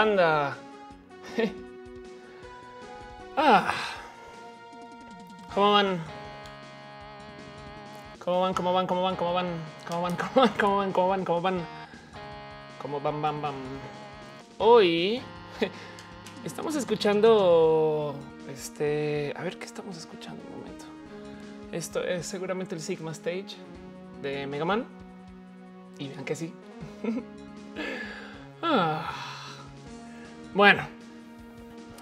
Banda. ah. ¿Cómo van? ¿Cómo van? ¿Cómo van? ¿Cómo van? ¿Cómo van? ¿Cómo van? ¿Cómo van? ¿Cómo van? ¿Cómo van? ¿Cómo van? ¿Cómo van? Bam, bam. Hoy estamos escuchando este. A ver qué estamos escuchando un momento. Esto es seguramente el Sigma Stage de Mega Man. Y vean que sí. ah. Bueno,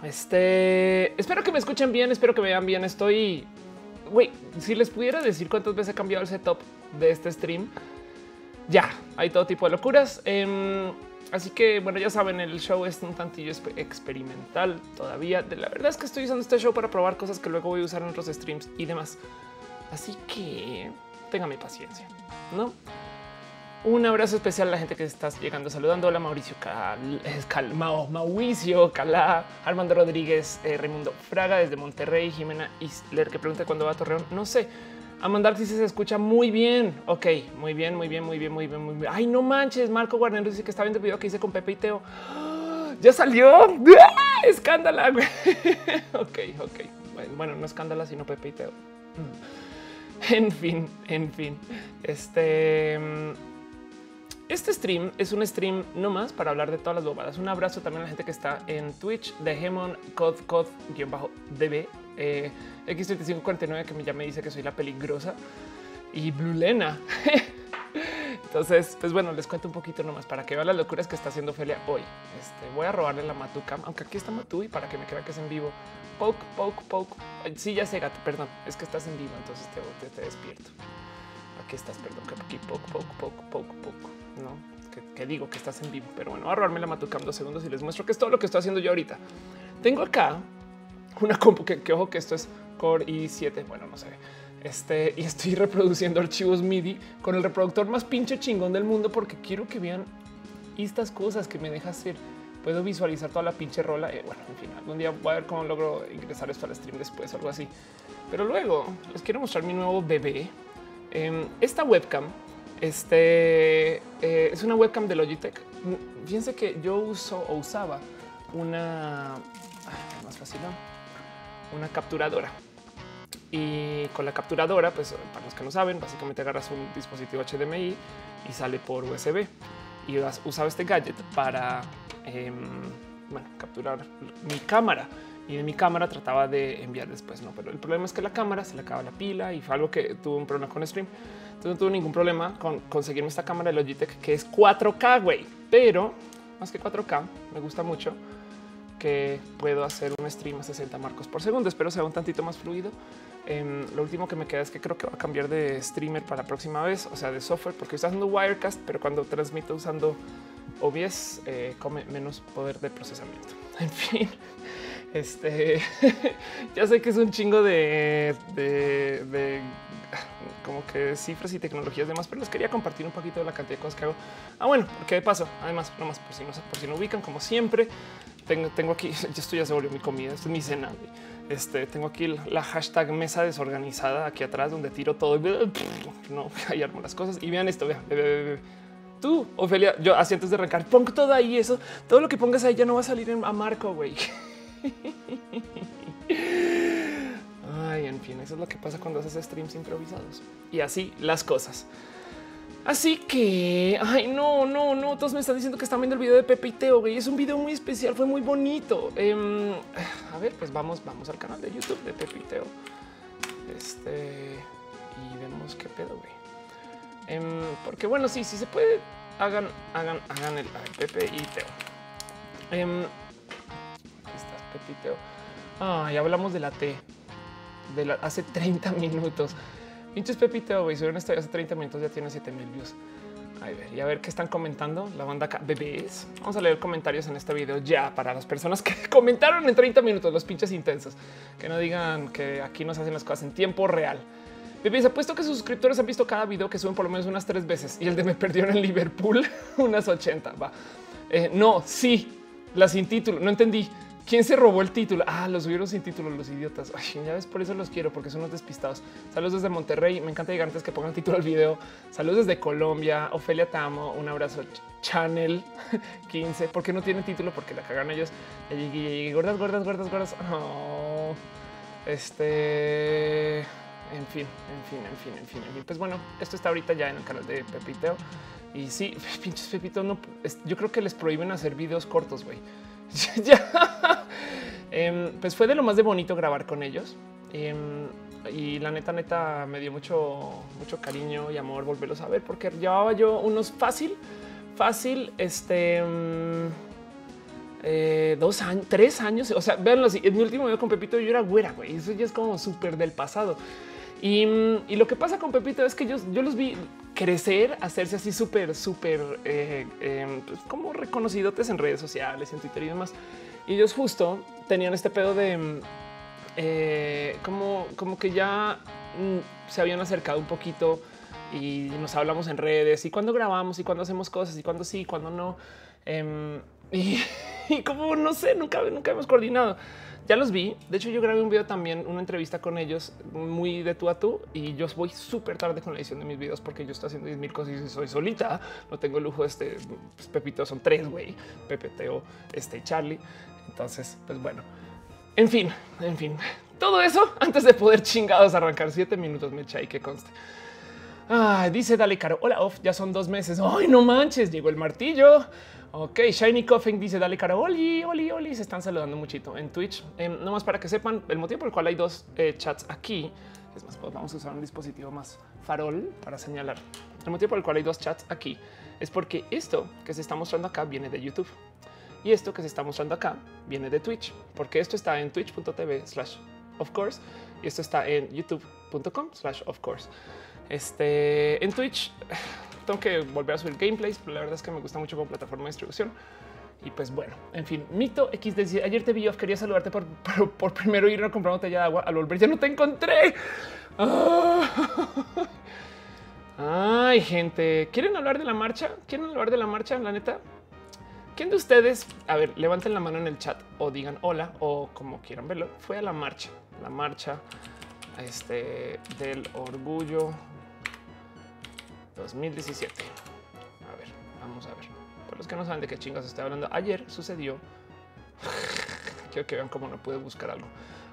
este espero que me escuchen bien, espero que me vean bien. Estoy, güey, si les pudiera decir cuántas veces he cambiado el setup de este stream, ya hay todo tipo de locuras. Eh, así que, bueno, ya saben, el show es un tantillo experimental todavía. La verdad es que estoy usando este show para probar cosas que luego voy a usar en otros streams y demás. Así que tengan mi paciencia, no? Un abrazo especial a la gente que está llegando saludando. Hola Mauricio Cal, Cal Mauricio Calá, Armando Rodríguez, eh, Raimundo Fraga desde Monterrey, Jimena Isler que pregunta cuándo va a Torreón. No sé. Amandar si se escucha muy bien. Ok, muy bien, muy bien, muy bien, muy bien, muy bien. Ay, no manches. Marco Guarnero dice que está viendo el video que hice con Pepe y Teo. Ya salió. ¡Ah! Escándala. ok, ok. Bueno, no escándala, sino Pepe y Teo. En fin, en fin. Este este stream es un stream no más para hablar de todas las bobadas. Un abrazo también a la gente que está en Twitch de Hemon Cod Cod bajo DB eh, X3549 que ya me dice que soy la peligrosa y Blue Lena. Entonces, pues bueno, les cuento un poquito nomás para que vean las locuras que está haciendo Felia hoy. Este, voy a robarle la Matucam, aunque aquí está Matu y para que me crea que es en vivo. Poke, poke, poke. Sí, ya sé, gato, perdón, es que estás en vivo, entonces te, te, despierto. Aquí estás, perdón, aquí poke, poke, poke, poke, poke no que, digo que estás en vivo, pero bueno, a robarme la matucam dos segundos y les muestro que es todo lo que estoy haciendo yo ahorita. Tengo acá una compu que, ojo que esto es Core i7. Bueno, no sé. Este y estoy reproduciendo archivos MIDI con el reproductor más pinche chingón del mundo porque quiero que vean estas cosas que me deja hacer. Puedo visualizar toda la pinche rola. Eh, bueno, en fin, algún día voy a ver cómo logro ingresar esto al stream después, algo así. Pero luego les quiero mostrar mi nuevo bebé. Em, esta webcam este eh, es una webcam de Logitech. Fíjense que yo uso o usaba una más fácil, una capturadora. Y con la capturadora, pues para los que no saben, básicamente agarras un dispositivo HDMI y sale por USB. Y usaba este gadget para em, capturar mi cámara y de mi cámara trataba de enviar después. No, pero el problema es que la cámara se le acaba la pila y fue algo que tuvo un problema con Stream. Entonces no tuve ningún problema con conseguirme esta cámara de Logitech que es 4K, güey. Pero más que 4K, me gusta mucho que puedo hacer un stream a 60 marcos por segundo. Espero sea un tantito más fluido. Em, lo último que me queda es que creo que va a cambiar de streamer para la próxima vez, o sea, de software, porque estoy haciendo Wirecast, pero cuando transmito usando OBS, eh, come menos poder de procesamiento. En fin, este ya sé que es un chingo de, de como que cifras y tecnologías demás, pero les quería compartir un poquito de la cantidad de cosas que hago. Ah, bueno, porque de paso, además, nomás por si no, por si no ubican, como siempre, tengo, tengo aquí, esto ya se volvió mi comida, esto es mi cena. Este tengo aquí la hashtag mesa desorganizada aquí atrás, donde tiro todo. Y, no, ahí armo las cosas y vean esto. Vean, tú, Ofelia, yo así antes de arrancar, pongo todo ahí. Eso, todo lo que pongas ahí ya no va a salir a Marco, güey. Ay, en fin, eso es lo que pasa cuando haces streams improvisados y así las cosas. Así que, ay, no, no, no, todos me están diciendo que están viendo el video de Pepe y Teo, güey. Es un video muy especial, fue muy bonito. Em, a ver, pues vamos, vamos al canal de YouTube de Pepe y Teo. Este, y vemos qué pedo, güey. Em, porque bueno, sí, sí se puede, hagan, hagan, hagan el Pepe y Teo. Em, aquí estás, Pepe y Teo. Ah, hablamos de la T de la, hace 30 minutos. Pinches Pepito, güey, subieron esto hace 30 minutos, ya tiene 7 mil views. A ver, y a ver qué están comentando la banda acá. Bebés. Vamos a leer comentarios en este video ya para las personas que comentaron en 30 minutos, los pinches intensos. Que no digan que aquí nos hacen las cosas en tiempo real. Bebés, apuesto que sus suscriptores han visto cada video que suben por lo menos unas tres veces y el de me perdieron en Liverpool unas 80. Va. Eh, no, sí, la sin título. No entendí ¿Quién se robó el título? Ah, los subieron sin título, los idiotas. ya ves, por eso los quiero, porque son unos despistados. Saludos desde Monterrey. Me encanta llegar antes que pongan título al video. Saludos desde Colombia. Ofelia Tamo. Un abrazo. Channel 15. ¿Por qué no tiene título? Porque la cagan ellos. Gordas, gordas, gordas, gordas. Oh, este. En fin, en fin, en fin, en fin, en fin. Pues bueno, esto está ahorita ya en el canal de Pepiteo. Y sí, pinches Pepito, no, yo creo que les prohíben hacer videos cortos, güey. Em, pues fue de lo más de bonito grabar con ellos. Em, y la neta, neta, me dio mucho, mucho cariño y amor volverlos a ver porque llevaba yo unos fácil, fácil, este, em, eh, dos años, tres años. O sea, véanlo así. En mi último video con Pepito yo era güera, güey. Eso ya es como súper del pasado. Y, lo que pasa con Pepito es que yo, los vi crecer, hacerse así súper, súper eh, em, pues, como reconocidotes en redes sociales, en Twitter y demás. Y ellos justo tenían este pedo de em, eh, como, que ya mm, se habían acercado un poquito y nos hablamos en redes y cuando grabamos y cuando hacemos cosas y cuando sí, cuando no. Em, y, y, como no sé, nunca, nunca hemos coordinado. Ya los vi. De hecho, yo grabé un video también, una entrevista con ellos muy de tú a tú y yo voy súper tarde con la edición de mis videos porque yo estoy haciendo 10 mil cosas y soy solita. No tengo el lujo este pues, Pepito, son tres, güey. Pepe, Teo, este Charlie. Entonces, pues bueno, en fin, en fin, todo eso antes de poder chingados arrancar siete minutos, me echa y que conste. Dice Dale Caro. Hola, off, ya son dos meses. Ay, no manches, llegó el martillo. Ok, Shiny Coffin dice dale cara. Oli, Oli, Oli. Se están saludando muchito en Twitch. Eh, más para que sepan el motivo por el cual hay dos eh, chats aquí. Es más, pues vamos a usar un dispositivo más farol para señalar. El motivo por el cual hay dos chats aquí es porque esto que se está mostrando acá viene de YouTube y esto que se está mostrando acá viene de Twitch, porque esto está en twitch.tv slash of course y esto está en youtube.com slash of course. Este en Twitch tengo que volver a subir gameplays, pero la verdad es que me gusta mucho como plataforma de distribución. Y pues bueno, en fin, Mito X decía ayer te vi, quería saludarte por, por, primero ir a comprar una botella de agua. Al volver ya no te encontré. Ah. Ay, gente, ¿quieren hablar de la marcha? ¿Quieren hablar de la marcha? La neta, ¿quién de ustedes? A ver, levanten la mano en el chat o digan hola o como quieran verlo. Fue a la marcha, la marcha este, del orgullo 2017. A ver, vamos a ver. Por los que no saben de qué chingas estoy hablando, ayer sucedió. Quiero que vean cómo no pude buscar algo.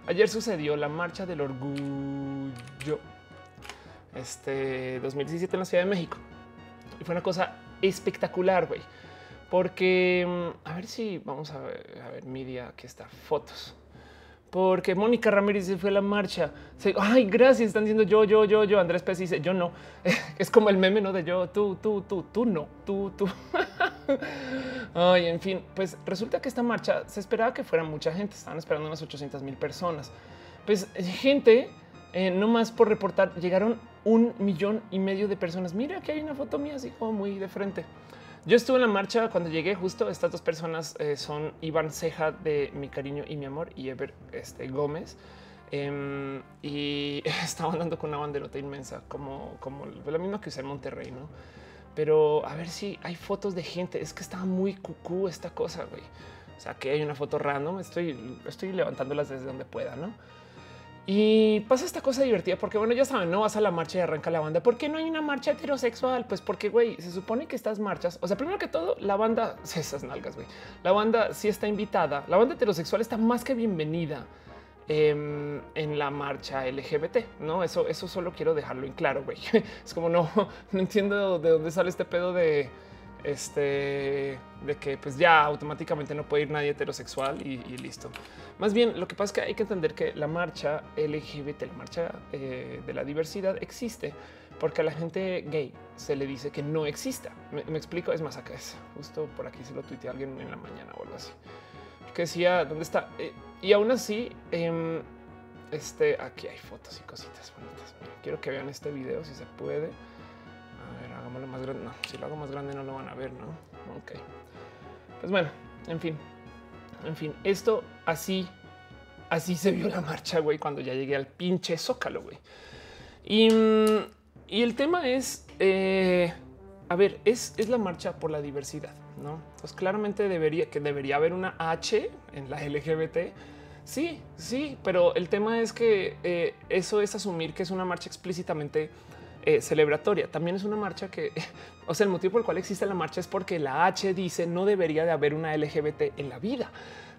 Ayer sucedió la marcha del orgullo. Este 2017 en la Ciudad de México. Y fue una cosa espectacular, güey. Porque mm, a ver si vamos a ver, a ver, media, aquí está, fotos porque Mónica Ramírez se fue a la marcha. Ay, gracias. Están diciendo yo, yo, yo, yo. Andrés Pérez dice yo no. Es como el meme, no de yo, tú, tú, tú, tú no, tú, tú. Ay, en fin, pues resulta que esta marcha se esperaba que fuera mucha gente. Estaban esperando unas 800 mil personas. Pues gente, eh, no más por reportar, llegaron un millón y medio de personas. Mira que hay una foto mía así como muy de frente. Yo estuve en la marcha cuando llegué justo. Estas dos personas eh, son Iván Ceja de Mi Cariño y Mi Amor y Ever este, Gómez. Em, y estaban andando con una banderota inmensa, como, como la misma que usé en Monterrey, ¿no? Pero a ver si hay fotos de gente. Es que estaba muy cucú esta cosa, güey. O sea, que hay una foto random. Estoy, estoy levantándolas desde donde pueda, ¿no? Y pasa esta cosa divertida porque, bueno, ya saben, no vas a la marcha y arranca la banda. ¿Por qué no hay una marcha heterosexual? Pues porque, güey, se supone que estas marchas, o sea, primero que todo, la banda, esas nalgas, güey, la banda sí está invitada. La banda heterosexual está más que bienvenida em, en la marcha LGBT, no? Eso, eso solo quiero dejarlo en claro, güey. Es como no, no entiendo de dónde sale este pedo de este de que pues ya automáticamente no puede ir nadie heterosexual y, listo. Más bien lo que pasa es que hay que entender que la marcha LGBT, la marcha eh, de la diversidad existe porque a la gente gay se le dice que no exista. Me, explico, es más acá es justo por aquí se lo tuiteé a alguien en la mañana o algo así que decía dónde está eh, y aún así em, este aquí hay fotos y cositas bonitas. quiero que vean este video si se puede hagámoslo más grande. No, si lo hago más grande no lo van a ver, ¿no? Ok. Pues bueno, en fin. En fin, esto así, así se vio la marcha, güey, cuando ya llegué al pinche zócalo, güey. Y, y, el tema es, eh, a ver, es, es la marcha por la diversidad. no? Pues claramente debería que debería haber una H en la LGBT. Sí, sí, pero el tema es que eh, eso es asumir que es una marcha explícitamente eh, celebratoria. También es una marcha que, o sea, el motivo por el cual existe la marcha es porque la H dice no debería de haber una LGBT en la vida.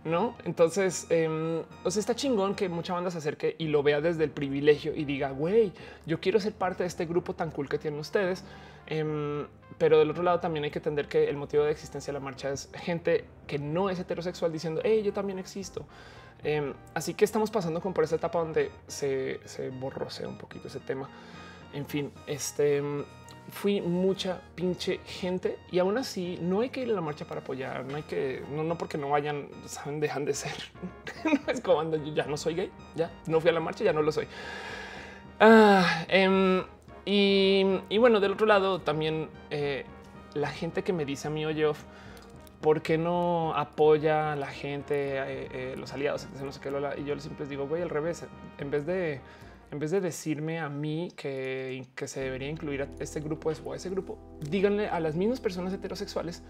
No, entonces, eh, o sea, está chingón que mucha banda se acerque y lo vea desde el privilegio y diga, güey, yo quiero ser parte de este grupo tan cool que tienen ustedes. Em, pero del otro lado también hay que entender que el motivo de existencia de la marcha es gente que no es heterosexual diciendo, hey, yo también existo. Em, así que estamos pasando con por esa etapa donde se, se borrosea un poquito ese tema. En fin, este fui mucha pinche gente y aún así no hay que ir a la marcha para apoyar. No hay que, no, no porque no vayan, saben, dejan de ser. no es como yo ya no soy gay, ya no fui a la marcha, ya no lo soy. Ah, em, y, bueno, del otro lado también eh, la gente que me dice a mí, oye, ¿por qué no apoya a la gente, eh, eh, los aliados? No sé qué, y yo siempre les digo, voy al revés, en vez de en vez de decirme a mí que, que se debería incluir a este grupo o a ese grupo, díganle a las mismas personas heterosexuales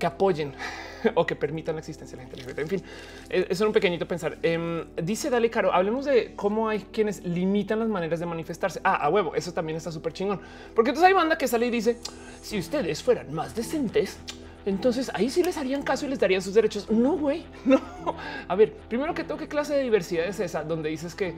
que apoyen o que permitan la existencia de la gente En fin, e, eso es un pequeñito pensar. Em, dice Dale Caro, hablemos de cómo hay quienes limitan las maneras de manifestarse. Ah, a huevo, eso también está súper chingón. Porque entonces hay banda que sale y dice, si ustedes fueran más decentes, entonces ahí sí les harían caso y les darían sus derechos. No, güey, no. A ver, primero que todo, ¿qué clase de diversidad es esa? Donde dices que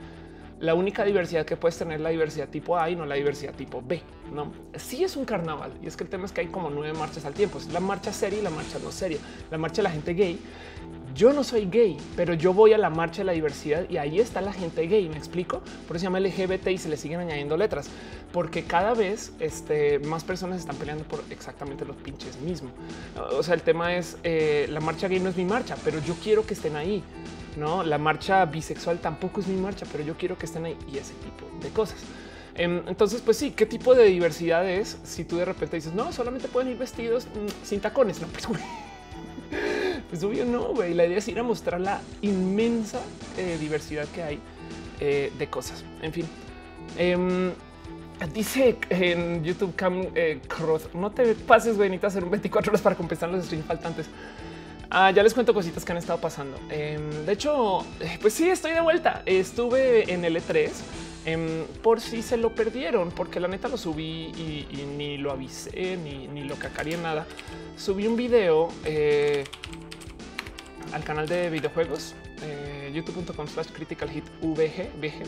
la única diversidad que puedes tener la diversidad tipo A y no la diversidad tipo B. No, sí es un carnaval y es que el tema es que hay como nueve marchas al tiempo. Es la marcha seria y la marcha no seria. La marcha de la gente gay. Yo no soy gay, pero yo voy a la marcha de la diversidad y ahí está la gente gay. Me explico. Por eso se llama LGBT y se le siguen añadiendo letras, porque cada vez este, más personas están peleando por exactamente los pinches mismos. O sea, el tema es eh, la marcha gay no es mi marcha, pero yo quiero que estén ahí. No, la marcha bisexual tampoco es mi marcha, pero yo quiero que estén ahí y ese tipo de cosas. Em, entonces, pues sí, ¿qué tipo de diversidad es si tú de repente dices, no, solamente pueden ir vestidos mm, sin tacones? No, pues, pues obvio no, güey. La idea es ir a mostrar la inmensa eh, diversidad que hay eh, de cosas. En fin. Em, dice en YouTube Cam eh, no te pases, güey, necesitas hacer un 24 horas para compensar los streams faltantes. Ah, ya les cuento cositas que han estado pasando. Em, de hecho, pues sí, estoy de vuelta. Estuve en el E3 em, por si se lo perdieron, porque la neta lo subí y, ni lo avisé ni, ni lo cacaría nada. Subí un video al canal de videojuegos eh, youtube.com slash critical hit VG, VG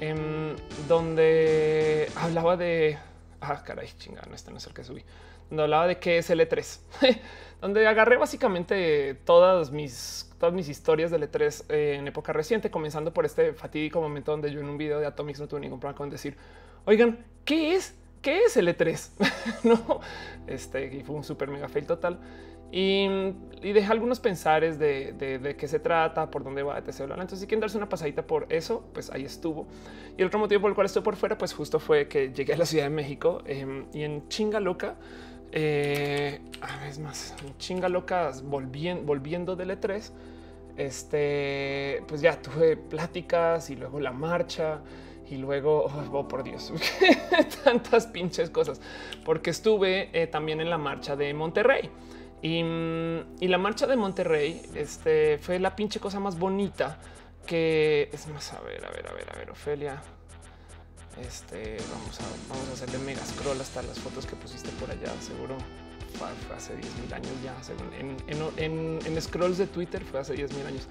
em, donde hablaba de ah, caray, chingada, no este no es el que subí, donde hablaba de qué es el E3. donde agarré básicamente todas mis, todas mis historias de E3 eh, en época reciente, comenzando por este fatídico momento donde yo en un video de Atomics no tuve ningún problema con decir, oigan, ¿qué es? ¿Qué es el E3? no, este y fue un super mega fail total. Y, y dejé algunos pensares de, de, qué se trata, por dónde va, etc. Entonces, si quieren darse una pasadita por eso, pues ahí estuvo. Y el otro motivo por el cual estoy por fuera, pues justo fue que llegué a la Ciudad de México em, y en chinga loca eh, a ver, más chinga locas volviendo, volviendo del E3. Este, pues ya tuve pláticas y luego la marcha y luego, oh, oh por Dios, tantas pinches cosas, porque estuve eh, también en la marcha de Monterrey. Y, y, la marcha de Monterrey este, fue la pinche cosa más bonita que es más. A ver, a ver, a ver, a ver, Ofelia. Este vamos a, vamos a hacerle mega scroll hasta las fotos que pusiste por allá. Seguro fue, hace 10 mil años ya. en, scrolls de Twitter fue hace 10 mil años.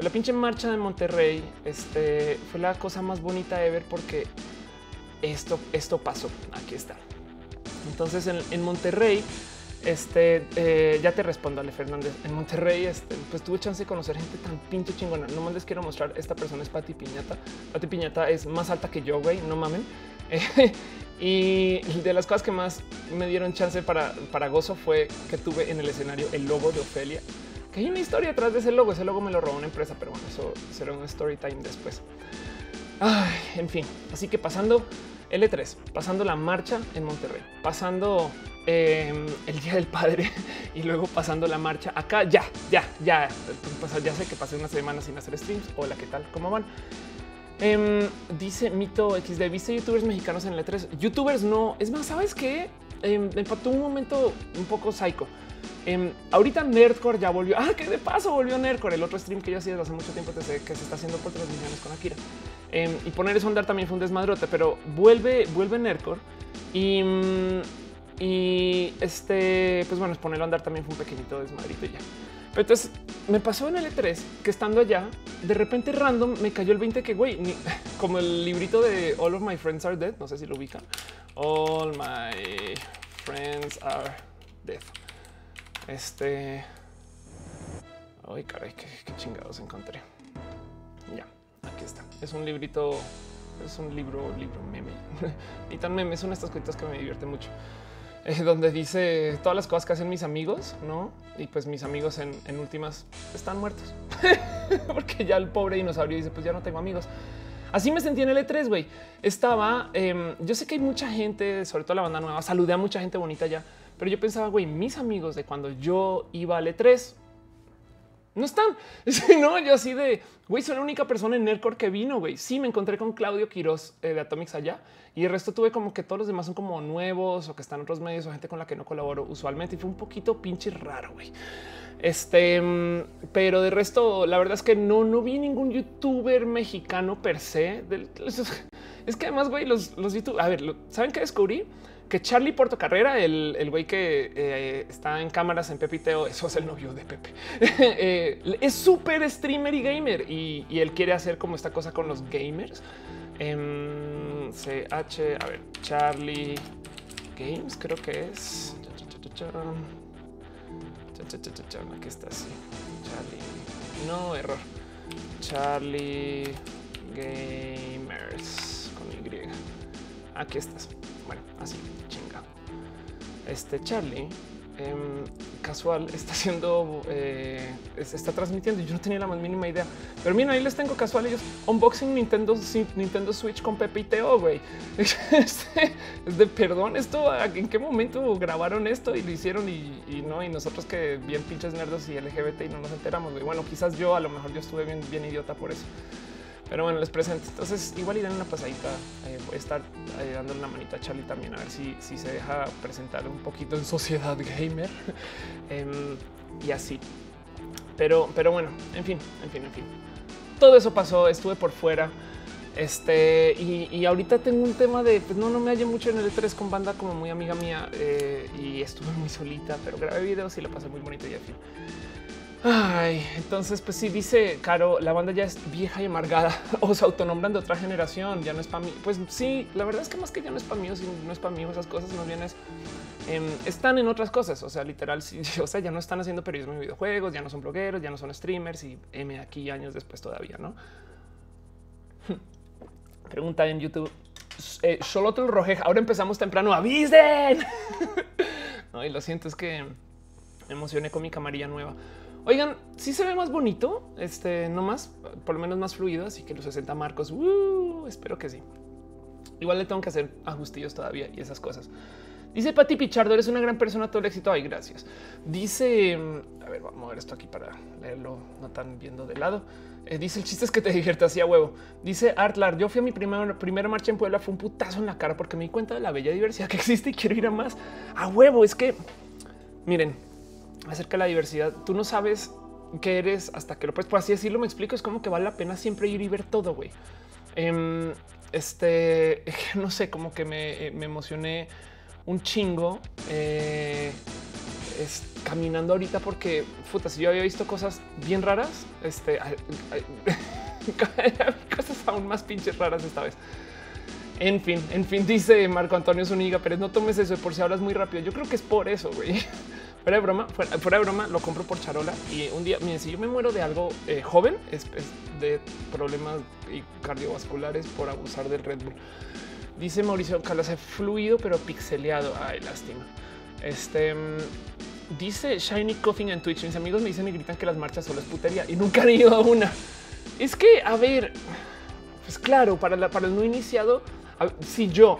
la pinche marcha de Monterrey este, fue la cosa más bonita ever porque esto, esto pasó. Aquí está. Entonces en, en Monterrey este eh, ya te respondo, Ale Fernández. En Monterrey, este, pues tuve chance de conocer gente tan pinche chingona. No más les quiero mostrar. Esta persona es Pati Piñata. Pati Piñata es más alta que yo, güey. No mamen. y de las cosas que más me dieron chance para, para gozo fue que tuve en el escenario el logo de Ofelia. Que hay una historia detrás de ese logo. Ese logo me lo robó una empresa, pero bueno, eso será un story time después. Ay, en fin, así que pasando L3, pasando la marcha en Monterrey, pasando Em, el Día del Padre y luego pasando la marcha acá. Ya, ya, ya. ya sé que pasé una semana sin hacer streams. Hola, ¿qué tal? ¿Cómo van? Em, dice Mito XD, ¿viste youtubers mexicanos en el 3 Youtubers no. Es más, ¿sabes qué? Eh, me faltó un momento un poco psycho. Em, ahorita Nerdcore ya volvió. Ah, que de paso volvió Nerdcore, el otro stream que yo hacía desde hace mucho tiempo desde que se está haciendo por transmisiones con Akira. Em, y poner eso a andar también fue un desmadrote, pero vuelve, vuelve Nerdcore y, mm, y este, pues bueno, ponerlo a andar también fue un pequeñito desmadrito ya. Pero entonces me pasó en el E3 que estando allá, de repente random me cayó el 20 que güey, como el librito de All of My Friends Are Dead. No sé si lo ubican. All my friends are dead. Este. Ay, caray, qué, chingados encontré. Ya, aquí está. Es un librito, es un libro, libro meme. y tan meme son estas cositas que me divierten mucho. Eh, donde dice todas las cosas que hacen mis amigos, no? Y pues mis amigos en, últimas están muertos porque ya el pobre dinosaurio dice: Pues ya no tengo amigos. Así me sentí en el E3, güey. Estaba, em, yo sé que hay mucha gente, sobre todo la banda nueva, saludé a mucha gente bonita ya pero yo pensaba, güey, mis amigos de cuando yo iba al E3 no están. no, yo así de, güey, soy la única persona en Nerdcore que vino, güey. Sí, me encontré con Claudio Quiroz eh, de Atomics allá y el resto tuve como que todos los demás son como nuevos o que están en otros medios o gente con la que no colaboro usualmente y fue un poquito pinche raro, güey. Este, mm, pero de resto, la verdad es que no, no vi ningún youtuber mexicano per se. Es que además, güey, los, los YouTube, a ver, ¿saben qué descubrí? Que Charlie Portocarrera, el, el güey que eh, está en cámaras en Pepiteo, eso es el novio de Pepe, eh, es súper streamer y gamer y, él quiere hacer como esta cosa con los gamers. CH, a ver, Charlie Games, creo que es. Aquí está así. Charlie. No, error. Charlie Gamers con Y. Aquí estás. Bueno, así este Charlie em, casual está haciendo, eh, está transmitiendo. Yo no tenía la más mínima idea, pero miren, ahí les tengo casual ellos unboxing Nintendo, Nintendo Switch con Pepe y Teo. Güey, es de perdón. Esto en qué momento grabaron esto y lo hicieron y, no, y nosotros que bien pinches nerdos y LGBT y no nos enteramos. Güey. Bueno, quizás yo a lo mejor yo estuve bien, bien idiota por eso. Pero bueno, les presento. Entonces, igual y dan una pasadita. Eh, voy a estar eh, dándole una manita a Charlie también a ver si, si se deja presentar un poquito en sociedad gamer em, y así. Pero, pero bueno, en fin, en fin, en fin. Todo eso pasó. Estuve por fuera. Este y, ahorita tengo un tema de pues no, no me hallé mucho en el E3 con banda como muy amiga mía eh, y estuve muy solita, pero grabé videos y lo pasé muy bonito y en fin. Ay, entonces, pues sí, dice Caro, la banda ya es vieja y amargada o se autonombran de otra generación, ya no es para mí. Pues sí, la verdad es que más que ya no es para mí o si no es para mí esas cosas, más bien es, em, están en otras cosas. O sea, literal, sí, o sea, ya no están haciendo periodismo en videojuegos, ya no son blogueros, ya no son streamers y M aquí años después todavía, no? Pregunta en YouTube. Eh, Xolotl Rojeja, ahora empezamos temprano. ¡Avisen! no, y lo siento, es que me emocioné con mi camarilla nueva. Oigan, si se ve más bonito, este no más, por lo menos más fluido. Así que los 60 marcos, uh, espero que sí. Igual le tengo que hacer ajustillos todavía y esas cosas. Dice Pati Pichardo, eres una gran persona, todo el éxito. Ay, gracias. Dice, a ver, vamos a ver esto aquí para leerlo, no tan viendo de lado. Eh, dice el chiste es que te diviertas así a huevo. Dice Artlar, yo fui a mi primera, primera marcha en Puebla, fue un putazo en la cara porque me di cuenta de la bella diversidad que existe y quiero ir a más. A huevo, es que, miren, acerca de la diversidad. Tú no sabes qué eres hasta que lo puedes. Por así decirlo, me explico. Es como que vale la pena siempre ir y ver todo, güey. Em, este, no sé, como que me, eh, emocioné un chingo eh, es, caminando ahorita porque, puta, si yo había visto cosas bien raras, este, cosas aún más pinches raras esta vez. En fin, en fin, dice Marco Antonio Zuniga, pero no tomes eso por si hablas muy rápido. Yo creo que es por eso, güey. Fuera de broma, fuera, de broma, lo compro por charola y un día, miren, si yo me muero de algo eh, joven, es, de problemas cardiovasculares por abusar del Red Bull. Dice Mauricio Calas, fluido pero pixeleado. Ay, lástima. Este mm, dice Shiny Coughing en Twitch. Mis amigos me dicen y gritan que las marchas solo es putería y nunca han ido a una. Es que, a ver, pues claro, para, para el no iniciado, si yo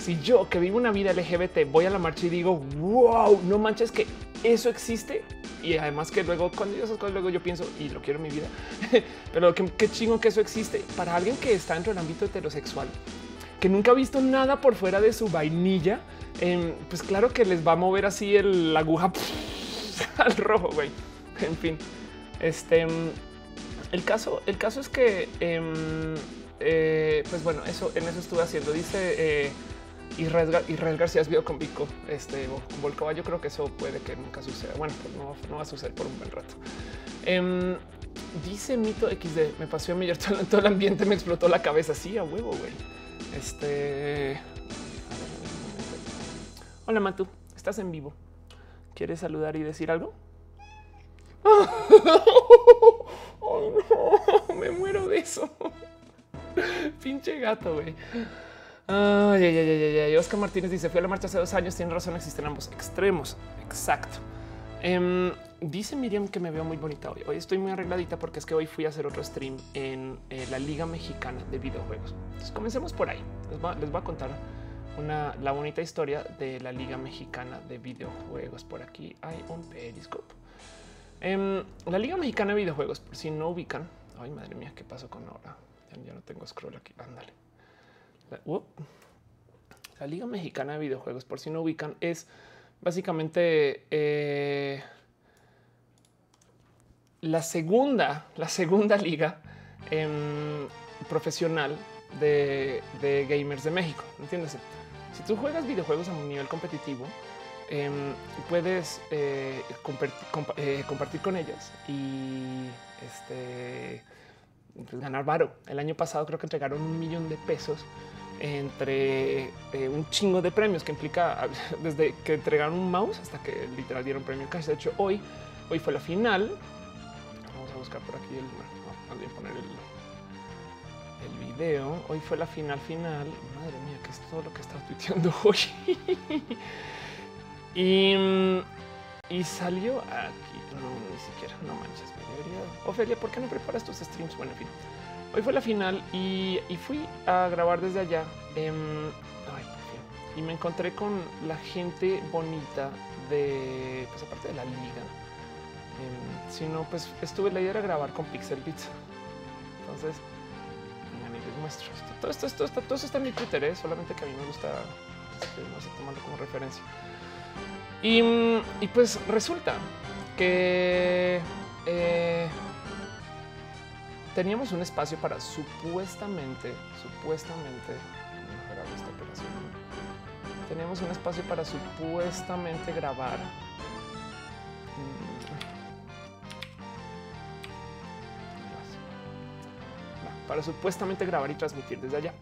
si yo que vivo una vida LGBT voy a la marcha y digo, wow, no manches que eso existe. Y además que luego cuando yo esas cosas, luego yo pienso y lo quiero en mi vida, pero qué, chingo que eso existe para alguien que está dentro del ámbito heterosexual, que nunca ha visto nada por fuera de su vainilla. Em, pues claro que les va a mover así el, la aguja al rojo, güey. En fin, este el caso, el caso es que, em, eh, pues bueno, eso en eso estuve haciendo. Dice eh, Israel, García es con Vico, este con Volcova. Yo creo que eso puede que nunca suceda. Bueno, pues no, no va a suceder por un buen rato. Em, dice Mito XD, me pasó a mí todo el ambiente, me explotó la cabeza. Sí, a huevo, güey. Este. Hola, Matu, estás en vivo. ¿Quieres saludar y decir algo? me muero de eso. Pinche gato, güey. Ay, ay, Oscar Martínez dice: Fui a la marcha hace dos años. Tiene razón, existen ambos extremos. Exacto. Em, dice Miriam que me veo muy bonita hoy. Hoy estoy muy arregladita porque es que hoy fui a hacer otro stream en eh, la Liga Mexicana de Videojuegos. Entonces comencemos por ahí. Les voy, a contar una, la bonita historia de la Liga Mexicana de Videojuegos. Por aquí hay un periscope. En la Liga Mexicana de Videojuegos, por si no ubican. Ay, madre mía, ¿qué pasó con ahora? Ya, no tengo scroll aquí. Ándale. La, Liga Mexicana de Videojuegos, por si no ubican, es básicamente eh, la segunda, la segunda liga em, profesional de, gamers de México. Entiéndase. Si tú juegas videojuegos a un nivel competitivo, Em, puedes eh, eh, compartir, con ellas y este, pues, ganar varo. El año pasado creo que entregaron un millón de pesos entre eh, un chingo de premios que implica desde que entregaron un mouse hasta que literal dieron premio cash. De hecho, hoy, hoy fue la final. Vamos a buscar por aquí el, no, poner el, el video. Hoy fue la final final. Madre mía, que es todo lo que está tuiteando hoy. Y, y salió aquí. No, ni siquiera, no manches, me debería. Ofelia, ¿por qué no preparas tus streams? Bueno, en fin. Hoy fue la final y, fui a grabar desde allá. ay, y me encontré con la gente bonita de, pues aparte de la liga, eh, sino pues estuve, la idea era grabar con Pixel Pizza. Entonces, les muestro esto. Todo esto, esto, todo esto está en mi Twitter, ¿eh? solamente que a mí me gusta, este, no sé, tomarlo como referencia. Y, pues resulta que eh, teníamos un espacio para supuestamente, supuestamente, esta operación. Teníamos un espacio para supuestamente grabar. Mm, para supuestamente grabar y transmitir desde allá.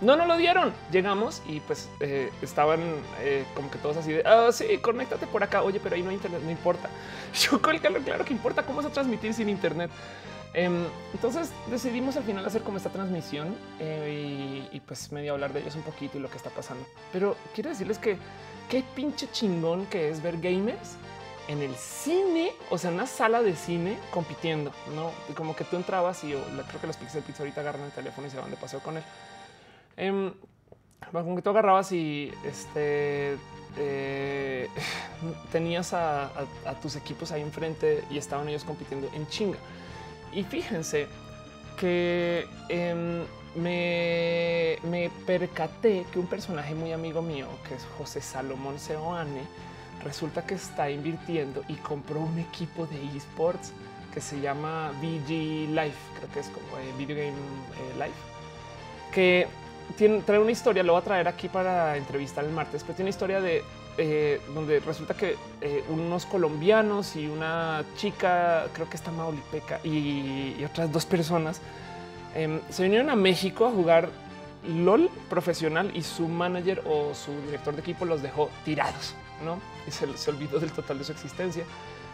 No, no lo dieron. Llegamos y pues eh, estaban eh, como que todos así de ah, sí, conéctate por acá. Oye, pero ahí no hay internet, no importa. Yo claro, claro que importa cómo se transmitir sin internet. Em, entonces decidimos al final hacer como esta transmisión eh, y, y, pues medio hablar de ellos un poquito y lo que está pasando. Pero quiero decirles que qué pinche chingón que es ver gamers en el cine, o sea, en una sala de cine compitiendo, no como que tú entrabas y creo que los Pixel Pizza ahorita agarran el teléfono y se van de paseo con él. Eh, como que tú agarrabas y este eh, tenías a, tus equipos ahí enfrente y estaban ellos compitiendo en chinga. Y fíjense que em, me, me, percaté que un personaje muy amigo mío, que es José Salomón Seoane, resulta que está invirtiendo y compró un equipo de esports que se llama VG Life, creo que es como eh, Video Game eh, Life, que trae una historia, lo voy a traer aquí para entrevistar el martes, pero tiene una historia de eh, donde resulta que eh, unos colombianos y una chica, creo que está Maulipeca, y, y otras dos personas em, se vinieron a México a jugar LOL profesional y su manager o su director de equipo los dejó tirados, ¿no? Y se, se olvidó del total de su existencia.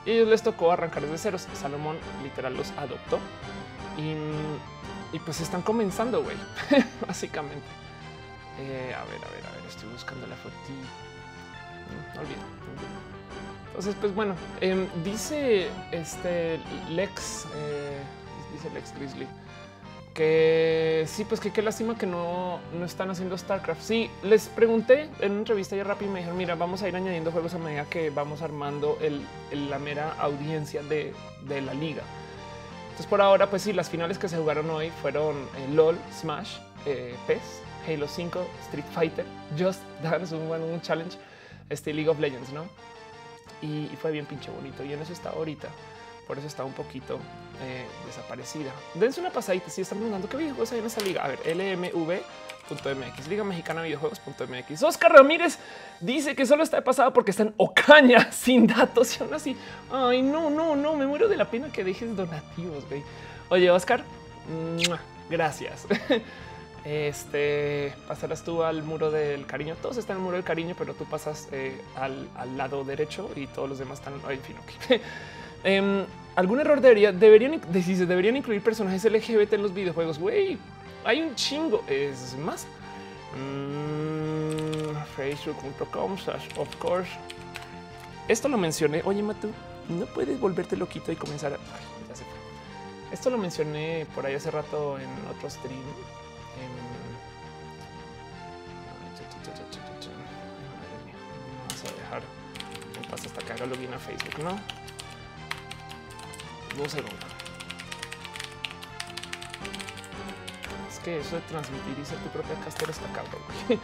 Y ellos les tocó arrancar desde ceros. Salomón literal los adoptó y y pues están comenzando, güey, básicamente. Eh, a ver, a ver, a ver, estoy buscando la foto. No olvido. Entonces, pues bueno, em, dice este Lex, eh, dice Lex Grizzly, que sí, pues que qué lástima que no, no están haciendo StarCraft. Sí, les pregunté en una entrevista ya rápido y me dijeron, mira, vamos a ir añadiendo juegos a medida que vamos armando la mera audiencia de, de la liga. Entonces por ahora, pues sí, las finales que se jugaron hoy fueron eh, LOL, Smash, eh, PES, Halo 5, Street Fighter, Just Dance, un challenge, este League of Legends, ¿no? y, fue bien pinche bonito. Y en eso está ahorita. Por eso está un poquito eh, desaparecida. Dense una pasadita si están preguntando qué videojuegos hay en esa liga. A ver, LMV.mx, Liga Mexicana Videojuegos.mx. Oscar Ramírez dice que solo está de pasada porque está en Ocaña sin datos y aún así. Ay, no, no, no, me muero de la pena que dejes donativos. Güey. Oye, Oscar, gracias. Este pasarás tú al muro del cariño. Todos están en el muro del cariño, pero tú pasas eh, al, lado derecho y todos los demás están. en fin, em, algún error debería, deberían, deberían incluir personajes LGBT en los videojuegos. Güey, hay un chingo. Es más, mm, facebook.com of course. Esto lo mencioné. Oye, Matu, no puedes volverte loquito y comenzar. A... Esto lo mencioné por ahí hace rato en otro stream que haga login a Facebook, ¿no? Un segundo. Es que eso de transmitir y ser tu propia caster está cabrón.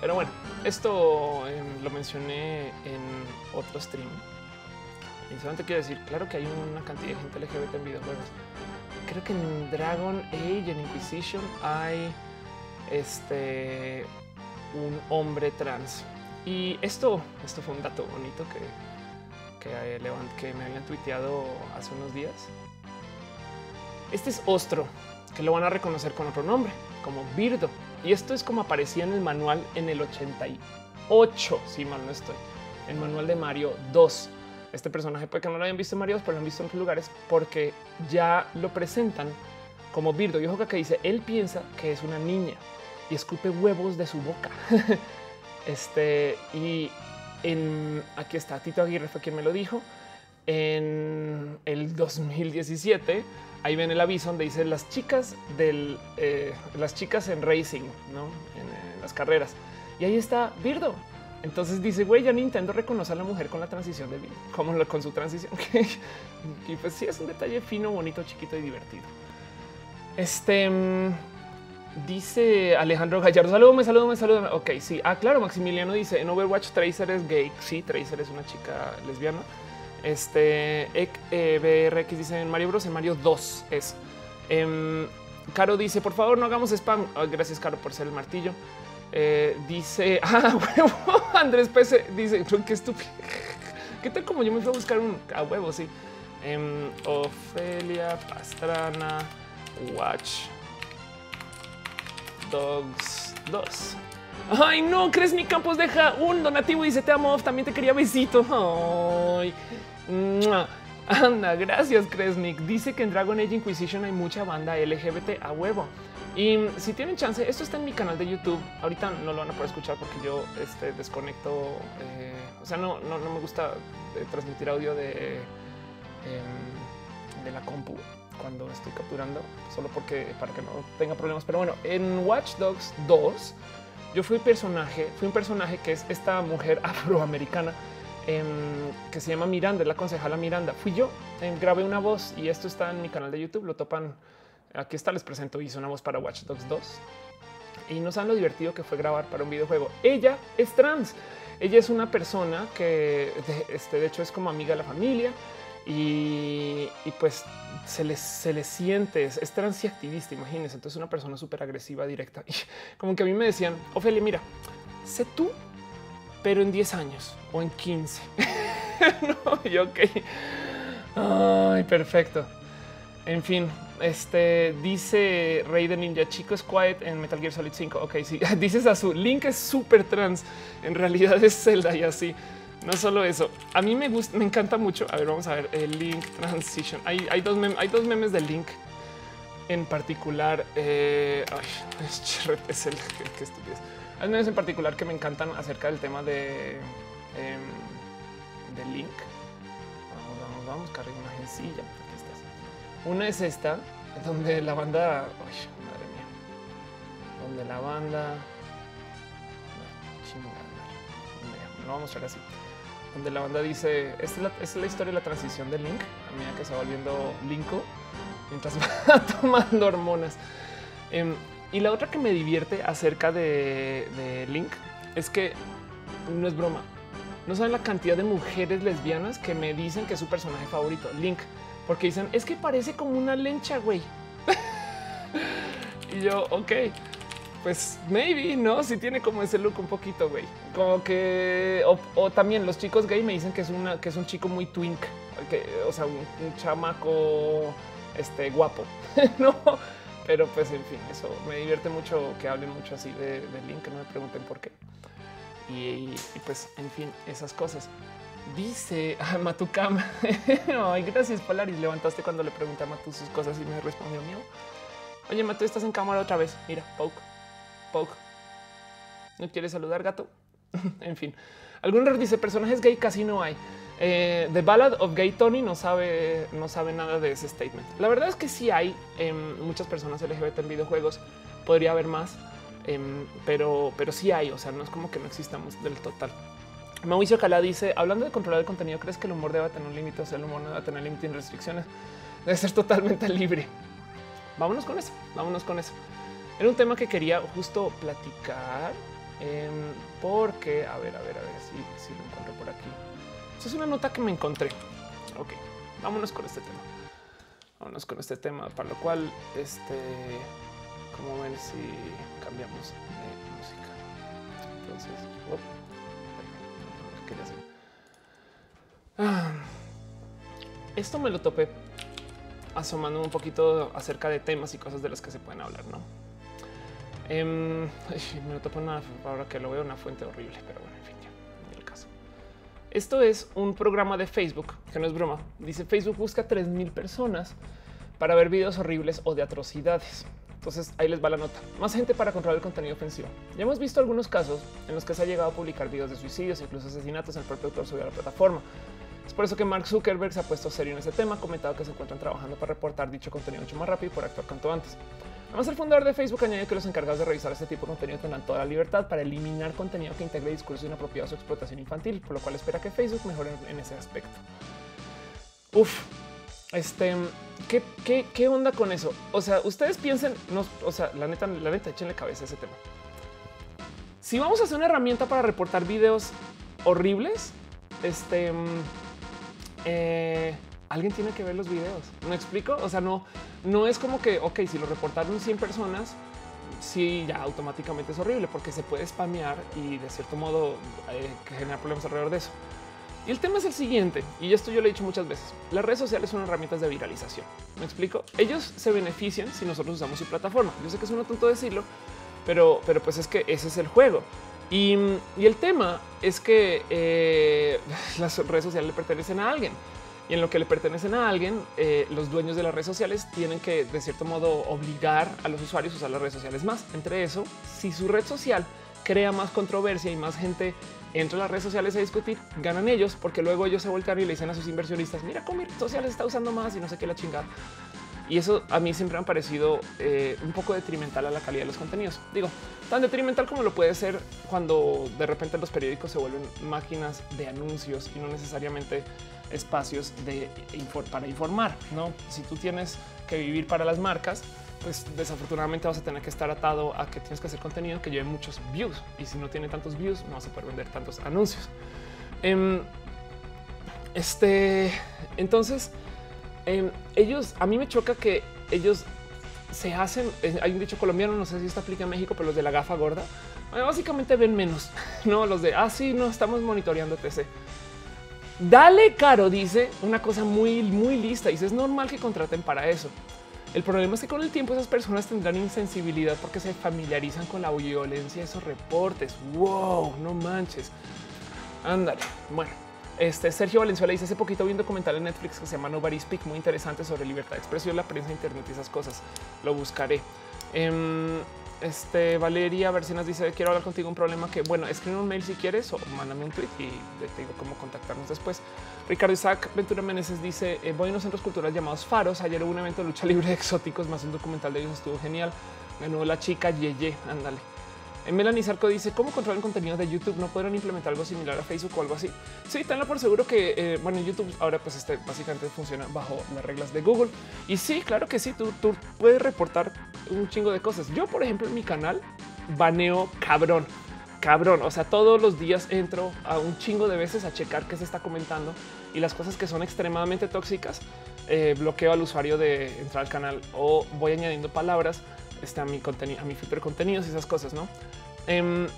Pero bueno, esto em, lo mencioné en otro stream. Y solamente quiero decir, claro que hay una cantidad de gente LGBT en videojuegos creo que en Dragon Age, en Inquisition, hay este un hombre trans. Y esto, esto fue un dato bonito que, que, eh, que me habían tuiteado hace unos días. Este es Ostro, que lo van a reconocer con otro nombre, como Birdo. Y esto es como aparecía en el manual en el 88, si mal no estoy, el manual de Mario 2 este personaje puede que no lo hayan visto en Mario, pero lo han visto en otros lugares porque ya lo presentan como Birdo. Y ojo que dice, él piensa que es una niña y escupe huevos de su boca. este, y en, aquí está, Tito Aguirre fue quien me lo dijo. En el 2017, ahí ven el aviso donde dice las chicas del, eh, las chicas en racing, ¿no? En, las carreras. Y ahí está Birdo, entonces dice, güey, ya Nintendo reconoce a la mujer con la transición de vida, como con su transición. y pues sí, es un detalle fino, bonito, chiquito y divertido. Este mm, dice Alejandro Gallardo, salúdame, salúdame, salúdame. Ok, sí. Ah, claro, Maximiliano dice en Overwatch Tracer es gay. Sí, Tracer es una chica lesbiana. Este eh, BRX dice en Mario Bros. En Mario 2 es. Em, Caro dice, por favor, no hagamos spam. Ah, gracias, Caro, por ser el martillo. Eh, dice, ah, huevo, Andrés Pese dice, qué estúpido. ¿Qué tal como yo me fui a buscar un a huevo? Sí. Em, Ofelia Pastrana Watch Dogs 2. Ay, no, crees mi Campos deja un donativo y dice te amo. También te quería besito. Ay, anda, gracias, Kresnik. Dice que en Dragon Age Inquisition hay mucha banda LGBT a huevo. Y si tienen chance, esto está en mi canal de YouTube. Ahorita no lo van a poder escuchar porque yo este, desconecto. Eh, o sea, no, no, me gusta eh, transmitir audio de, em, de la compu cuando estoy capturando, solo porque para que no tenga problemas. Pero bueno, en Watch Dogs 2, yo fui personaje, fui un personaje que es esta mujer afroamericana em, que se llama Miranda, es la concejala Miranda. Fui yo, em, grabé una voz y esto está en mi canal de YouTube. Lo topan Aquí está, les presento, hizo una voz para Watch Dogs 2 y no saben lo divertido que fue grabar para un videojuego. Ella es trans. Ella es una persona que de, este, de hecho es como amiga de la familia y, pues se le, se le siente, es, trans y activista, imagínense. Entonces una persona súper agresiva, directa. Y como que a mí me decían, Ofelia, mira, sé tú, pero en 10 años o en 15. no, yo ok. Ay, perfecto. En fin, este dice Rey de Ninja Chico es quiet en Metal Gear Solid 5. Ok, sí, dices a su Link es súper trans. En realidad es Zelda y así. No solo eso, a mí me gusta, me encanta mucho. A ver, vamos a ver el Link Transition. Hay, hay, dos, hay dos memes de Link en particular. Eh, ay, es el que estupidez. Hay memes en particular que me encantan acerca del tema de, de Link. Vamos, vamos, vamos, carga imagen. Sí, ya una es esta, donde la banda, madre mía, donde la banda, no, lo vamos a mostrar así, donde la banda dice, esta es la, historia de la transición de Link, a medida que se va volviendo Linko, mientras va tomando hormonas. Em, y la otra que me divierte acerca de, de Link es que no es broma. No saben la cantidad de mujeres lesbianas que me dicen que es su personaje favorito, Link, porque dicen es que parece como una lencha, güey. y yo, ok, pues maybe no, si tiene como ese look un poquito, güey. Como que, o, también los chicos gay me dicen que es que es un chico muy twink, que, o sea, un, chamaco, este guapo, no? Pero pues en fin, eso me divierte mucho que hablen mucho así de, Link, que no me pregunten por qué. Y, pues, en fin, esas cosas. Dice a Matucam. Ay, gracias, Polaris. Levantaste cuando le pregunté a Matu sus cosas y me respondió mío. Oye, Matu, estás en cámara otra vez. Mira, poke, poke. ¿No quieres saludar, gato? en fin, algunos dice personajes gay casi no hay. Eh, The Ballad of Gay Tony no sabe, no sabe nada de ese statement. La verdad es que sí hay em, muchas personas LGBT en videojuegos. Podría haber más, em, pero, pero sí hay. O sea, no es como que no existamos del total. Mauricio Cala dice: Hablando de controlar el contenido, ¿crees que el humor debe tener un límite? O sea, el humor no debe tener límite y restricciones. Debe ser totalmente libre. Vámonos con eso. Vámonos con eso. Era un tema que quería justo platicar em, porque, a ver, a ver, a ver si, si lo encuentro por aquí. Esa es una nota que me encontré. Ok, vámonos con este tema. Vámonos con este tema, para lo cual, este, como ven si cambiamos de música. Entonces, oh, ah, esto me lo topé asomando un poquito acerca de temas y cosas de las que se pueden hablar, ¿no? Em, me lo topo una, ahora que lo veo una fuente horrible, pero bueno, en fin, ya, el caso. Esto es un programa de Facebook, que no es broma. Dice Facebook busca 3000 personas para ver videos horribles o de atrocidades. Entonces ahí les va la nota. Más gente para controlar el contenido ofensivo. Ya hemos visto algunos casos en los que se ha llegado a publicar videos de suicidios, incluso asesinatos en el propio autor subido a la plataforma. Es por eso que Mark Zuckerberg se ha puesto serio en este tema, ha comentado que se encuentran trabajando para reportar dicho contenido mucho más rápido y por actuar cuanto antes. Además, el fundador de Facebook añadió que los encargados de revisar este tipo de contenido tendrán toda la libertad para eliminar contenido que integre discursos inapropiados o explotación infantil, por lo cual espera que Facebook mejore en ese aspecto. Uf, este, ¿qué, qué, onda con eso? O sea, ustedes piensen, no, o sea, la neta, la neta, échenle cabeza a ese tema. Si vamos a hacer una herramienta para reportar videos horribles, este, eh, alguien tiene que ver los videos. ¿Me explico? O sea, no, no es como que, ok, si lo reportaron 100 personas, sí, ya automáticamente es horrible porque se puede spamear y de cierto modo eh, generar problemas alrededor de eso. Y el tema es el siguiente, y esto yo lo he dicho muchas veces, las redes sociales son herramientas de viralización. ¿Me explico? Ellos se benefician si nosotros usamos su plataforma. Yo sé que es un tonto decirlo, pero, pero pues es que ese es el juego. Y, el tema es que eh, las redes sociales le pertenecen a alguien y en lo que le pertenecen a alguien, eh, los dueños de las redes sociales tienen que de cierto modo obligar a los usuarios a usar las redes sociales más. Entre eso, si su red social crea más controversia y más gente entra a las redes sociales a discutir, ganan ellos porque luego ellos se voltean y le dicen a sus inversionistas, mira cómo mi red social está usando más y no sé qué la chingada. Y eso a mí siempre me parecido eh, un poco detrimental a la calidad de los contenidos. Digo, tan detrimental como lo puede ser cuando de repente los periódicos se vuelven máquinas de anuncios y no necesariamente espacios de para informar. No, si tú tienes que vivir para las marcas, pues desafortunadamente vas a tener que estar atado a que tienes que hacer contenido que lleve muchos views y si no tiene tantos views, no vas a poder vender tantos anuncios. Em, este, entonces, em, ellos a mí me choca que ellos se hacen. Eh, hay un dicho colombiano, no sé si esto aplica en México, pero los de la gafa gorda básicamente ven menos, no los de así, ah, no estamos monitoreando TC. Dale caro, dice una cosa muy, muy lista. Dice es normal que contraten para eso. El problema es que con el tiempo esas personas tendrán insensibilidad porque se familiarizan con la violencia de esos reportes. Wow, no manches. Ándale. Bueno, este Sergio Valenzuela dice hace poquito vi un documental en Netflix que se llama Nobody Speak, muy interesante sobre libertad de expresión, la prensa, internet y esas cosas. Lo buscaré. Em, este Valeria Versiones dice quiero hablar contigo un problema que bueno, escribe un mail si quieres o mándame un tweet y te digo cómo contactarnos después. Ricardo Isaac Ventura Meneses dice eh, voy a unos centros culturales llamados Faros. Ayer hubo un evento de lucha libre de exóticos más un documental de ellos estuvo genial. Ganó la chica Yeye. Ándale. Melanie Sarco dice cómo controlar el contenido de YouTube. No podrán implementar algo similar a Facebook o algo así. Sí, tenlo por seguro que eh, bueno, YouTube ahora pues este básicamente funciona bajo las reglas de Google. Y sí, claro que sí, tú, tú puedes reportar un chingo de cosas. Yo, por ejemplo, en mi canal baneo cabrón cabrón. O sea, todos los días entro a un chingo de veces a checar qué se está comentando y las cosas que son extremadamente tóxicas. Eh, bloqueo al usuario de entrar al canal o voy añadiendo palabras este, a mi contenido, a mi filtro de contenidos y esas cosas, no? Em,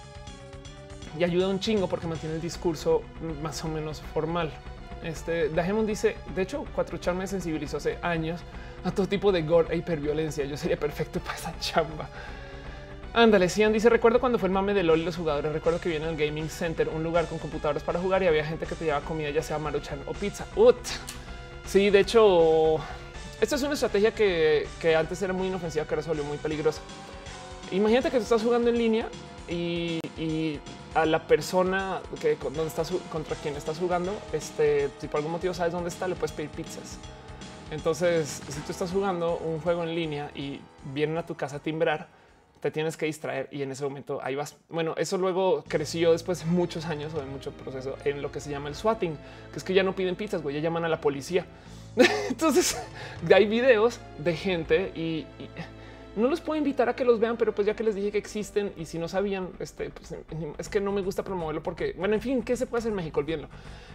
y ayuda un chingo porque mantiene el discurso más o menos formal. Este Dajemon dice: De hecho, Cuatro Chan me sensibilizó hace años a todo tipo de gore e hiperviolencia. Yo sería perfecto para esa chamba. Ándale, Cian dice: Recuerdo cuando fue el mame de LOL y los jugadores. Recuerdo que viene el Gaming Center, un lugar con computadores para jugar y había gente que te llevaba comida, ya sea maruchan o pizza. Ut. Sí, de hecho, esta es una estrategia que, antes era muy inofensiva, que ahora se muy peligrosa. Imagínate que tú estás jugando en línea y, a la persona que donde estás contra quien estás jugando, este, si por algún motivo sabes dónde está, le puedes pedir pizzas. Entonces, si tú estás jugando un juego en línea y vienen a tu casa a timbrar, te tienes que distraer y en ese momento ahí vas. Bueno, eso luego creció después de muchos años o de mucho proceso en lo que se llama el swatting, que es que ya no piden pizzas, güey, ya llaman a la policía. Entonces, hay videos de gente y, no los puedo invitar a que los vean, pero pues ya que les dije que existen y si no sabían, este, pues, es que no me gusta promoverlo porque, bueno, en fin, ¿qué se puede hacer en México? Olvídenlo.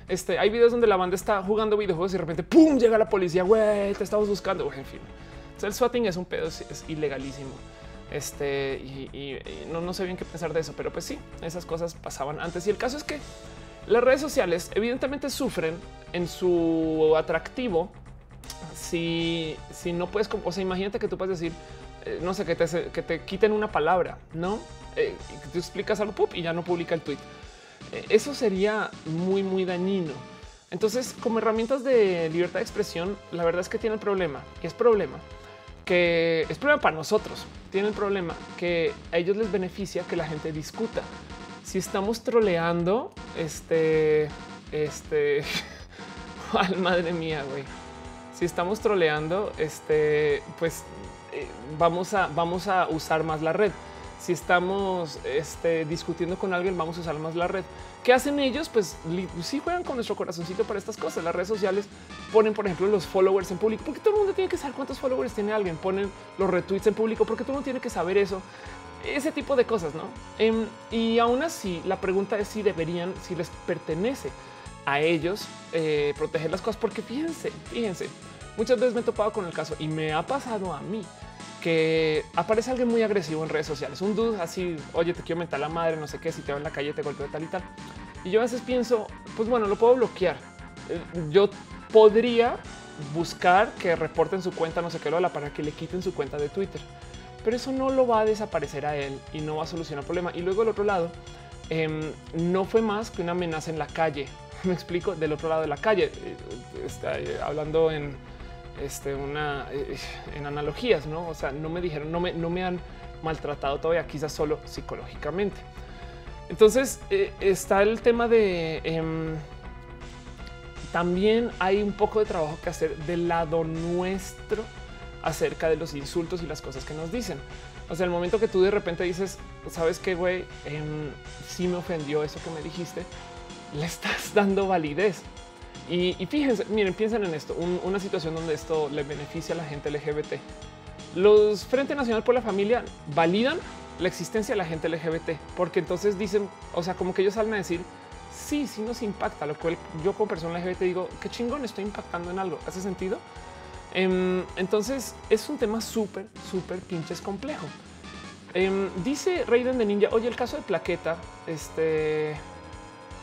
Este, hay videos donde la banda está jugando videojuegos y de repente, ¡pum!, llega la policía, güey, te estamos buscando, en fin. el swatting es un pedo, es ilegalísimo. Este y, no, no sé bien qué pensar de eso, pero pues sí, esas cosas pasaban antes. Y el caso es que las redes sociales evidentemente sufren en su atractivo si, si no puedes, o sea, imagínate que tú puedes decir, eh, no sé, que te, que te quiten una palabra, no? Eh, que tú explicas algo y ya no publica el tweet. Eh, eso sería muy, muy dañino. Entonces, como herramientas de libertad de expresión, la verdad es que tiene el problema y es problema que es problema para nosotros. Tiene el problema que a ellos les beneficia que la gente discuta. Si estamos troleando, este, este, madre mía, güey. Si estamos troleando, este, pues eh, vamos a, vamos a usar más la red si estamos este, discutiendo con alguien, vamos a usar más la red. ¿Qué hacen ellos? Pues sí juegan con nuestro corazoncito para estas cosas. Las redes sociales ponen, por ejemplo, los followers en público, porque todo el mundo tiene que saber cuántos followers tiene alguien. Ponen los retweets en público, porque todo el mundo tiene que saber eso. Ese tipo de cosas, ¿no? Em, y aún así, la pregunta es si deberían, si les pertenece a ellos eh, proteger las cosas, porque fíjense, fíjense, muchas veces me he topado con el caso y me ha pasado a mí que aparece alguien muy agresivo en redes sociales, un dude así, oye, te quiero mentar la madre, no sé qué, si te veo en la calle te golpeo tal y tal. Y yo a veces pienso, pues bueno, lo puedo bloquear. Eh, yo podría buscar que reporten su cuenta, no sé qué, lo para que le quiten su cuenta de Twitter. Pero eso no lo va a desaparecer a él y no va a solucionar el problema. Y luego el otro lado, em, no fue más que una amenaza en la calle. Me explico, del otro lado de la calle, eh, está eh, hablando en este, una eh, en analogías, no? O sea, no me dijeron, no me, no me han maltratado todavía, quizás solo psicológicamente. Entonces eh, está el tema de em, también hay un poco de trabajo que hacer del lado nuestro acerca de los insultos y las cosas que nos dicen. O sea, el momento que tú de repente dices, sabes qué, güey, eh, sí me ofendió eso que me dijiste, le estás dando validez. Y, fíjense, miren, piensen en esto, una situación donde esto le beneficia a la gente LGBT. Los Frente Nacional por la Familia validan la existencia de la gente LGBT, porque entonces dicen, o sea, como que ellos salen a decir, sí, sí nos impacta, lo cual yo como persona LGBT digo, qué chingón, estoy impactando en algo, ¿hace sentido? Em, entonces es un tema súper, súper pinches complejo. Em, dice Raiden de Ninja, oye, el caso de Plaqueta, este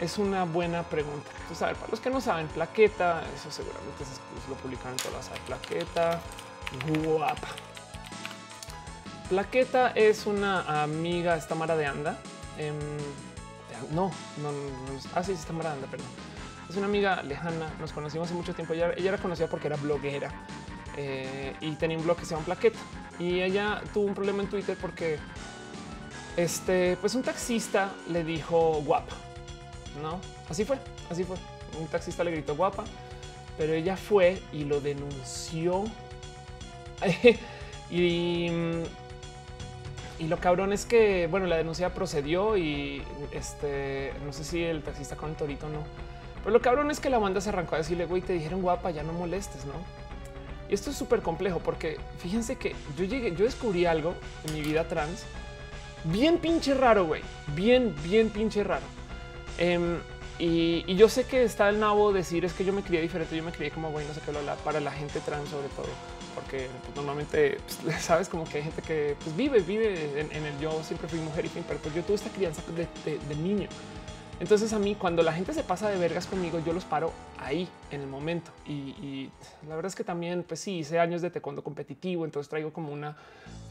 es una buena pregunta. Entonces, a para los que no saben, plaqueta, eso seguramente se lo publicaron todas plaqueta guapa. Plaqueta es una amiga, está Mara de Anda. Em, no, no, no, ah, sí, está Mara Anda, perdón. Es una amiga lejana, nos conocimos hace mucho tiempo. Ella, ella era conocida porque era bloguera eh, y tenía un blog que se llama Plaqueta. Y ella tuvo un problema en Twitter porque este, pues un taxista le dijo guapa no, así fue, así fue. Un taxista le gritó guapa, pero ella fue y lo denunció. y, lo cabrón es que, bueno, la denuncia procedió y este, no sé si el taxista con el torito no. Pero lo cabrón es que la banda se arrancó a decirle, güey, te dijeron guapa, ya no molestes, ¿no? Y esto es súper complejo porque fíjense que yo llegué, yo descubrí algo en mi vida trans bien pinche raro, güey, bien, bien pinche raro. Em, y, yo sé que está el nabo decir es que yo me crié diferente, yo me crié como güey, no sé qué, para la gente trans sobre todo, porque pues, normalmente pues, sabes como que hay gente que pues, vive, vive en, el yo siempre fui mujer y fin, pero pues yo tuve esta crianza de, niño. Entonces a mí cuando la gente se pasa de vergas conmigo, yo los paro ahí en el momento. Y, la verdad es que también, pues sí, hice años de taekwondo competitivo, entonces traigo como una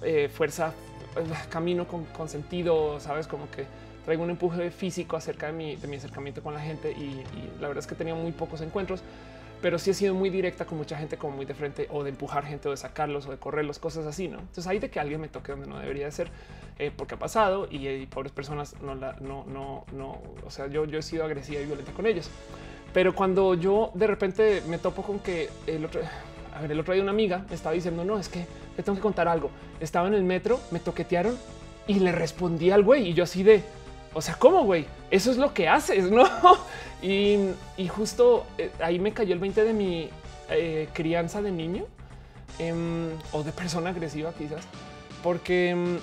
eh, fuerza, eh, camino con sentido, sabes, como que traigo un empuje físico acerca de mi, de mi acercamiento con la gente y, la verdad es que he tenido muy pocos encuentros, pero sí he sido muy directa con mucha gente, como muy de frente o de empujar gente o de sacarlos o de correrlos, cosas así, ¿no? Entonces hay de que alguien me toque donde no debería de ser, eh, porque ha pasado y, pobres personas no la, no, no, no, o sea, yo, yo he sido agresiva y violenta con ellos. Pero cuando yo de repente me topo con que el otro, a ver, el otro día una amiga me estaba diciendo, no, es que le tengo que contar algo. Estaba en el metro, me toquetearon y le respondí al güey y yo así de, o sea, ¿cómo, güey? Eso es lo que haces, ¿no? Y, justo eh, ahí me cayó el 20 de mi eh, crianza de niño em, o de persona agresiva quizás, porque, em,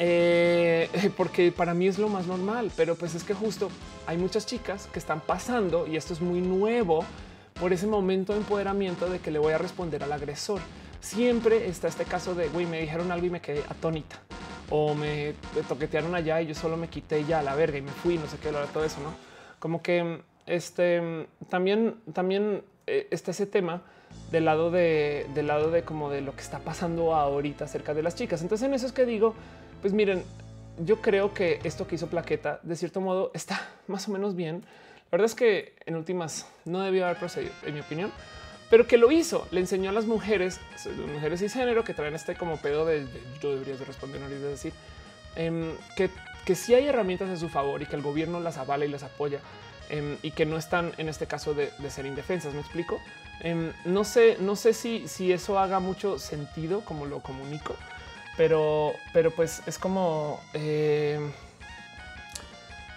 eh, porque para mí es lo más normal, pero pues es que justo hay muchas chicas que están pasando, y esto es muy nuevo, por ese momento de empoderamiento de que le voy a responder al agresor. Siempre está este caso de, güey, me dijeron algo y me quedé atónita o me toquetearon allá y yo solo me quité ya la verga y me fui, no sé qué, todo eso, ¿no? Como que este también, también eh, está ese tema del lado de, del lado de como de lo que está pasando ahorita acerca de las chicas. Entonces en eso es que digo, pues miren, yo creo que esto que hizo Plaqueta de cierto modo está más o menos bien. La verdad es que en últimas no debió haber procedido, en mi opinión pero que lo hizo, le enseñó a las mujeres, mujeres y género que traen este como pedo de, yo debería de responder, no de decir em, que, que sí hay herramientas a su favor y que el gobierno las avala y las apoya em, y que no están en este caso de, ser indefensas. Me explico. Em, no sé, no sé si, si eso haga mucho sentido como lo comunico, pero, pero pues es como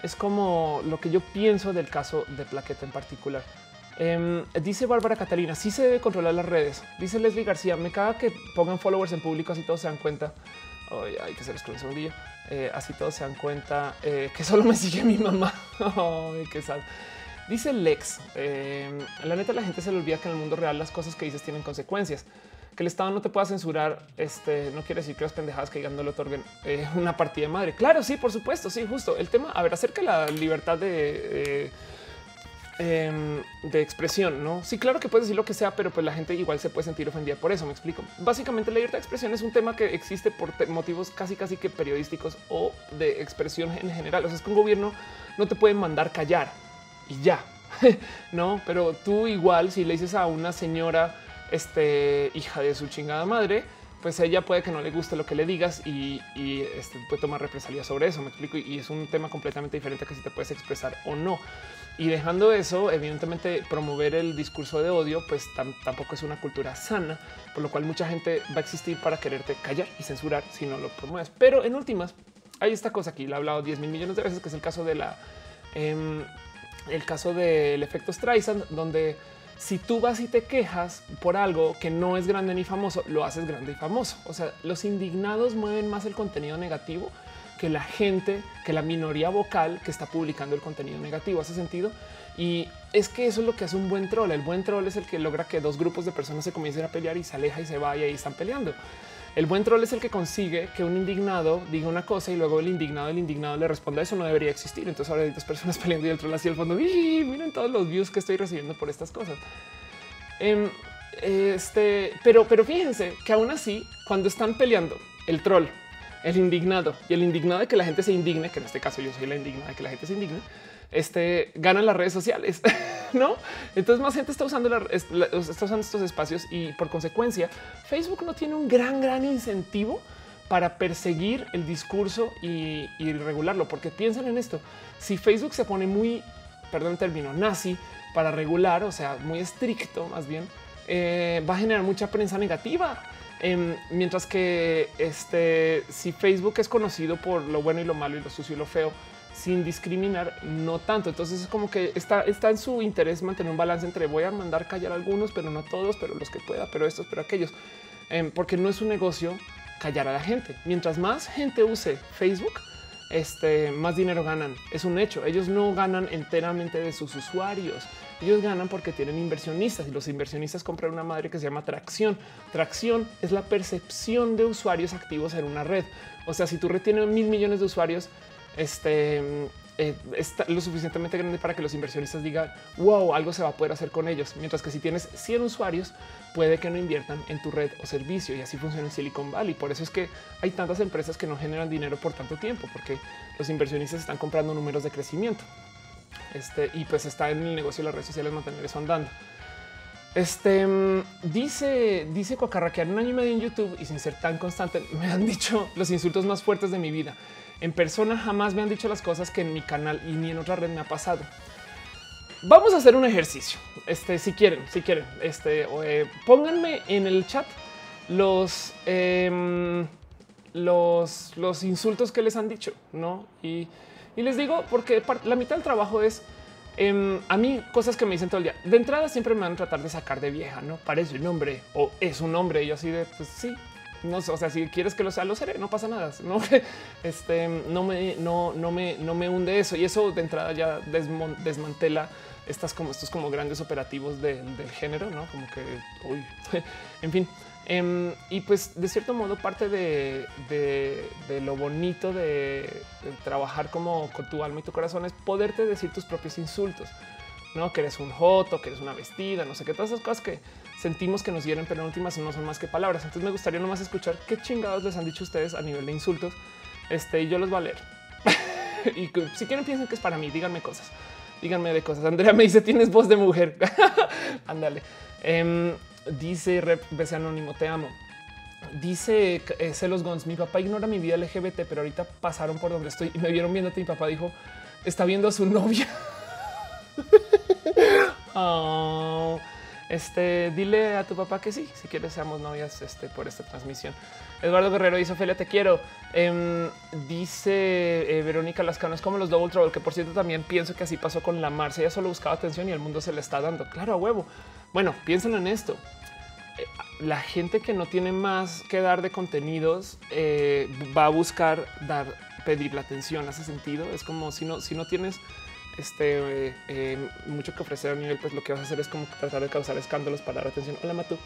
es como lo que yo pienso del caso de Plaqueta en particular. Em, dice Bárbara Catalina, sí se debe controlar las redes. Dice Leslie García, me caga que pongan followers en público así todos se dan cuenta. hay que ser un segundillo. Eh, así todos se dan cuenta eh, que solo me sigue mi mamá. qué sad. Dice Lex, em, la neta la gente se le olvida que en el mundo real las cosas que dices tienen consecuencias. Que el Estado no te pueda censurar, este no quiere decir que las pendejadas que digan no le otorguen eh, una partida de madre. Claro, sí, por supuesto, sí, justo. El tema, a ver, acerca de la libertad de Em, de expresión, ¿no? Sí, claro que puedes decir lo que sea, pero pues la gente igual se puede sentir ofendida por eso, me explico. Básicamente la libertad de expresión es un tema que existe por motivos casi casi que periodísticos o de expresión en general. O sea, es que un gobierno no te puede mandar callar y ya, ¿no? Pero tú igual si le dices a una señora, este, hija de su chingada madre, pues ella puede que no le guste lo que le digas y, este, puede tomar represalias sobre eso. Me explico. Y es un tema completamente diferente que si te puedes expresar o no. Y dejando eso, evidentemente promover el discurso de odio, pues tampoco es una cultura sana, por lo cual mucha gente va a existir para quererte callar y censurar si no lo promueves. Pero en últimas, hay esta cosa aquí, la he hablado 10 mil millones de veces, que es el caso de la, em, el caso del efecto Streisand, donde si tú vas y te quejas por algo que no es grande ni famoso, lo haces grande y famoso. O sea, los indignados mueven más el contenido negativo que la gente, que la minoría vocal que está publicando el contenido negativo. Hace sentido. Y es que eso es lo que hace un buen troll. El buen troll es el que logra que dos grupos de personas se comiencen a pelear y se aleja y se vaya y están peleando. El buen troll es el que consigue que un indignado diga una cosa y luego el indignado, el indignado le responda eso no debería existir. Entonces ahora hay dos personas peleando y el troll hacia el fondo. Miren todos los views que estoy recibiendo por estas cosas. Em, este, pero, pero fíjense que aún así, cuando están peleando el troll el indignado y el indignado de que la gente se indigne, que en este caso yo soy la indignada de que la gente se indigne, este ganan las redes sociales, no? Entonces más gente está usando, está usando estos espacios y por consecuencia Facebook no tiene un gran, gran incentivo para perseguir el discurso y, regularlo, porque piensan en esto. Si Facebook se pone muy, perdón el término, nazi para regular, o sea, muy estricto más bien, eh, va a generar mucha prensa negativa Em, mientras que este, si Facebook es conocido por lo bueno y lo malo y lo sucio y lo feo, sin discriminar, no tanto. Entonces es como que está, está en su interés mantener un balance entre voy a mandar callar a algunos, pero no todos, pero los que pueda, pero estos, pero aquellos, em, porque no es un negocio callar a la gente. Mientras más gente use Facebook, este, más dinero ganan. Es un hecho. Ellos no ganan enteramente de sus usuarios. Ellos ganan porque tienen inversionistas y los inversionistas compran una madre que se llama tracción. Tracción es la percepción de usuarios activos en una red. O sea, si tú retienes mil millones de usuarios, este eh, está lo suficientemente grande para que los inversionistas digan wow, algo se va a poder hacer con ellos. Mientras que si tienes 100 usuarios, puede que no inviertan en tu red o servicio y así funciona en Silicon Valley. Por eso es que hay tantas empresas que no generan dinero por tanto tiempo, porque los inversionistas están comprando números de crecimiento. Este y pues está en el negocio de las redes sociales mantener eso andando. Este dice, dice Coacarraquear un año y medio en YouTube y sin ser tan constante, me han dicho los insultos más fuertes de mi vida en persona jamás me han dicho las cosas que en mi canal y ni en otra red me ha pasado. Vamos a hacer un ejercicio. Este, si quieren, si quieren, este, eh, pónganme en el chat los, em, los, los insultos que les han dicho, no? Y, les digo porque la mitad del trabajo es em, a mí cosas que me dicen todo el día. De entrada siempre me van a tratar de sacar de vieja, no parece un hombre o es un hombre. Y yo así de pues sí, no, o sea, si quieres que lo sea, lo seré, no pasa nada. No, este, no me, no, no me, no me hunde eso. Y eso de entrada ya desmantela estas como estos como grandes operativos del género, no como que, uy, en fin. Em, y pues de cierto modo parte de, lo bonito de, trabajar como con tu alma y tu corazón es poderte decir tus propios insultos, no que eres un joto, que eres una vestida, no sé qué, todas esas cosas que sentimos que nos hieren, pero en últimas no son más que palabras. Entonces me gustaría nomás escuchar qué chingados les han dicho ustedes a nivel de insultos. Este y yo los voy a leer. y si quieren piensen que es para mí, díganme cosas. Díganme de cosas. Andrea me dice tienes voz de mujer. Ándale. Em, dice Rep Anónimo, te amo. Dice eh, Celos Gons, mi papá ignora mi vida LGBT, pero ahorita pasaron por donde estoy y me vieron viéndote. Mi papá dijo, está viendo a su novia. oh. Este, dile a tu papá que sí, si quieres seamos novias este, por esta transmisión. Eduardo Guerrero dice, Ophelia, te quiero. Em, dice eh, Verónica Lascano, es como los Double Trouble, que por cierto también pienso que así pasó con la Marcia. Ella solo buscaba atención y el mundo se le está dando. Claro, a huevo. Bueno, piensen en esto. Eh, la gente que no tiene más que dar de contenidos eh, va a buscar dar, pedir la atención. Hace sentido. Es como si no, si no tienes este, eh, mucho que ofrecer a nivel, pues lo que vas a hacer es como tratar de causar escándalos para dar atención. Hola Matú,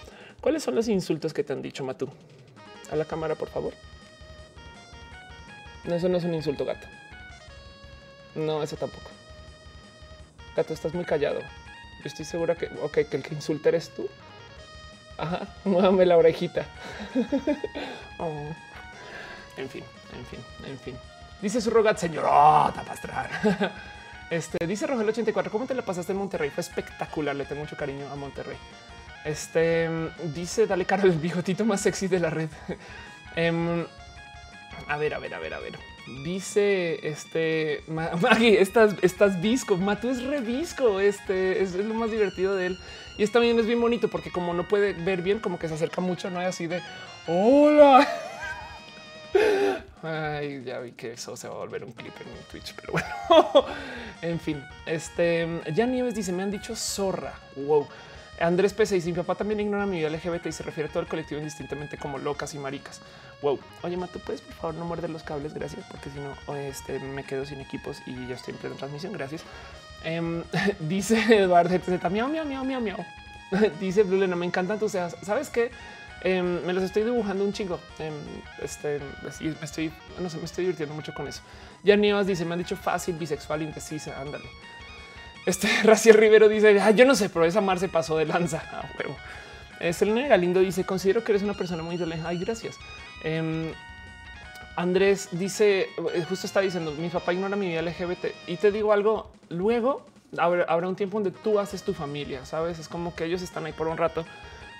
¿cuáles son los insultos que te han dicho Matú? A la cámara, por favor. Eso no es un insulto, gato. No, eso tampoco. Gato, estás muy callado. Yo estoy segura que, ok, que el que insulta eres tú. Ajá, muévame la orejita. Oh. En fin, en fin, en fin. Dice su rogat, señorota pastral. Este dice Rogel 84. ¿Cómo te la pasaste en Monterrey? Fue espectacular. Le tengo mucho cariño a Monterrey. Este dice dale cara al bigotito más sexy de la red. Em, a ver, a ver, a ver, a ver. Dice este Maggie, estás, estás visco. Matu es revisco. Este es, lo más divertido de él. Y está bien, es bien bonito porque como no puede ver bien, como que se acerca mucho, no hay así de hola. Ay, ya vi que eso se va a volver un clip en mi Twitch, pero bueno, en fin, este ya Nieves dice: Me han dicho zorra. Wow. Andrés P. dice: Mi papá también ignora mi vida LGBT y se refiere a todo el colectivo indistintamente como locas y maricas. Wow. Oye, Mato, puedes por favor no morder los cables? Gracias, porque si no, este me quedo sin equipos y ya estoy en plena transmisión. Gracias. Em, dice Eduardo miau, miau, miau, miau, miau. dice Blue me encantan tus seas. ¿Sabes qué? Em, me los estoy dibujando un chingo. Em, este, me estoy, no sé, me estoy divirtiendo mucho con eso. Ya Nievas dice, me han dicho fácil, bisexual, indecisa, ándale. Este Raciel Rivero dice, yo no sé, pero esa Mar se pasó de lanza. Ah, huevo. Eh, Galindo dice, considero que eres una persona muy inteligente. Ay, gracias. Em, Andrés dice, eh, justo está diciendo, mi papá ignora mi vida LGBT. Y te digo algo, luego habrá, habrá un tiempo donde tú haces tu familia, ¿sabes? Es como que ellos están ahí por un rato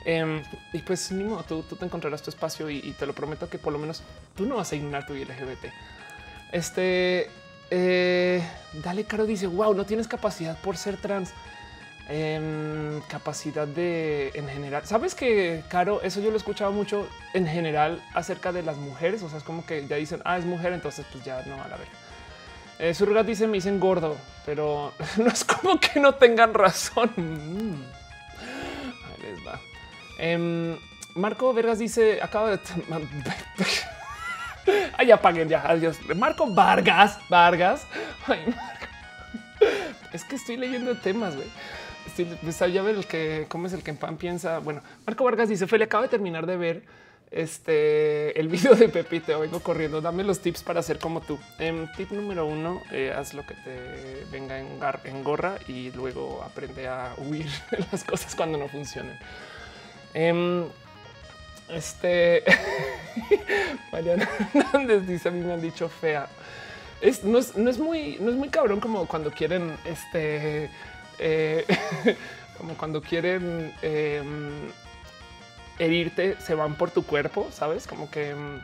Em, y pues ni modo, tú, te encontrarás tu espacio y, te lo prometo que por lo menos tú no vas a ignorar tu LGBT. Este eh, Dale Caro dice wow, no tienes capacidad por ser trans. Em, capacidad de en general. Sabes que Caro, eso yo lo he escuchado mucho en general acerca de las mujeres. O sea, es como que ya dicen, ah, es mujer, entonces pues ya no a la ver. Eh, Surrat dice, me dicen gordo, pero no es como que no tengan razón. Mm. Em, Marco Vergas dice: Acaba de. Ay, apaguen ya. Adiós. Marco Vargas, Vargas. Ay, Es que estoy leyendo temas, güey. Ya ver el que cómo es el que en pan piensa. Bueno, Marco Vargas dice: Feli, acabo de terminar de ver este el video de Pepito. Vengo corriendo. Dame los tips para hacer como tú. En tip número uno: eh, haz lo que te venga en, en, gorra y luego aprende a huir las cosas cuando no funcionen. Em, este Mariana Hernández dice: A mí me han dicho fea. No, es, no, es, muy, no es muy cabrón como cuando quieren este, eh, como cuando quieren em, herirte, se van por tu cuerpo, sabes? Como que em,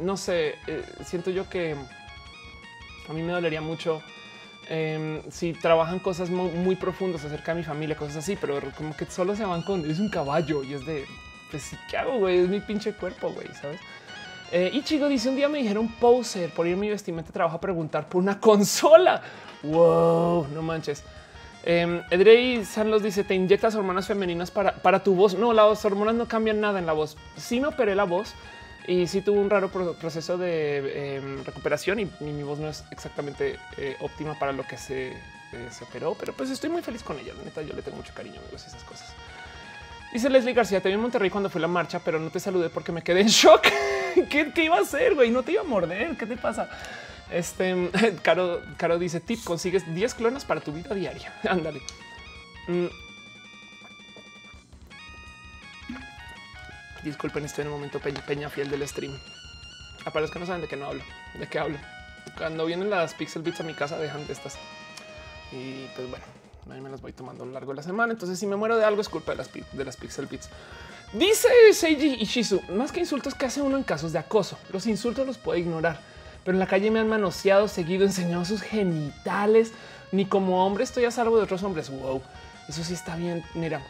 no sé, eh, siento yo que a mí me dolería mucho em, si trabajan cosas muy, profundas acerca de mi familia, cosas así, pero como que solo se van con es un caballo y es de pues ¿qué hago? Güey, es mi pinche cuerpo, güey, sabes? Eh, y chico dice un día me dijeron poser por ir mi vestimenta de trabajo a preguntar por una consola. Wow, no manches. Eh, Edrey Sanlos dice: Te inyectas hormonas femeninas para, para tu voz. No, las hormonas no cambian nada en la voz. Sí me operé la voz y sí tuve un raro proceso de em, recuperación y, mi voz no es exactamente eh, óptima para lo que se, eh, se, operó, pero pues estoy muy feliz con ella. La neta, yo le tengo mucho cariño a esas cosas. Dice Leslie García, te vi en Monterrey cuando fue la marcha, pero no te saludé porque me quedé en shock. ¿Qué, iba a hacer, güey? No te iba a morder. ¿Qué te pasa? Este Caro, Caro dice tip consigues 10 clonas para tu vida diaria. Ándale. Mm. Disculpen, estoy en el momento peña, fiel del stream. Aparece que no saben de qué no hablo, de qué hablo. Cuando vienen las Pixel Bits a mi casa, dejan de estas. Y pues bueno, ahí me las voy tomando a lo largo de la semana. Entonces, si me muero de algo, es culpa de las, de las Pixel Bits. Dice Seiji Ishizu, más que insultos que hace uno en casos de acoso. Los insultos los puede ignorar, pero en la calle me han manoseado, seguido, enseñado sus genitales. Ni como hombre estoy a salvo de otros hombres. Wow, eso sí está bien. Mira,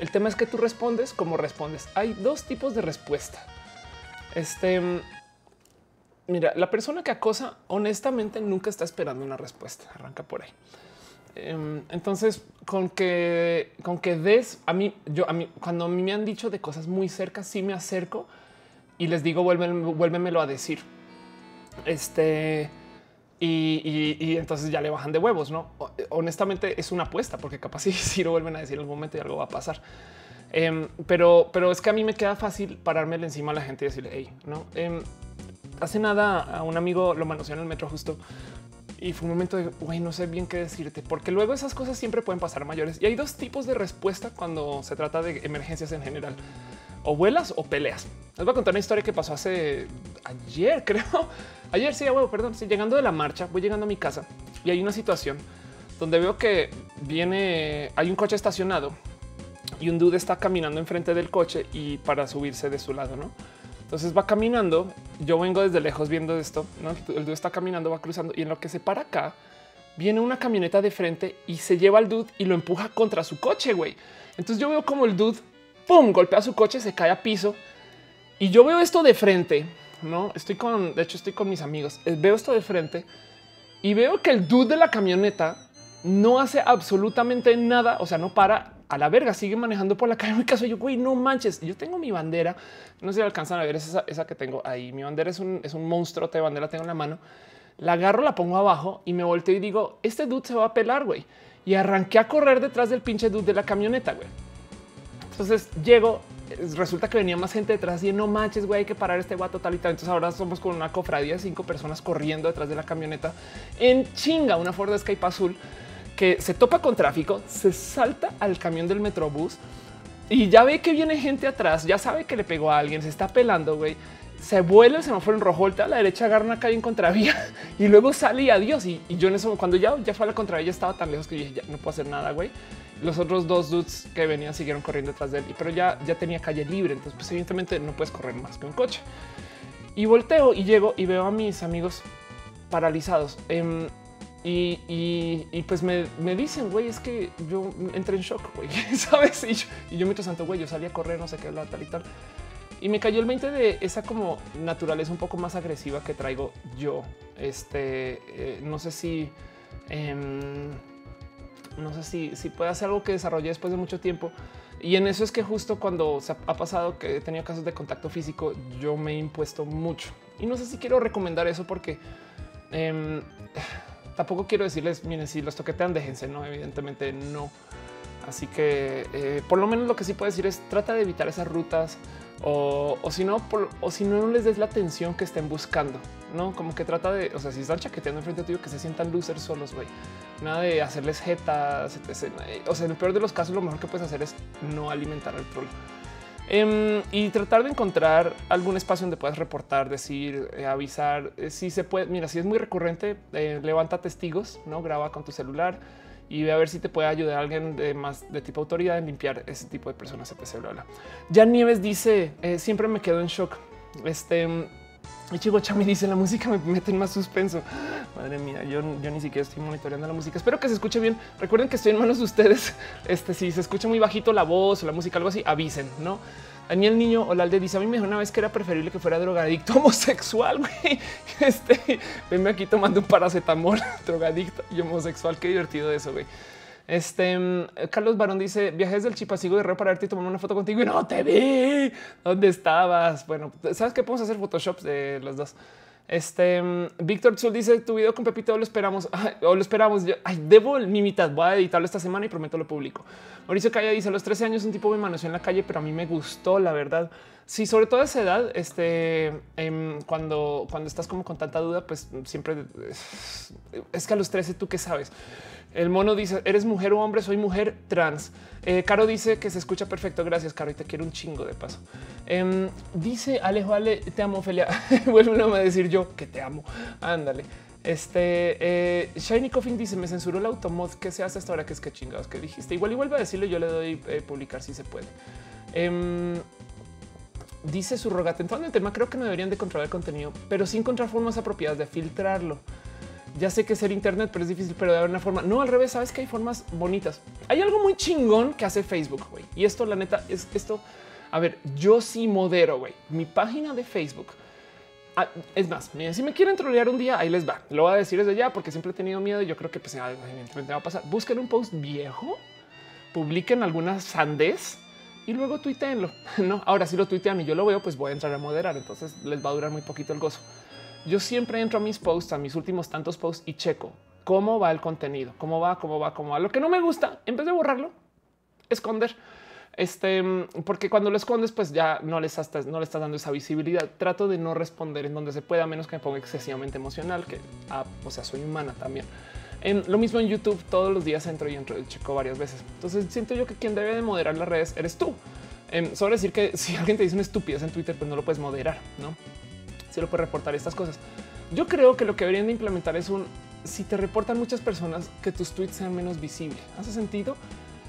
el tema es que tú respondes como respondes. Hay dos tipos de respuesta. Este, mira, la persona que acosa honestamente nunca está esperando una respuesta. Arranca por ahí. Em, entonces, con que con que des a mí, yo a mí, cuando a mí me han dicho de cosas muy cerca, sí me acerco y les digo, vuélvemelo a decir. Este y, entonces ya le bajan de huevos. No, honestamente es una apuesta porque capaz si, lo vuelven a decir en algún momento y algo va a pasar. Em, pero, pero es que a mí me queda fácil parármele encima a la gente y decirle, hey, no. Em, hace nada a un amigo lo manoseó en el metro justo y fue un momento de güey, no sé bien qué decirte, porque luego esas cosas siempre pueden pasar mayores. Y hay dos tipos de respuesta cuando se trata de emergencias en general, o vuelas o peleas. Les voy a contar una historia que pasó hace ayer, creo. Ayer sí, huevo, perdón. Sí, llegando de la marcha, voy llegando a mi casa y hay una situación donde veo que viene, hay un coche estacionado y un dude está caminando enfrente del coche y para subirse de su lado, no? Entonces va caminando. Yo vengo desde lejos viendo esto. El dude está caminando, va cruzando y en lo que se para acá viene una camioneta de frente y se lleva al dude y lo empuja contra su coche. Güey, entonces yo veo como el dude pum, golpea su coche, se cae a piso y yo veo esto de frente. No estoy con, de hecho, estoy con mis amigos. Eh, veo esto de frente y veo que el dude de la camioneta no hace absolutamente nada. O sea, no para a la verga, sigue manejando por la calle. En mi caso, yo, güey, no manches. Yo tengo mi bandera. No sé si alcanzan a ver esa, esa que tengo ahí. Mi bandera es un, es un monstruo de bandera, tengo en la mano. La agarro, la pongo abajo y me volteo y digo, este dude se va a pelar, güey. Y arranqué a correr detrás del pinche dude de la camioneta, güey. Entonces llego, resulta que venía más gente detrás y no manches, güey, hay que parar este guato tal y tal. Entonces ahora somos con una cofradía de cinco personas corriendo detrás de la camioneta en chinga, una Ford Escape azul que se topa con tráfico, se salta al camión del Metrobús y ya ve que viene gente atrás, ya sabe que le pegó a alguien, se está pelando, güey. Se vuelve el semáforo en rojo, voltea a la derecha, agarra una calle en contravía y luego sale y adiós. Y, yo en eso, cuando ya, ya fue a la contravía, estaba tan lejos que dije, ya no puedo hacer nada, güey. Los otros dos dudes que venían siguieron corriendo detrás de él, pero ya, ya tenía calle libre. Entonces, pues evidentemente no puedes correr más que un coche. Y volteo y llego y veo a mis amigos paralizados. Em, y, pues me, dicen, güey, es que yo entré en shock, güey, ¿sabes? Y yo, y yo mientras tanto, güey, yo salía a correr, no sé qué, tal y tal. Y me cayó el 20 de esa como naturaleza un poco más agresiva que traigo yo. Este, eh, no sé si... Em, no sé si, si puede hacer algo que desarrollé después de mucho tiempo. Y en eso es que justo cuando se ha pasado que he tenido casos de contacto físico, yo me he impuesto mucho. Y no sé si quiero recomendar eso porque em, tampoco quiero decirles, miren, si los toquetean, déjense, no, evidentemente no. Así que eh, por lo menos lo que sí puedo decir es trata de evitar esas rutas o, si no, o si no, les des la atención que estén buscando, no como que trata de, o sea, si están chaqueteando enfrente ti, que se sientan losers solos, güey nada de hacerles jetas. O sea, en el peor de los casos, lo mejor que puedes hacer es no alimentar al troll. Em, y tratar de encontrar algún espacio donde puedas reportar, decir, eh, avisar. Eh, si se puede, mira, si es muy recurrente, eh, levanta testigos, no graba con tu celular y ve a ver si te puede ayudar alguien de más de tipo autoridad en limpiar ese tipo de personas. Etc. Bla, Ya Nieves dice: Siempre me quedo en shock. Este y Chico Chami dice la música me mete en más suspenso. Madre mía, yo, yo ni siquiera estoy monitoreando la música. Espero que se escuche bien. Recuerden que estoy en manos de ustedes. Este, si se escucha muy bajito la voz o la música, algo así, avisen, no? Daniel Niño Olalde dice a mí me dijo una vez que era preferible que fuera drogadicto homosexual. Güey. Este venme aquí tomando un paracetamol drogadicto y homosexual. Qué divertido eso. Güey. Este mm, Carlos Barón dice viajes del Chipasigo de Guerrero para verte y tomar una foto contigo y no te vi. ¿Dónde estabas? Bueno, sabes que podemos hacer photoshops de los dos. Este mm, Víctor Sul dice tu video con Pepito lo esperamos o lo esperamos. Yo, ay, debo mi mitad. Voy a editarlo esta semana y prometo lo público. Mauricio Calla dice a los 13 años un tipo me manoseó en la calle, pero a mí me gustó la verdad. Sí, sobre todo a esa edad, este em, cuando, cuando estás como con tanta duda, pues siempre es que a los 13 tú qué sabes. El mono dice, ¿eres mujer o hombre? Soy mujer trans. Eh, Caro dice que se escucha perfecto. Gracias, Caro. Y te quiero un chingo de paso. Em, dice Alejo, Ale, te amo, Felia. Vuelve a decir yo que te amo. Ándale. Este eh, Shiny Coffin dice: Me censuró el automod. ¿Qué se hace hasta ahora? Que es que chingados que dijiste. Igual y vuelve a decirlo. Yo le doy eh, publicar si se puede. Em, dice su rogate. Entonces, el tema creo que no deberían de controlar el contenido, pero sí encontrar formas apropiadas de filtrarlo ya sé que ser Internet, pero es difícil, pero de haber una forma. No, al revés, sabes que hay formas bonitas. Hay algo muy chingón que hace Facebook, güey. Y esto, la neta, es esto. A ver, yo sí modero, güey. Mi página de Facebook. Ah, es más, si me quieren trolear un día, ahí les va. Lo voy a decir desde ya porque siempre he tenido miedo y yo creo que pues, evidentemente va a pasar. Busquen un post viejo, publiquen algunas sandez y luego tuiteenlo. No, ahora si lo tuitean y yo lo veo, pues voy a entrar a moderar. Entonces les va a durar muy poquito el gozo yo siempre entro a mis posts, a mis últimos tantos posts y checo cómo va el contenido, cómo va, cómo va, cómo va. Lo que no me gusta, en vez de borrarlo, esconder. Este, porque cuando lo escondes, pues ya no les estás, no le estás dando esa visibilidad. Trato de no responder en donde se pueda, a menos que me ponga excesivamente emocional, que ah, o sea, soy humana también. En, lo mismo en YouTube, todos los días entro y entro y checo varias veces. Entonces siento yo que quien debe de moderar las redes eres tú. Eh, sobre decir que si alguien te dice una estupidez en Twitter, pues no lo puedes moderar, no? Se lo puede reportar estas cosas. Yo creo que lo que deberían de implementar es un si te reportan muchas personas que tus tweets sean menos visibles. Hace sentido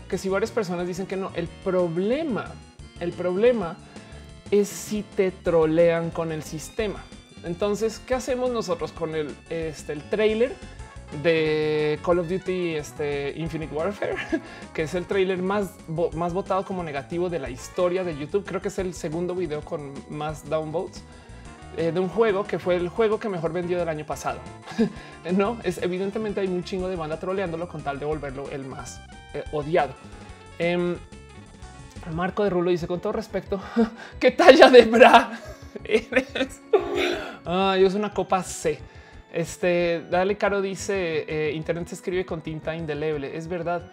que si varias personas dicen que no, el problema, el problema es si te trolean con el sistema. Entonces, ¿qué hacemos nosotros con el, este, el trailer de Call of Duty este, Infinite Warfare, que es el trailer más, más votado como negativo de la historia de YouTube? Creo que es el segundo video con más downvotes de un juego que fue el juego que mejor vendió del año pasado. no es evidentemente hay un chingo de banda troleándolo con tal de volverlo el más eh, odiado. Em, Marco de Rulo dice con todo respeto, qué talla de bra eres. ah, yo soy una copa C. Este Dale Caro dice eh, Internet se escribe con tinta indeleble. Es verdad.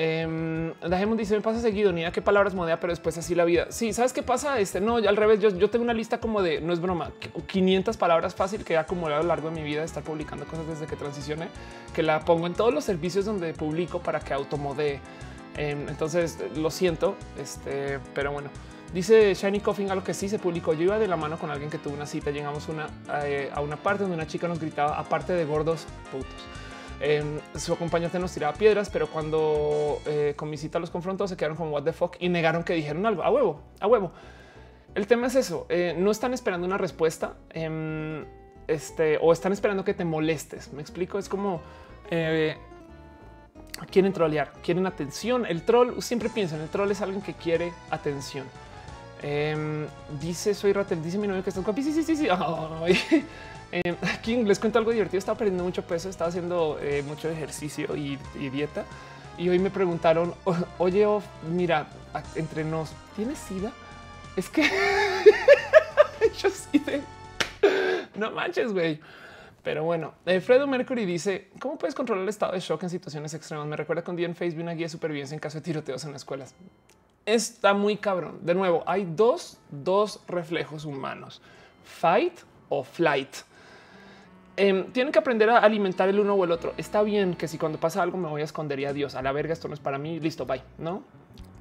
Eh, dice me pasa seguido ni a qué palabras modea, pero después así la vida. Sí, sabes qué pasa? Este no, al revés. Yo, tengo una lista como de no es broma, 500 palabras fácil que he acumulado a lo largo de mi vida de estar publicando cosas desde que transicioné, que la pongo en todos los servicios donde publico para que automodee. Em, entonces lo siento, este, pero bueno. Dice Shiny Coffin a lo que sí se publicó. Yo iba de la mano con alguien que tuvo una cita. Llegamos una, eh, a una parte donde una chica nos gritaba, aparte de gordos putos. Em, su acompañante nos tiraba piedras, pero cuando eh, con mi cita los confrontó, se quedaron como what the fuck y negaron que dijeron algo a huevo, a huevo. El tema es eso. Eh, no están esperando una respuesta em, este, o están esperando que te molestes. Me explico. Es como eh, quieren trollear, quieren atención. El troll siempre piensa en el troll es alguien que quiere atención. Em, dice soy Ratel, dice mi novio que está guapi. Sí, sí, sí, sí. Eh, aquí les cuento algo divertido. Estaba perdiendo mucho peso, estaba haciendo eh, mucho ejercicio y, dieta. y hoy me preguntaron, oye, mira, entre nos, ¿tienes sida? Es que yo sí de... No manches, güey. Pero bueno, eh, Fredo Mercury dice, ¿cómo puedes controlar el estado de shock en situaciones extremas? Me recuerda que un día en Facebook una guía de supervivencia en caso de tiroteos en las escuelas. Está muy cabrón. De nuevo, hay dos, dos reflejos humanos, fight o flight. Em, tienen que aprender a alimentar el uno o el otro. Está bien que si cuando pasa algo me voy a esconder y adiós a la verga, esto no es para mí, listo, bye, no?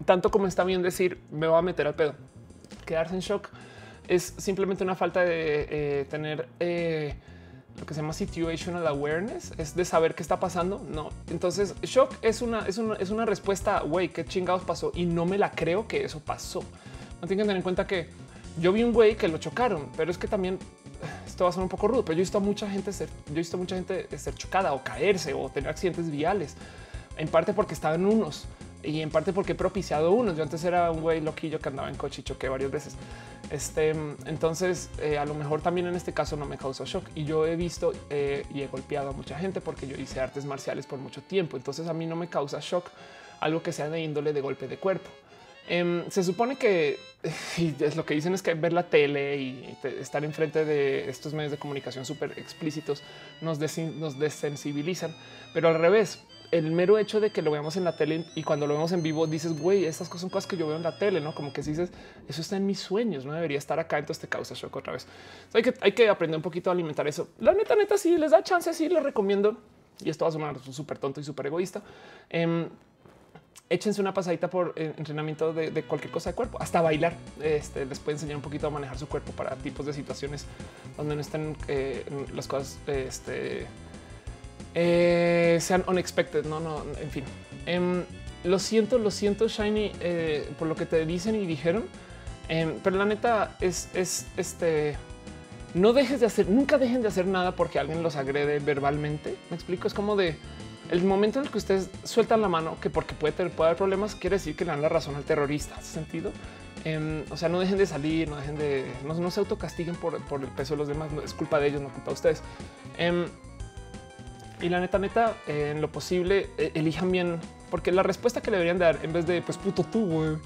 Tanto como está bien decir me voy a meter al pedo. Quedarse en shock es simplemente una falta de eh, tener eh, lo que se llama situational awareness, es de saber qué está pasando. No, entonces shock es una, es una, es una respuesta, güey, qué chingados pasó y no me la creo que eso pasó. No tienen que tener en cuenta que yo vi un güey que lo chocaron, pero es que también esto va a ser un poco rudo, pero yo he visto a mucha gente ser, yo he visto mucha gente ser chocada o caerse o tener accidentes viales, en parte porque estaban unos y en parte porque he propiciado unos. Yo antes era un güey loquillo que andaba en coche y choqué varias veces. Este, entonces, eh, a lo mejor también en este caso no me causó shock y yo he visto eh, y he golpeado a mucha gente porque yo hice artes marciales por mucho tiempo. Entonces, a mí no me causa shock algo que sea de índole de golpe de cuerpo. Em, se supone que y es lo que dicen es que ver la tele y estar enfrente de estos medios de comunicación súper explícitos nos, desensibilizan, pero al revés, el mero hecho de que lo veamos en la tele y cuando lo vemos en vivo dices, güey, estas cosas son cosas que yo veo en la tele, no como que si dices eso está en mis sueños, no debería estar acá. Entonces te causa shock otra vez. hay, que, hay que aprender un poquito a alimentar eso. La neta, neta, si les da chance, sí les recomiendo. Y esto va a sonar súper tonto y súper egoísta. Em, échense una pasadita por eh, entrenamiento de, cualquier cosa de cuerpo, hasta bailar. Este les puede enseñar un poquito a manejar su cuerpo para tipos de situaciones donde no estén eh, las cosas este, eh, sean unexpected. No, no, en fin. Em, lo siento, lo siento, Shiny, por lo que te dicen y dijeron, em, pero la neta es, es este. No dejes de hacer, nunca dejen de hacer nada porque alguien los agrede verbalmente. Me explico, es como de el momento en el que ustedes sueltan la mano, que porque puede, tener, puede haber problemas, quiere decir que le dan la razón al terrorista. ¿Hace sentido? Em, o sea, no dejen de salir, no dejen de, no, se autocastiguen por, por, el peso de los demás. No, es culpa de ellos, no culpa de ustedes. Em, y la neta, neta, en lo posible, e, elijan bien, porque la respuesta que le deberían dar en vez de pues puto tú, güey,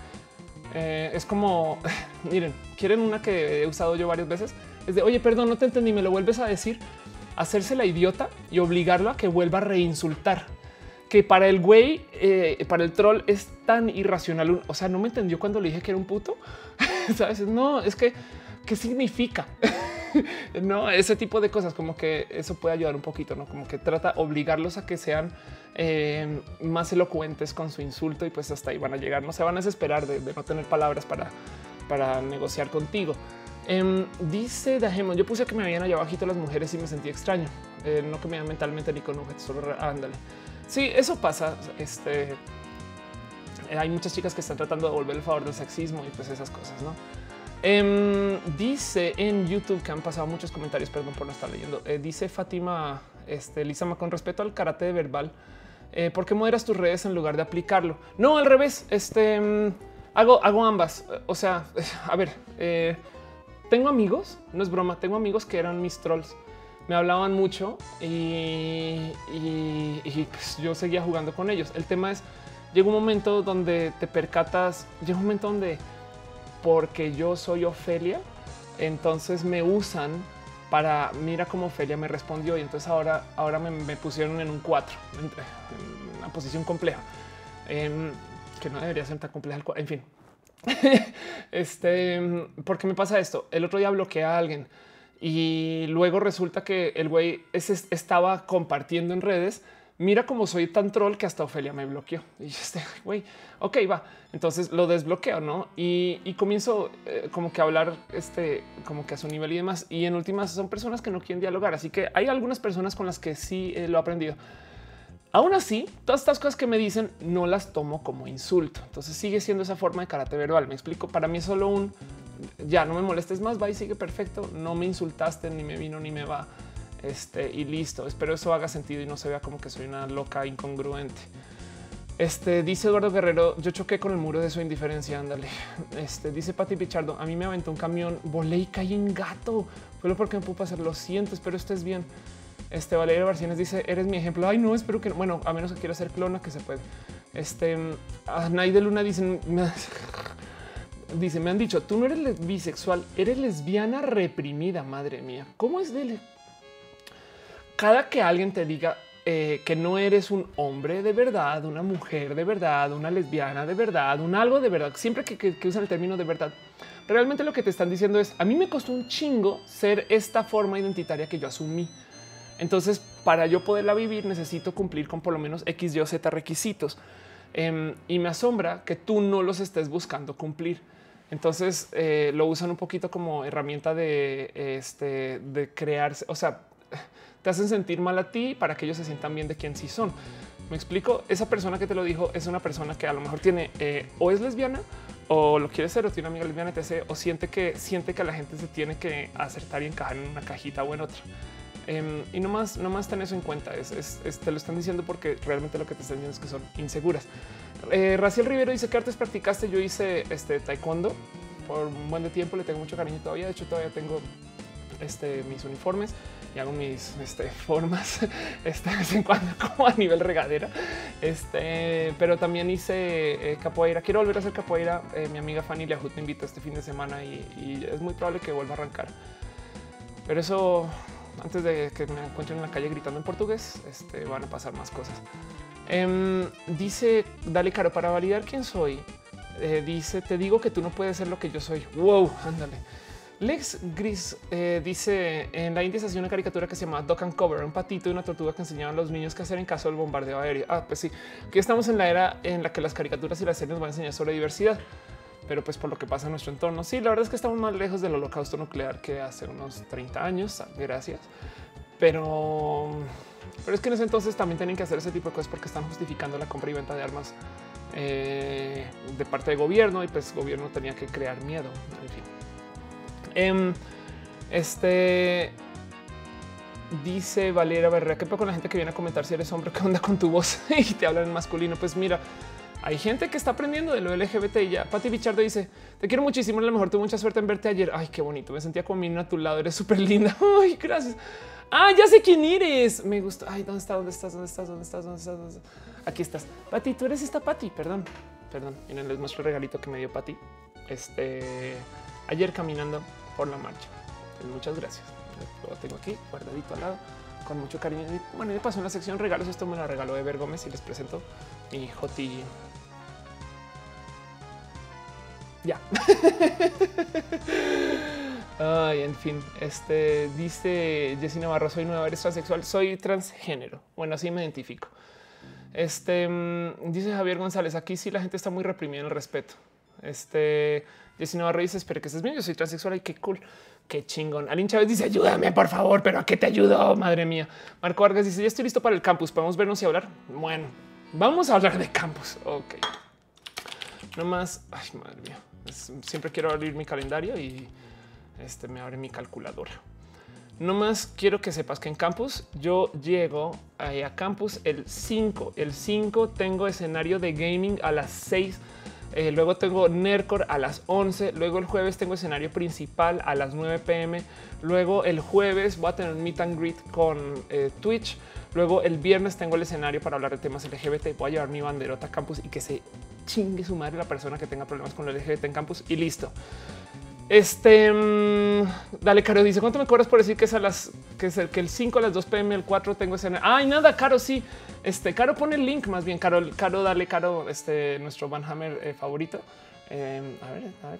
eh, es como miren, quieren una que he usado yo varias veces. Es de oye, perdón, no te entendí, me lo vuelves a decir hacerse la idiota y obligarlo a que vuelva a reinsultar. Que para el güey, eh, para el troll es tan irracional. O sea, no me entendió cuando le dije que era un puto. Sabes? No, es que qué significa. no, ese tipo de cosas, como que eso puede ayudar un poquito, no como que trata de obligarlos a que sean eh, más elocuentes con su insulto y pues hasta ahí van a llegar. No se van a desesperar de, no tener palabras para, para negociar contigo. Em, dice Dajemo, yo puse que me habían allá abajito las mujeres y me sentí extraño. Eh, no que me vean mentalmente ni con objetos, solo ándale. Sí, eso pasa. Este eh, hay muchas chicas que están tratando de devolver el favor del sexismo y pues esas cosas, no? Em, dice en YouTube que han pasado muchos comentarios, perdón por no estar leyendo. Eh, dice Fátima, este Lizama, con respecto al karate verbal, ¿por qué moderas tus redes en lugar de aplicarlo? No, al revés. Este em, hago, hago ambas. O sea, a ver, tengo amigos, no es broma, tengo amigos que eran mis trolls. Me hablaban mucho y, pues yo seguía jugando con ellos. El tema es, llega un momento donde te percatas, llega un momento donde porque yo soy Ofelia, entonces me usan para mira cómo Ofelia me respondió y entonces ahora, ahora me, pusieron en un 4, en, una posición compleja, que no debería ser tan compleja. En fin, este, ¿por qué me pasa esto? El otro día bloqueé a alguien y luego resulta que el güey estaba compartiendo en redes. Mira cómo soy tan troll que hasta Ofelia me bloqueó. Y este güey, ok, va. Entonces lo desbloqueo, no? Y, comienzo eh, como que a hablar, este, como que a su nivel y demás. Y en últimas son personas que no quieren dialogar. Así que hay algunas personas con las que sí eh, lo he aprendido. Aún así, todas estas cosas que me dicen no las tomo como insulto. Entonces sigue siendo esa forma de karate verbal. Me explico. Para mí es solo un ya no me molestes más. Va y sigue perfecto. No me insultaste, ni me vino, ni me va. Este y listo. Espero eso haga sentido y no se vea como que soy una loca incongruente. Este dice Eduardo Guerrero. Yo choqué con el muro de su indiferencia. Ándale. Este dice Pati Pichardo. A mí me aventó un camión, volé y caí en gato. Fue lo porque me pudo pasar. Lo siento, espero estés bien. Este Valeria Barcines dice: Eres mi ejemplo. Ay, no, espero que bueno, a menos que quiera ser clona, que se puede. Este Nay de Luna dice, dice, me han dicho, tú no eres bisexual, eres lesbiana reprimida, madre mía. ¿Cómo es de cada que alguien te diga eh, que no eres un hombre de verdad, una mujer de verdad, una lesbiana de verdad, un algo de verdad, siempre que, que usan el término de verdad, realmente lo que te están diciendo es a mí me costó un chingo ser esta forma identitaria que yo asumí. Entonces, para yo poderla vivir, necesito cumplir con por lo menos X, Y Z requisitos. Em, y me asombra que tú no los estés buscando cumplir. Entonces eh, lo usan un poquito como herramienta de, este, de crearse. O sea, te hacen sentir mal a ti para que ellos se sientan bien de quién sí son. Me explico. Esa persona que te lo dijo es una persona que a lo mejor tiene eh, o es lesbiana o lo quiere ser o tiene una amiga lesbiana, etc. O siente que siente que la gente se tiene que acertar y encajar en una cajita o en otra. Em, y no más, no más ten eso en cuenta. Es, te lo están diciendo porque realmente lo que te están diciendo es que son inseguras. Eh, Raciel Rivero dice que artes practicaste. Yo hice este taekwondo por un buen de tiempo. Le tengo mucho cariño todavía. De hecho, todavía tengo este, mis uniformes y hago mis este, formas este, de vez en cuando, como a nivel regadera. Este, pero también hice eh, capoeira. Quiero volver a hacer capoeira. Eh, mi amiga Fanny Leajut me invita este fin de semana y, y es muy probable que vuelva a arrancar. Pero eso antes de que me encuentren en la calle gritando en portugués, este, van a pasar más cosas. Em, dice, dale caro, para validar quién soy, eh, dice, te digo que tú no puedes ser lo que yo soy. Wow, ándale. Lex Gris eh, dice en la India se hacía una caricatura que se llama Duck and Cover, un patito y una tortuga que enseñaban a los niños qué hacer en caso del bombardeo aéreo. Ah, pues sí, que estamos en la era en la que las caricaturas y las series van a enseñar sobre diversidad pero pues por lo que pasa en nuestro entorno. Sí, la verdad es que estamos más lejos del holocausto nuclear que hace unos 30 años. Gracias. Pero, pero es que en ese entonces también tienen que hacer ese tipo de cosas porque están justificando la compra y venta de armas eh, de parte del gobierno y pues gobierno tenía que crear miedo. En fin. Em, este dice Valeria Berrea, ¿qué pasa con la gente que viene a comentar si eres hombre? ¿Qué onda con tu voz? y te hablan en masculino. Pues mira, hay gente que está aprendiendo de lo LGBT y ya. Pati Bichardo dice: Te quiero muchísimo. A lo mejor tuve mucha suerte en verte ayer. Ay, qué bonito. Me sentía como a tu lado. Eres súper linda. Ay, gracias. Ah, ya sé quién eres. Me gusta. Ay, ¿dónde estás? ¿Dónde estás? ¿Dónde estás? ¿Dónde estás? ¿Dónde estás? Aquí estás. Pati, tú eres esta Pati. Perdón, perdón. Miren, les muestro el regalito que me dio Pati. Este ayer caminando por la marcha. Pues muchas gracias. Lo tengo aquí guardadito al lado con mucho cariño. Bueno, y de paso en la sección regalos. Esto me lo regaló Ever Gómez y les presento mi Joti ya. Ay, en fin, este dice Jessy Navarro, soy nueva, eres transexual, soy transgénero. Bueno, así me identifico. Este mm, dice Javier González, aquí sí la gente está muy reprimida en el respeto. Este Jessy Navarro dice, espero que estés bien, yo soy transexual y qué cool. Qué chingón. Alin Chávez dice ayúdame, por favor, pero a qué te ayudo? Madre mía. Marco Vargas dice ya estoy listo para el campus. Podemos vernos y hablar. Bueno, vamos a hablar de campus. Ok, no más. Ay, madre mía siempre quiero abrir mi calendario y este me abre mi calculadora. No más quiero que sepas que en campus yo llego a campus el 5. El 5 tengo escenario de gaming a las 6. Eh, luego tengo Nercor a las 11. Luego el jueves tengo escenario principal a las 9 pm. Luego el jueves voy a tener un meet and greet con eh, Twitch. Luego el viernes tengo el escenario para hablar de temas LGBT. Voy a llevar mi banderota a campus y que se chingue su madre la persona que tenga problemas con el LGBT en campus y listo. Este mm, dale, Caro dice cuánto me cobras por decir que es a las que es el que el 5 a las 2 pm, el 4 tengo ese. Ay, nada, Caro. Sí, este Caro pone el link más bien. Caro, Caro, dale, Caro, este nuestro Van Hammer eh, favorito. Em, a ver, a ver,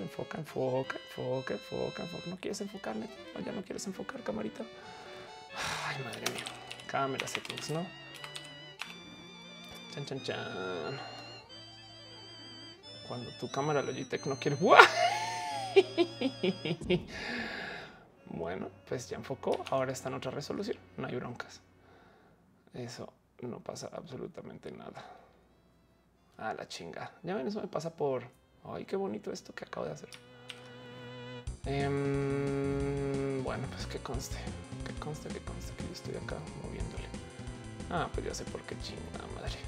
enfoca, enfoca, enfoca, enfoca, enfoca. No quieres enfocarme, ya no quieres enfocar, camarita. Ay, madre mía, cámara settings, no? Chan, chan, chan cuando tu cámara Logitech no quiere. Bueno, pues ya enfocó. Ahora está en otra resolución. No hay broncas. Eso no pasa absolutamente nada. A la chinga. Ya ven, eso me pasa por. Ay, qué bonito esto que acabo de hacer. Em, bueno, pues que conste, que conste, que conste que yo estoy acá moviéndole. Ah, pues ya sé por qué chingada madre.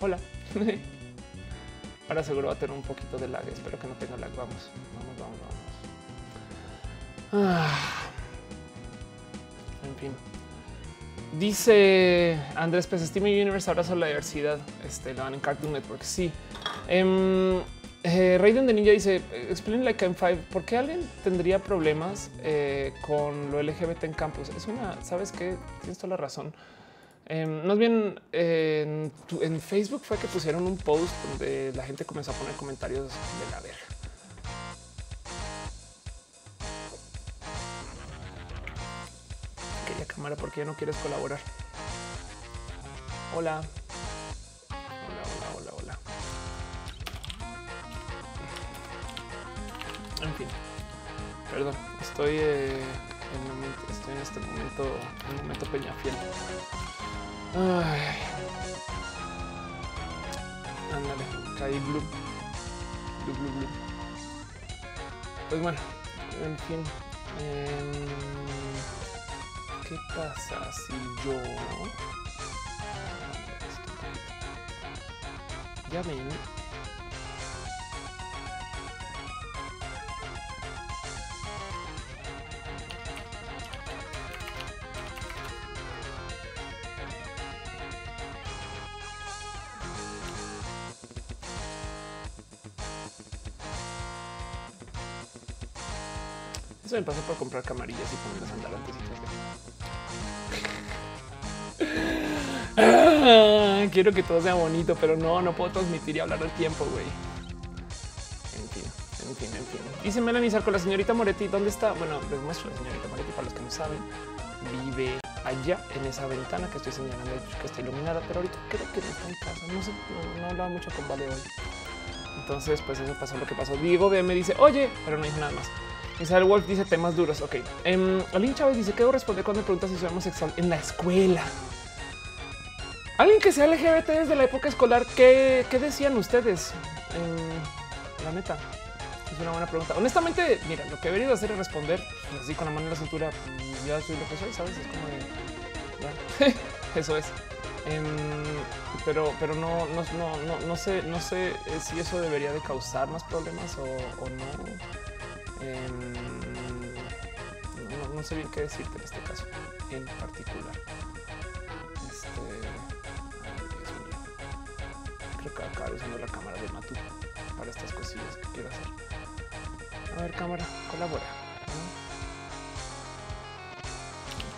Hola. Ahora seguro va a tener un poquito de lag. Espero que no tenga lag. Vamos, vamos, vamos, vamos. Ah. En fin. Dice Andrés Pez, Steam Universe ahora sobre la diversidad. Este lo van en Cartoon Network. Sí. Um, eh, Raiden de Ninja dice: Explain like I'm five. ¿Por qué alguien tendría problemas eh, con lo LGBT en campus? Es una, sabes que tienes toda la razón. Em, más bien en, Facebook fue que pusieron un post donde la gente comenzó a poner comentarios de la verga. Aquella cámara, ¿por qué no quieres colaborar? Hola. Hola, hola, hola, hola. En fin, perdón, estoy, eh, en, estoy en este momento, en un momento peñafiel. Ay. Ándale, caí blue. Blue, blue, blue. Pues bueno, en fin. Eh, ¿Qué pasa si yo... Ya ven, Eso me pasa por comprar camarillas y ponerlas andalantes y ah, quiero que todo sea bonito, pero no, no puedo transmitir y hablar al tiempo, güey. En fin, en fin, en fin. Dice Melanie con la señorita Moretti. ¿Dónde está? Bueno, les muestro la señorita Moretti para los que no saben. Vive allá en esa ventana que estoy señalando que está iluminada, pero ahorita creo que no está en casa. No sé, no, hablaba mucho con Vale hoy. Entonces, pues eso pasó lo que pasó. Diego me dice, oye, pero no dice nada más. Isabel Wolf dice temas duros. Ok. Um, Chávez dice que debo responder cuando preguntas si soy homosexual en la escuela. Alguien que sea LGBT desde la época escolar, ¿qué, decían ustedes? la neta, es una buena pregunta. Honestamente, mira, lo que he venido a hacer es responder así con la mano en la cintura. Mm, ya soy lo que soy, sabes? Es como de eso es. Em, pero, pero no, no, no, no, sé, no sé eh, si eso debería de causar más problemas o no. No, sé bien qué decirte en este caso en particular. Este, Creo que acabo usando la cámara de Matu para estas cosillas que quiero hacer. A ver, cámara, colabora.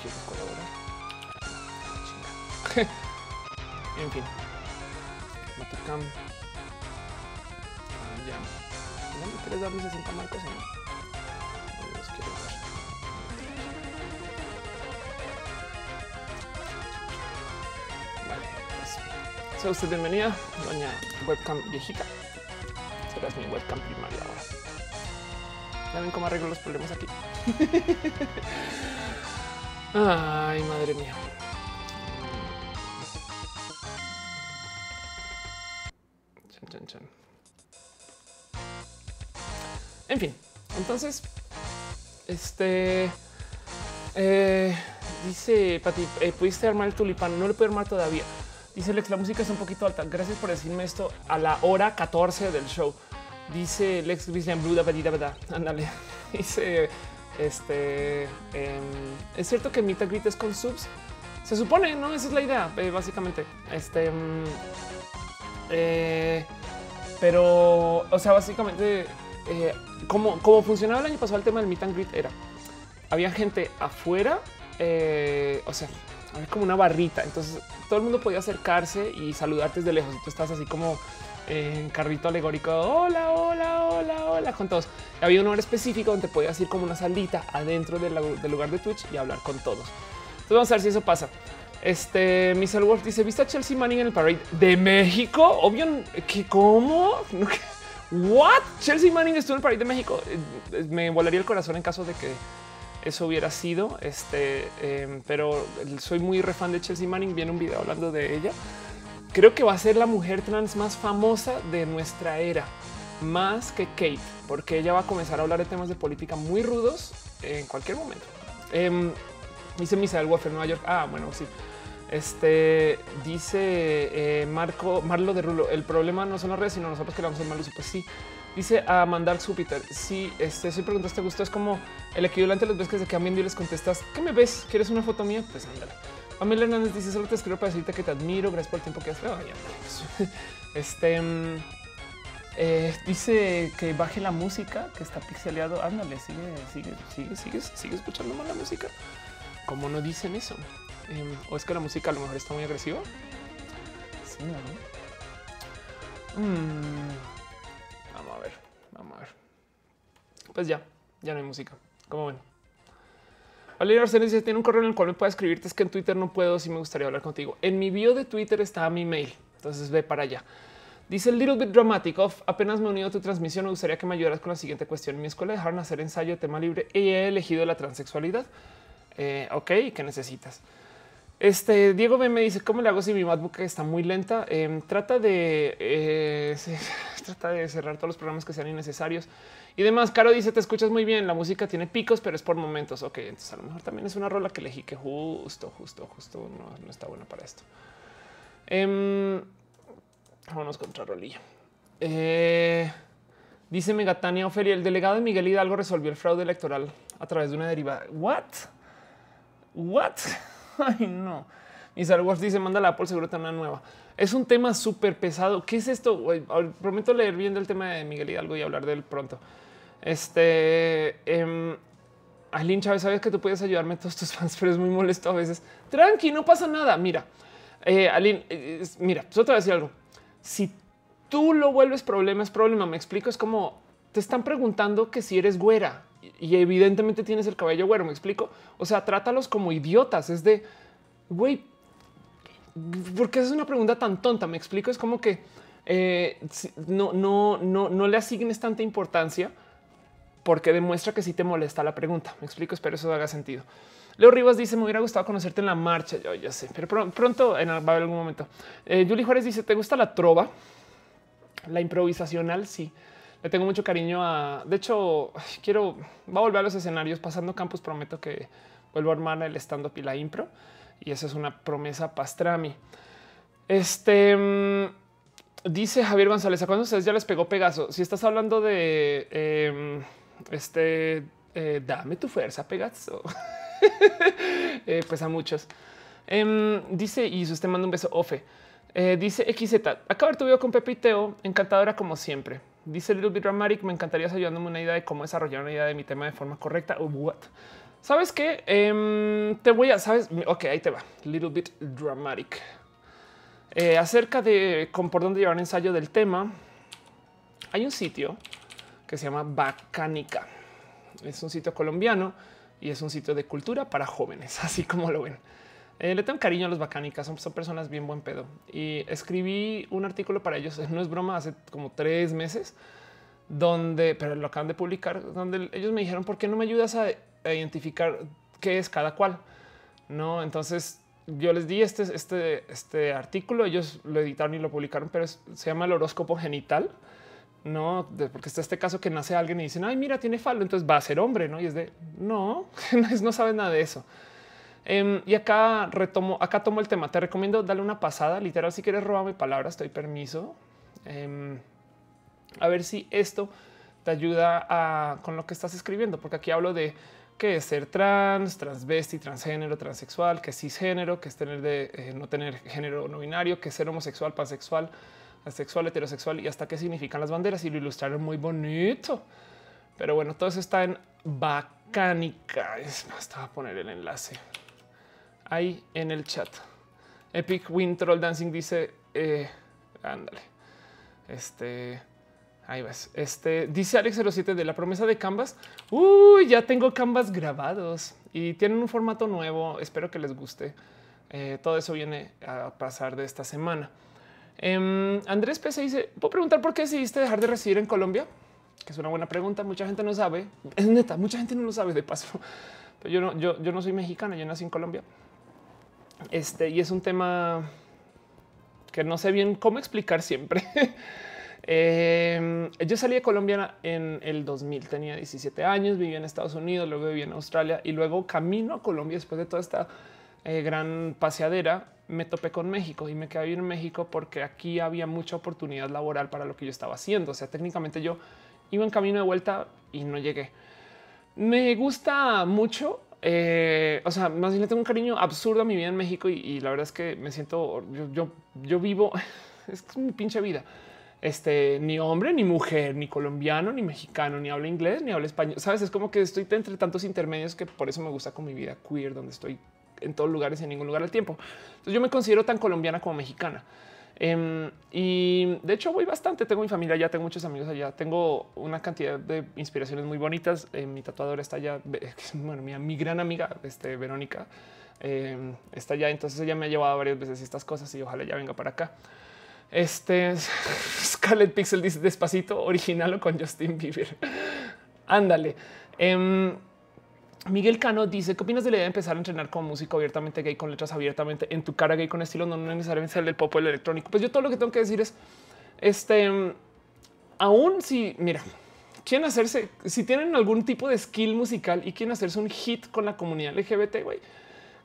Quiero colaborar. en fin. Matucam. Ah, ya. ¿No me quieres dar mis 60 marcos o no? Sea usted bienvenida, doña webcam viejita. Serás mi webcam primaria ahora. Ya ven cómo arreglo los problemas aquí. Ay, madre mía. Chan, chan, chan. En fin, entonces, este eh, dice Pati, eh, pudiste armar el tulipán. No lo puedo armar todavía. Dice Lex, la música es un poquito alta. Gracias por decirme esto a la hora 14 del show. Dice Lex Christian Bluda, verdad. Ándale. Dice este. Em, es cierto que Mita Grit es con subs. Se supone, no? Esa es la idea, eh, básicamente. Este. Em, eh, pero, o sea, básicamente, eh, como, como funcionaba el año pasado el tema del Meet and Greet era había gente afuera, o sea, había como una barrita. Entonces todo el mundo podía acercarse y saludarte desde lejos. Tú estás así como en carrito alegórico. Hola, hola, hola, hola con todos. había un lugar específico donde podías ir como una salita adentro del, lugar de Twitch y hablar con todos. Entonces vamos a ver si eso pasa. Este Mr. Wolf dice: ¿Viste a Chelsea Manning en el parade de México? Obvio que cómo? What? Chelsea Manning estuvo en el parade de México. Eh, me volaría el corazón en caso de que eso hubiera sido. Este, em, pero soy muy refan de Chelsea Manning. Viene un video hablando de ella. Creo que va a ser la mujer trans más famosa de nuestra era, más que Kate, porque ella va a comenzar a hablar de temas de política muy rudos en cualquier momento. Eh, dice Misael Wolf en Nueva York. Ah, bueno, sí. Este dice eh, Marco Marlo de Rulo. El problema no son las redes, sino nosotros que le vamos a mal uso. Pues sí, Dice a mandar Júpiter. Si este, si preguntas te gustó, es como el equivalente a las veces que se quedan viendo y les contestas ¿qué me ves? ¿Quieres una foto mía? Pues ándale. Pamela Hernández dice solo te escribo para decirte que te admiro. Gracias por el tiempo que has. Ya, este mm, eh, dice que baje la música que está pixeleado. Ándale, sigue, sigue, sigue, sigue, sigue escuchando más la música. ¿Cómo no dicen eso? Em, o es que la música a lo mejor está muy agresiva. Sí, ¿no? Mm, vamos a ver, vamos a ver. Pues ya, ya no hay música. Como ven. Valeria Arsenis dice tiene un correo en el cual me puede escribirte. Es que en Twitter no puedo. Si me gustaría hablar contigo. En mi bio de Twitter está mi mail. Entonces ve para allá. Dice little bit dramatic of apenas me he unido a tu transmisión. Me gustaría que me ayudaras con la siguiente cuestión. En mi escuela dejaron hacer ensayo de tema libre y he elegido la transexualidad. Eh, ok, ¿qué necesitas? Este Diego me dice cómo le hago si mi MacBook está muy lenta. Em, trata de eh, trata de cerrar todos los programas que sean innecesarios y demás. Caro dice te escuchas muy bien. La música tiene picos, pero es por momentos. Ok, entonces a lo mejor también es una rola que elegí que justo, justo, justo no, está buena para esto. Em, Vámonos contra rolilla. Eh, dice Megatania Ofelia, el delegado de Miguel Hidalgo resolvió el fraude electoral a través de una derivada. What? What? Ay, no. Y Wars dice: Manda la Apple, seguro una nueva. Es un tema súper pesado. ¿Qué es esto? Prometo leer bien del tema de Miguel Hidalgo y hablar de él pronto. Este. Eh, Chávez, sabes que tú puedes ayudarme todos tus fans, pero es muy molesto a veces. Tranqui, no pasa nada. Mira, eh, eh mira, yo te voy a decir algo si tú lo vuelves problema, es problema. Me explico. Es como te están preguntando que si eres güera y evidentemente tienes el cabello güero. Me explico. O sea, trátalos como idiotas. Es de güey, porque es una pregunta tan tonta. Me explico. Es como que eh, no, no, no, no le asignes tanta importancia porque demuestra que sí te molesta la pregunta. Me explico. Espero eso haga sentido. Leo Rivas dice: Me hubiera gustado conocerte en la marcha. Yo ya sé, pero pronto en, va a haber algún momento. Eh, Julie Juárez dice: ¿Te gusta la trova? La improvisacional? Sí, le tengo mucho cariño a. De hecho, quiero va a volver a los escenarios pasando campus. Prometo que vuelvo a armar el stand up y la impro. Y esa es una promesa pastrami. Este mm, dice Javier González: ¿A cuándo ustedes ya les pegó Pegaso? Si estás hablando de em, este, eh, dame tu fuerza, Pegaso. Eh, pues a muchos. Em, dice y usted manda un beso ofe. Eh, dice XZ, acabo de ver tu video con Pepe y Teo, encantadora como siempre. Dice Little Bit Dramatic, me encantaría ayudándome una idea de cómo desarrollar una idea de mi tema de forma correcta. what? ¿Sabes qué? Em, te voy a, ¿sabes? Ok, ahí te va. Little Bit Dramatic. Eh, acerca de con por dónde llevar un ensayo del tema, hay un sitio que se llama Bacánica. Es un sitio colombiano y es un sitio de cultura para jóvenes, así como lo ven. Eh, le tengo cariño a los bacánicas, son, personas bien buen pedo. Y escribí un artículo para ellos, no es broma, hace como tres meses, donde, pero lo acaban de publicar, donde ellos me dijeron, ¿por qué no me ayudas a, identificar qué es cada cual? No, entonces yo les di este, este, este artículo, ellos lo editaron y lo publicaron, pero se llama el horóscopo genital no, porque está este caso que nace alguien y dicen, ay, mira, tiene fallo, entonces va a ser hombre, no? Y es de no, no sabes nada de eso. Em, y acá retomo, acá tomo el tema. Te recomiendo darle una pasada. Literal, si quieres robarme palabras, estoy permiso. Em, a ver si esto te ayuda a, con lo que estás escribiendo, porque aquí hablo de qué es ser trans, transvesti, transgénero, transexual, que es cisgénero, que es tener de eh, no tener género no binario, que es ser homosexual, pansexual asexual, heterosexual y hasta qué significan las banderas y lo ilustraron muy bonito. Pero bueno, todo eso está en Bacánica. Es más, te a poner el enlace ahí en el chat. Epic Win Troll Dancing dice, eh, ándale, este, ahí ves, este, dice Alex 07 de la promesa de Canvas. Uy, ya tengo Canvas grabados y tienen un formato nuevo. Espero que les guste. Eh, todo eso viene a pasar de esta semana. Em, Andrés Pese dice: ¿Puedo preguntar por qué decidiste dejar de residir en Colombia? Que es una buena pregunta. Mucha gente no sabe. Es neta, mucha gente no lo sabe de paso. Pero yo no, soy mexicano, yo nací en Colombia. Este y es un tema que no sé bien cómo explicar siempre. Em, yo salí de Colombia en el 2000, tenía 17 años, vivía en Estados Unidos, luego viví en Australia y luego camino a Colombia después de toda esta eh, gran paseadera me topé con México y me quedé vivir en México porque aquí había mucha oportunidad laboral para lo que yo estaba haciendo. O sea, técnicamente yo iba en camino de vuelta y no llegué. Me gusta mucho eh, o sea, más bien tengo un cariño absurdo a mi vida en México y, la verdad es que me siento, yo, yo, vivo, es, mi pinche vida. Este, ni hombre, ni mujer, ni colombiano, ni mexicano, ni habla inglés, ni habla español. Sabes, es como que estoy entre tantos intermedios que por eso me gusta con mi vida queer, donde estoy en todos lugares en ningún lugar al tiempo. Entonces yo me considero tan colombiana como mexicana. Em, y de hecho voy bastante, tengo mi familia allá, tengo muchos amigos allá, tengo una cantidad de inspiraciones muy bonitas. Eh, mi tatuadora está allá, bueno, mi, mi gran amiga, este, Verónica, em, está allá, entonces ella me ha llevado varias veces estas cosas y ojalá ya venga para acá. Este Scarlet Pixel dice despacito, original o con Justin Bieber. Ándale. Em, Miguel Cano dice: ¿Qué opinas de la idea de empezar a entrenar como músico abiertamente gay, con letras abiertamente en tu cara gay, con estilo no necesariamente el del pop o el electrónico? Pues yo todo lo que tengo que decir es: este, aún si, mira, quieren hacerse, si tienen algún tipo de skill musical y quieren hacerse un hit con la comunidad LGBT, güey,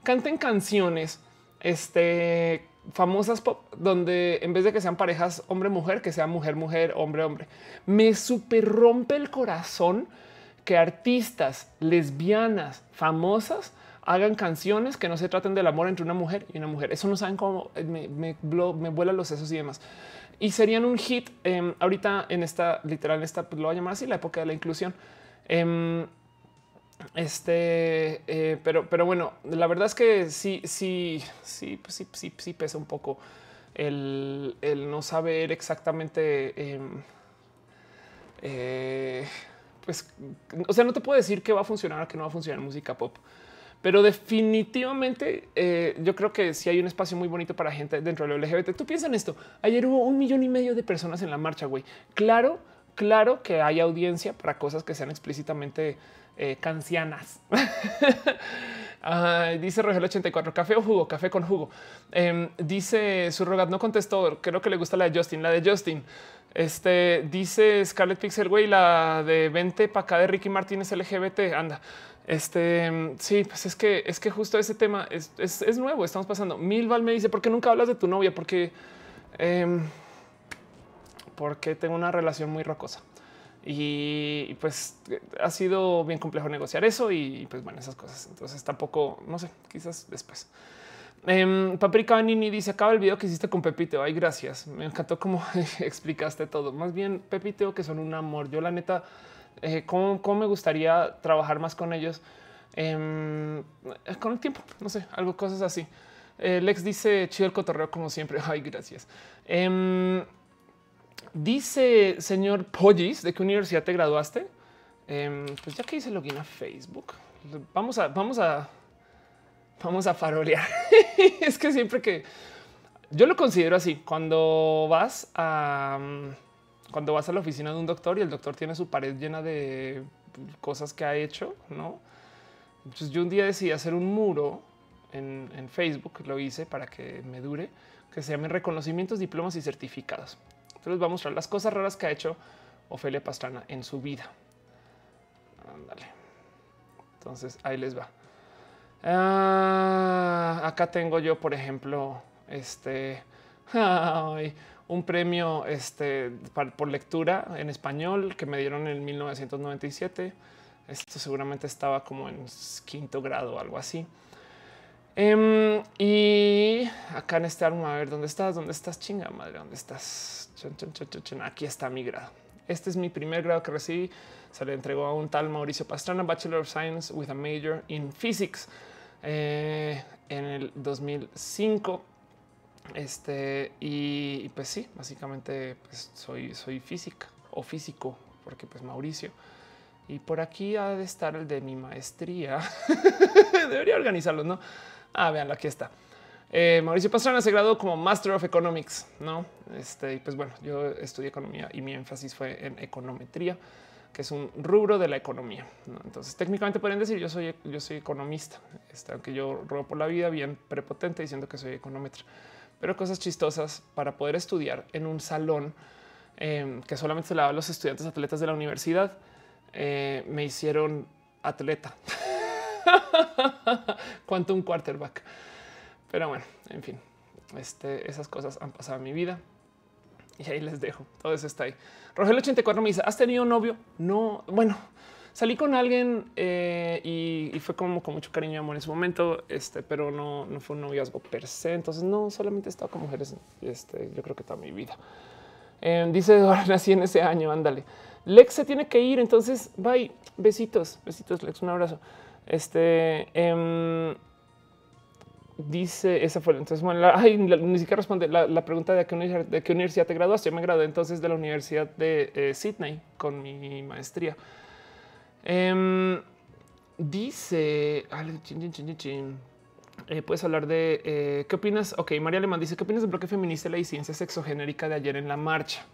canten canciones este, famosas pop, donde en vez de que sean parejas hombre-mujer, que sea mujer-mujer, hombre-hombre. Me super rompe el corazón que artistas lesbianas famosas hagan canciones que no se traten del amor entre una mujer y una mujer. Eso no saben cómo eh, me, me, me vuela los sesos y demás. Y serían un hit em, ahorita en esta literal, esta pues lo voy a llamar así la época de la inclusión. Em, este, eh, pero, pero bueno, la verdad es que sí, sí, sí, pues sí, sí, sí pesa un poco el, el no saber exactamente. Em, eh, pues, o sea, no te puedo decir que va a funcionar o que no va a funcionar música pop, pero definitivamente eh, yo creo que sí hay un espacio muy bonito para gente dentro del LGBT. Tú piensas en esto. Ayer hubo un millón y medio de personas en la marcha, güey. Claro, claro que hay audiencia para cosas que sean explícitamente eh, cancianas. dice Rogelio 84, café o jugo, café con jugo. Em, dice su rogat no contestó, creo que le gusta la de Justin, la de Justin. Este dice Scarlett Pixel, güey, la de 20 para acá de Ricky Martínez LGBT. Anda. Este sí, pues es que es que justo ese tema es, es, nuevo. Estamos pasando. Milval me dice, ¿por qué nunca hablas de tu novia? Porque, eh, porque tengo una relación muy rocosa y pues ha sido bien complejo negociar eso y pues bueno, esas cosas. Entonces tampoco, no sé, quizás después. Um, Paprika Nini dice acaba el video que hiciste con Pepiteo. Ay, gracias. Me encantó cómo explicaste todo. Más bien Pepiteo que son un amor. Yo la neta, eh, ¿cómo, me gustaría trabajar más con ellos em, con el tiempo. No sé, algo, cosas así. Eh, Lex dice chido el cotorreo como siempre. Ay, gracias. Em, dice señor Pollis, ¿de qué universidad te graduaste? Pues ya que hice login a Facebook, vamos a, vamos a vamos a farolear. es que siempre que yo lo considero así, cuando vas a cuando vas a la oficina de un doctor y el doctor tiene su pared llena de cosas que ha hecho, no? Entonces yo un día decidí hacer un muro en, Facebook, lo hice para que me dure, que se llame reconocimientos, diplomas y certificados. Entonces les voy a mostrar las cosas raras que ha hecho Ofelia Pastrana en su vida. Ándale. Entonces ahí les va. Ah, acá tengo yo, por ejemplo, este un premio este, por lectura en español que me dieron en 1997. Esto seguramente estaba como en quinto grado o algo así. Em, y acá en este álbum, a ver dónde estás, dónde estás, chinga madre, dónde estás. Aquí está mi grado. Este es mi primer grado que recibí. Se le entregó a un tal Mauricio Pastrana, Bachelor of Science with a major in Physics eh, en el 2005. Este y, pues sí, básicamente pues soy, soy física o físico, porque pues Mauricio. Y por aquí ha de estar el de mi maestría. Debería organizarlo, no? Ah, vean, aquí está. Eh, Mauricio Pastrana se graduó como Master of Economics, no? Este, y pues bueno, yo estudié economía y mi énfasis fue en econometría que es un rubro de la economía. Entonces, técnicamente pueden decir yo soy, yo soy economista, este, aunque yo robo por la vida bien prepotente diciendo que soy económetra, pero cosas chistosas para poder estudiar en un salón em, que solamente se le daba a los estudiantes atletas de la universidad. Eh, me hicieron atleta, cuanto un quarterback. Pero bueno, en fin, este, esas cosas han pasado en mi vida y ahí les dejo. Todo eso está ahí. Rogelio 84 me dice: ¿Has tenido novio? No, bueno, salí con alguien eh, y, fue como con mucho cariño y amor en su momento, este, pero no, no fue un noviazgo per se. Entonces no solamente he estado con mujeres, este, yo creo que toda mi vida. Eh, dice ahora nací en ese año, ándale. Lex se tiene que ir, entonces bye, besitos, besitos Lex, un abrazo. Este, em, Dice, esa fue entonces, bueno, ni siquiera responde la, pregunta de, de qué, universidad te graduaste. Yo me gradué entonces de la Universidad de eh, Sydney con mi maestría. Em, dice, eh, puedes hablar de eh, qué opinas. Ok, María Alemán dice: ¿Qué opinas del bloque feminista y la disidencia sexogenérica de ayer en la marcha?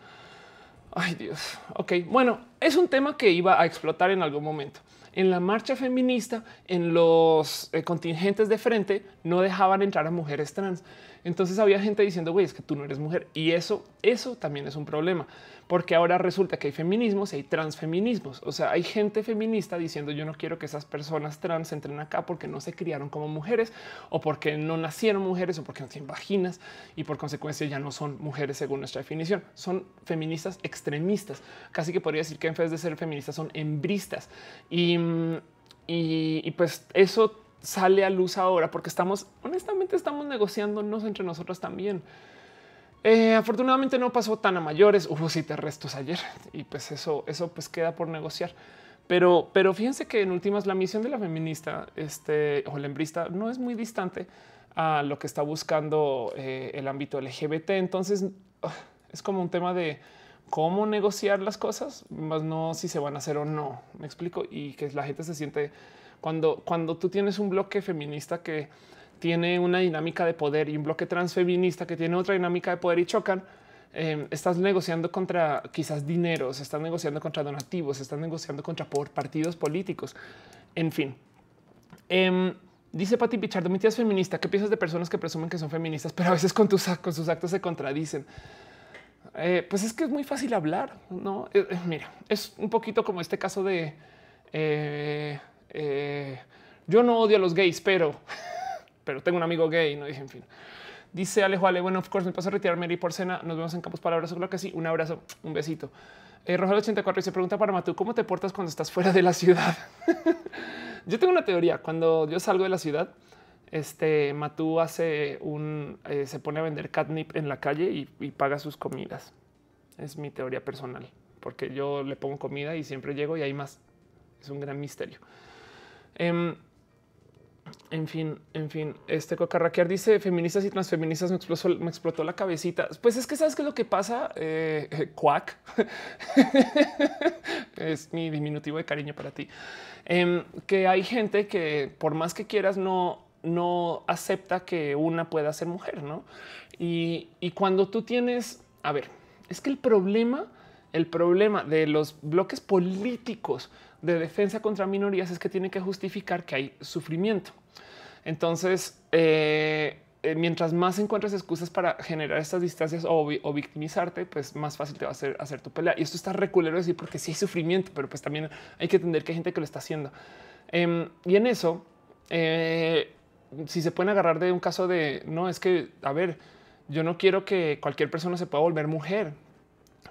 Ay, Dios. Ok, bueno, es un tema que iba a explotar en algún momento en la marcha feminista, en los eh, contingentes de frente, no dejaban entrar a mujeres trans. Entonces había gente diciendo, güey, es que tú no eres mujer. Y eso, eso también es un problema, porque ahora resulta que hay feminismos y hay transfeminismos. O sea, hay gente feminista diciendo, yo no quiero que esas personas trans entren acá porque no se criaron como mujeres o porque no nacieron mujeres o porque no tienen vaginas y por consecuencia ya no son mujeres según nuestra definición. Son feministas extremistas. Casi que podría decir que en vez de ser feministas son hembristas. Y, y, pues eso sale a luz ahora porque estamos, honestamente, estamos negociándonos entre nosotros también. Eh, afortunadamente no pasó tan a mayores. Hubo siete arrestos ayer y pues eso, eso pues queda por negociar. Pero, pero fíjense que en últimas la misión de la feminista este, o la hembrista no es muy distante a lo que está buscando eh, el ámbito LGBT. Entonces es como un tema de cómo negociar las cosas, más no si se van a hacer o no. Me explico y que la gente se siente cuando, cuando tú tienes un bloque feminista que tiene una dinámica de poder y un bloque transfeminista que tiene otra dinámica de poder y chocan, em, estás negociando contra quizás dineros, estás negociando contra donativos, estás negociando contra por partidos políticos. En fin. Em, dice Pati Pichardo, mi tía es feminista. ¿Qué piensas de personas que presumen que son feministas, pero a veces con, tus, con sus actos se contradicen? Eh, pues es que es muy fácil hablar, ¿no? Eh, eh, mira, es un poquito como este caso de... Yo no odio a los gays, pero, pero tengo un amigo gay. No dije, en fin. Dice Alejo Ale, bueno, of course, me paso a retirarme y por cena. Nos vemos en Campos Palabras. Claro que sí. Un abrazo, un besito. Eh, Rojal 84 y se pregunta para Matú, ¿cómo te portas cuando estás fuera de la ciudad? yo tengo una teoría. Cuando yo salgo de la ciudad, este Matú hace un, eh, se pone a vender catnip en la calle y, paga sus comidas. Es mi teoría personal, porque yo le pongo comida y siempre llego y hay más. Es un gran misterio. Em, en fin, en fin, este cocarraquear dice feministas y transfeministas me explotó, la cabecita. Pues es que sabes qué es lo que pasa. Eh, cuac es mi diminutivo de cariño para ti. Em, que hay gente que por más que quieras no, no acepta que una pueda ser mujer, no? Y, y cuando tú tienes, a ver, es que el problema, el problema de los bloques políticos de defensa contra minorías es que tiene que justificar que hay sufrimiento. Entonces, eh, eh, mientras más encuentres excusas para generar estas distancias o, victimizarte, pues más fácil te va a hacer hacer tu pelea. Y esto está reculero decir porque sí hay sufrimiento, pero pues también hay que entender que hay gente que lo está haciendo. Em, y en eso, eh, si se pueden agarrar de un caso de no es que, a ver, yo no quiero que cualquier persona se pueda volver mujer,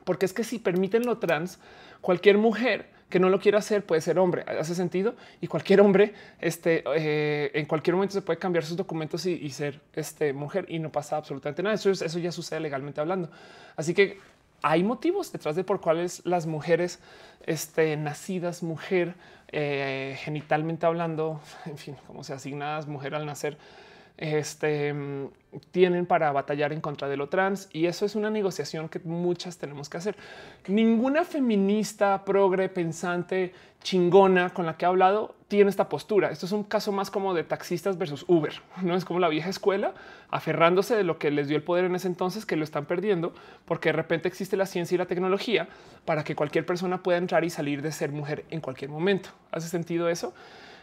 porque es que si permiten lo trans, cualquier mujer que no lo quiera hacer puede ser hombre. Hace sentido y cualquier hombre este, eh, en cualquier momento se puede cambiar sus documentos y, ser este, mujer y no pasa absolutamente nada. Eso, eso ya sucede legalmente hablando. Así que hay motivos detrás de por cuáles las mujeres este, nacidas mujer, eh, genitalmente hablando, en fin, como se asignadas mujer al nacer, este, tienen para batallar en contra de lo trans. Y eso es una negociación que muchas tenemos que hacer. Ninguna feminista, progre, pensante, chingona con la que he hablado tiene esta postura. Esto es un caso más como de taxistas versus Uber. No es como la vieja escuela aferrándose de lo que les dio el poder en ese entonces que lo están perdiendo porque de repente existe la ciencia y la tecnología para que cualquier persona pueda entrar y salir de ser mujer en cualquier momento. ¿Hace sentido eso?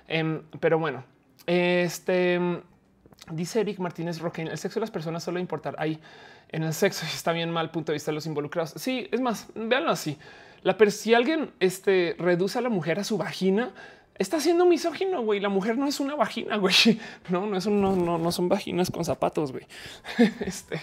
Em, pero bueno, este Dice Eric Martínez Roque, el sexo de las personas solo importar ahí en el sexo está bien mal punto de vista de los involucrados. Sí, es más, véanlo así. La si alguien este, reduce a la mujer a su vagina, está siendo misógino, güey. La mujer no es una vagina, güey. No, no es un, no, no, no son vaginas con zapatos, güey. Este,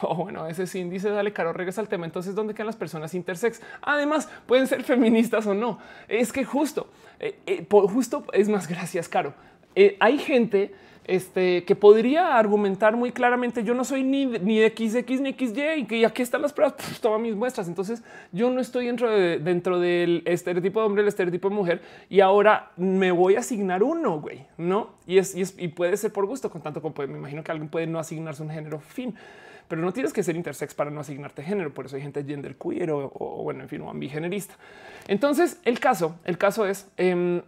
o bueno, ese sí dice, dale, caro, regresa al tema. Entonces, ¿dónde quedan las personas intersex? Además, pueden ser feministas o no. Es que justo, eh, eh, justo es más gracias, caro. Eh, hay gente este, que podría argumentar muy claramente yo no soy ni, ni XX ni XY y que aquí están las pruebas, pues, toma mis muestras. Entonces yo no estoy dentro, de, dentro del estereotipo de hombre, el estereotipo de mujer y ahora me voy a asignar uno, güey, no? Y es, y puede ser por gusto, con tanto como me imagino que alguien puede no asignarse un género fin pero no tienes que ser intersex para no asignarte género. Por eso hay gente gender queer o, bueno, en fin, o ambigenerista. Entonces, el caso, el caso es em,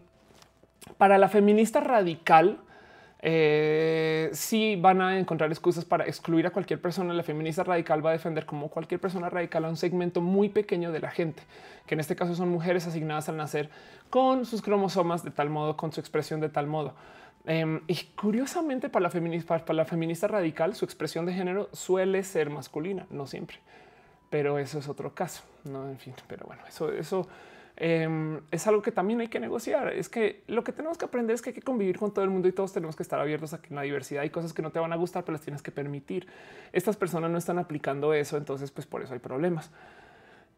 para la feminista radical eh, si van a encontrar excusas para excluir a cualquier persona. La feminista radical va a defender como cualquier persona radical a un segmento muy pequeño de la gente, que en este caso son mujeres asignadas al nacer con sus cromosomas de tal modo, con su expresión de tal modo. Em, y curiosamente para la, feminista, para la feminista radical, su expresión de género suele ser masculina, no siempre, pero eso es otro caso. No, en fin, pero bueno, eso, eso Em, es algo que también hay que negociar. Es que lo que tenemos que aprender es que hay que convivir con todo el mundo y todos tenemos que estar abiertos a que la diversidad hay cosas que no te van a gustar, pero las tienes que permitir. Estas personas no están aplicando eso, entonces pues por eso hay problemas.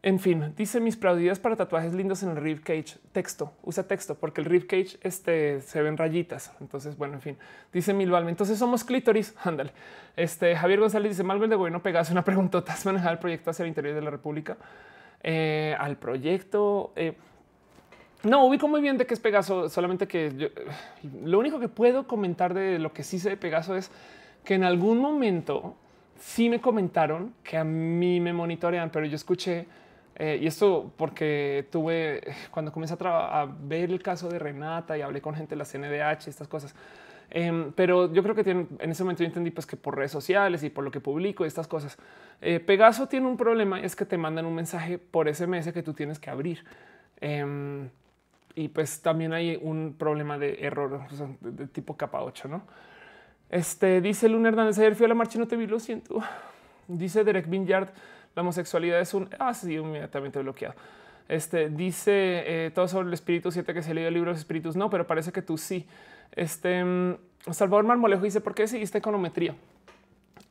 En fin, dice mis plaudidas para tatuajes lindos en el rib cage. Texto, usa texto porque el rib cage este, se ven rayitas. Entonces, bueno, en fin, dice Milvalme. Entonces somos clítoris. Ándale. Este Javier González dice Malvel de bueno, pegas una preguntota. ¿Has manejado el proyecto hacia el interior de la República? Eh, al proyecto. Eh, no ubico muy bien de qué es Pegaso, solamente que lo único que puedo comentar de lo que sí sé de Pegaso es que en algún momento sí me comentaron que a mí me monitorean, pero yo escuché eh, y esto porque tuve cuando comencé a, a, ver el caso de Renata y hablé con gente de la CNDH, estas cosas. Em, pero yo creo que tiene, en ese momento yo entendí pues que por redes sociales y por lo que publico y estas cosas, eh, Pegaso tiene un problema y es que te mandan un mensaje por SMS que tú tienes que abrir. Em, y pues también hay un problema de error de, tipo capa 8, ¿no? Este dice Luna Hernández, ayer fui a la marcha y no te vi, lo siento. Dice Derek Vinyard, la homosexualidad es un... Ah, sí, inmediatamente bloqueado. Este dice eh, todo sobre el espíritu 7 que se leído el libro de espíritus. No, pero parece que tú sí. Este mm, Salvador Marmolejo dice por qué seguiste econometría.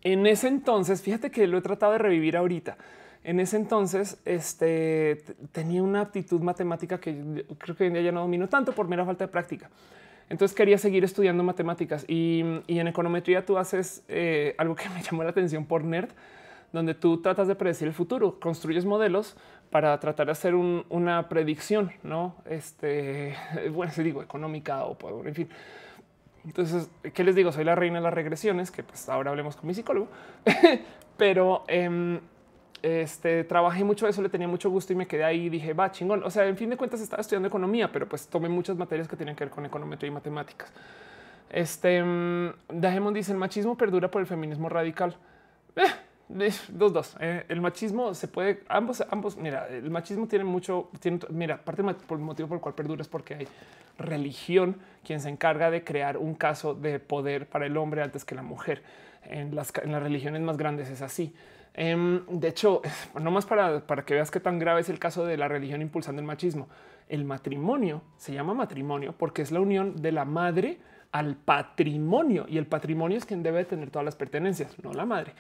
En ese entonces, fíjate que lo he tratado de revivir ahorita. En ese entonces, este tenía una aptitud matemática que creo que hoy en día ya no domino tanto por mera falta de práctica. Entonces quería seguir estudiando matemáticas y, en econometría tú haces eh, algo que me llamó la atención por nerd, donde tú tratas de predecir el futuro, construyes modelos para tratar de hacer una predicción, no? Este, bueno, si digo económica o por, en fin. Entonces, ¿qué les digo? Soy la reina de las regresiones, que pues ahora hablemos con mi psicólogo, pero em, este, trabajé mucho eso, le tenía mucho gusto y me quedé ahí y dije, va chingón. O sea, en fin de cuentas estaba estudiando economía, pero pues tomé muchas materias que tienen que ver con econometría y matemáticas. Este, em, Dajemon dice, el machismo perdura por el feminismo radical. dos, dos. Eh, el machismo se puede, ambos, ambos. Mira, el machismo tiene mucho, tiene, mira, parte por el motivo por el cual perdura es porque hay religión quien se encarga de crear un caso de poder para el hombre antes que la mujer. En las, en las religiones más grandes es así. Em, de hecho, no más para, para que veas qué tan grave es el caso de la religión impulsando el machismo. El matrimonio se llama matrimonio porque es la unión de la madre al patrimonio y el patrimonio es quien debe tener todas las pertenencias, no la madre.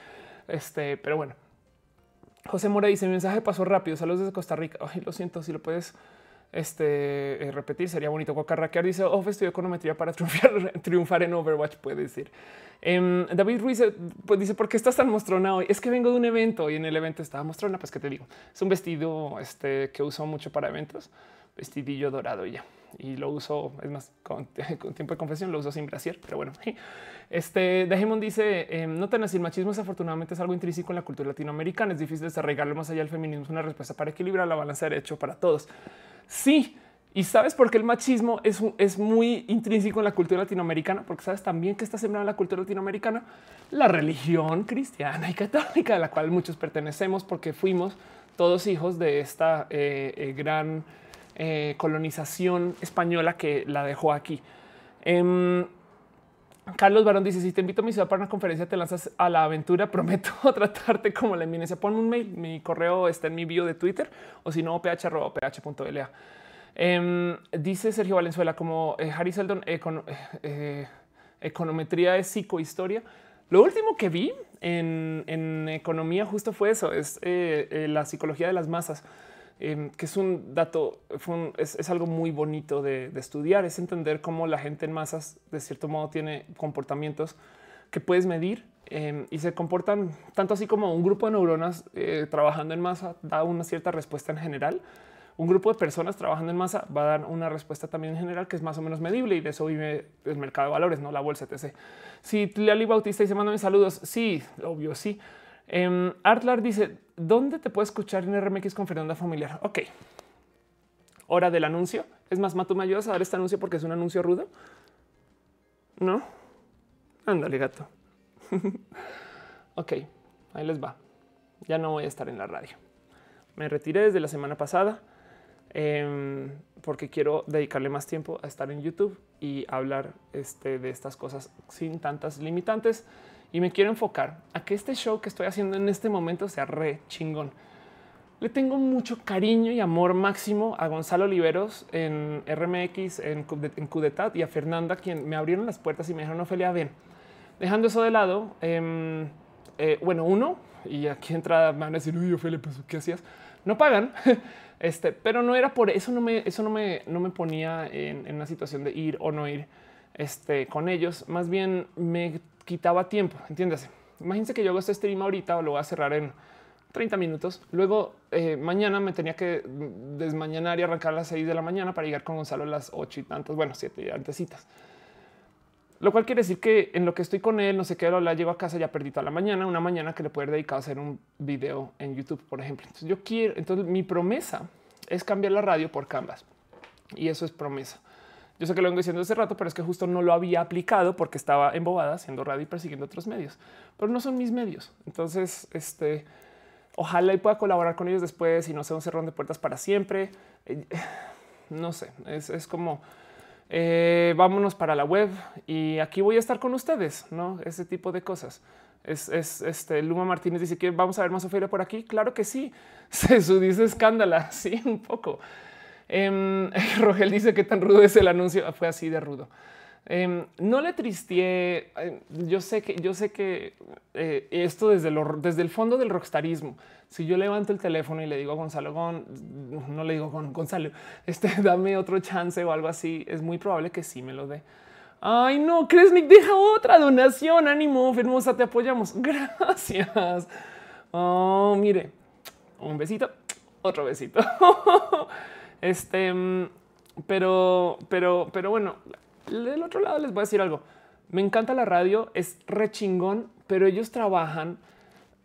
Este, pero bueno. José Mora dice: Mi mensaje pasó rápido. Saludos desde Costa Rica. Ay, lo siento, si lo puedes este, eh, repetir, sería bonito. Cocarraquear dice: Off estudió econometría para triunfar, en Overwatch. Puede decir. Em, David Ruiz pues dice: ¿Por qué estás tan mostrona hoy? Es que vengo de un evento y en el evento estaba mostrona. Pues que te digo, es un vestido este, que uso mucho para eventos, vestidillo dorado y ya y lo uso, es más, con, tiempo de confesión, lo uso sin brasier, pero bueno. Este Dejemon dice: em, No tan así, el machismo afortunadamente es algo intrínseco en la cultura latinoamericana. Es difícil desarraigarlo más allá del feminismo. Es una respuesta para equilibrar la balanza de derecho para todos. Sí, y sabes por qué el machismo es, es, muy intrínseco en la cultura latinoamericana, porque sabes también que está sembrada en la cultura latinoamericana la religión cristiana y católica, de la cual muchos pertenecemos, porque fuimos todos hijos de esta eh, eh, gran eh, colonización española que la dejó aquí. Em, Carlos Barón dice: Si te invito a mi ciudad para una conferencia, te lanzas a la aventura. Prometo tratarte como la eminencia. Ponme un mail. Mi correo está en mi bio de Twitter o si no, ph.ph.la. Em, dice Sergio Valenzuela como eh, Harry Seldon, eh, econometría es psicohistoria. Lo último que vi en, economía justo fue eso, es la psicología de las masas, em, que es un dato, es, algo muy bonito de, estudiar, es entender cómo la gente en masas de cierto modo tiene comportamientos que puedes medir em, y se comportan tanto así como un grupo de neuronas trabajando en masa da una cierta respuesta en general un grupo de personas trabajando en masa va a dar una respuesta también en general que es más o menos medible y de eso vive el mercado de valores, no la bolsa etc. Si Lali Bautista dice mándame saludos, sí, obvio, sí. Um, Artlar dice dónde te puedes escuchar en RMX con Fernanda Familiar. Ok, hora del anuncio. Es más, Mato, me ayudas a dar este anuncio porque es un anuncio rudo. No, ándale, gato. ok, ahí les va. Ya no voy a estar en la radio. Me retiré desde la semana pasada. Em, porque quiero dedicarle más tiempo a estar en YouTube y hablar este, de estas cosas sin tantas limitantes. Y me quiero enfocar a que este show que estoy haciendo en este momento sea re chingón. Le tengo mucho cariño y amor máximo a Gonzalo Oliveros en RMX, en, en Cudetat y a Fernanda, quien me abrieron las puertas y me dijeron, Ophelia, bien. Dejando eso de lado, em, eh, bueno, uno, y aquí entra, van a decir, uy, Ophelia, pues, ¿qué hacías? No pagan. Este, pero no era por eso, no me, eso no me, no me ponía en, una situación de ir o no ir este, con ellos. Más bien me quitaba tiempo. Entiéndase. Imagínense que yo hago este stream ahorita o lo voy a cerrar en 30 minutos. Luego eh, mañana me tenía que desmañanar y arrancar a las 6 de la mañana para llegar con Gonzalo a las 8 y tantas, bueno, 7 y antesitas. Lo cual quiere decir que en lo que estoy con él, no sé qué, la llevo a casa, ya perdí toda la mañana, una mañana que le puedo dedicar a hacer un video en YouTube, por ejemplo. Entonces yo quiero, entonces mi promesa es cambiar la radio por Canvas y eso es promesa. Yo sé que lo vengo diciendo hace rato, pero es que justo no lo había aplicado porque estaba embobada haciendo radio y persiguiendo otros medios, pero no son mis medios. Entonces, este, ojalá y pueda colaborar con ellos después y no sea un cerrón de puertas para siempre. Eh, no sé, es, es como eh, vámonos para la web y aquí voy a estar con ustedes, no ese tipo de cosas. Es, este Luma Martínez dice que vamos a ver más Ofelia por aquí. Claro que sí. Se dice escándala. Sí, un poco. Em, Rogel dice que tan rudo es el anuncio. Fue así de rudo. Em, no le tristeé. Eh, yo sé que yo sé que eh, esto desde, desde el fondo del rockstarismo. Si yo levanto el teléfono y le digo a Gonzalo, no le digo con Gonzalo, este dame otro chance o algo así, es muy probable que sí me lo dé. Ay, no, Kresnik, deja otra donación. Ánimo, hermosa, te apoyamos. Gracias. Oh, mire, un besito, otro besito. Este, mm, pero, pero, pero bueno, del otro lado les voy a decir algo. Me encanta la radio, es rechingón, pero ellos trabajan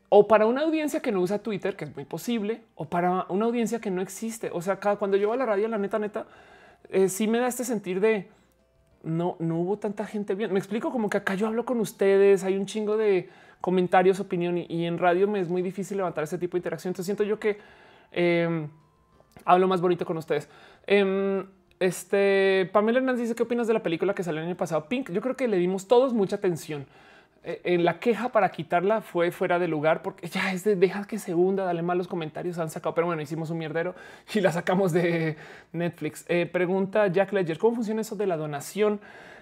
o para una audiencia que no usa Twitter, que es muy posible, o para una audiencia que no existe. O sea, cada, cuando yo voy a la radio, la neta, neta, eh, sí me da este sentir de no, no hubo tanta gente bien. Me explico como que acá yo hablo con ustedes, hay un chingo de comentarios, opinión y, en radio me es muy difícil levantar ese tipo de interacción. Entonces siento yo que em, hablo más bonito con ustedes. Em, este Pamela Hernández dice qué opinas de la película que salió el año pasado Pink. Yo creo que le dimos todos mucha atención. Eh, en la queja para quitarla fue fuera de lugar porque ya es de deja que se hunda, dale malos comentarios han sacado, pero bueno, hicimos un mierdero y la sacamos de Netflix. Eh, pregunta Jack Ledger, ¿cómo funciona eso de la donación?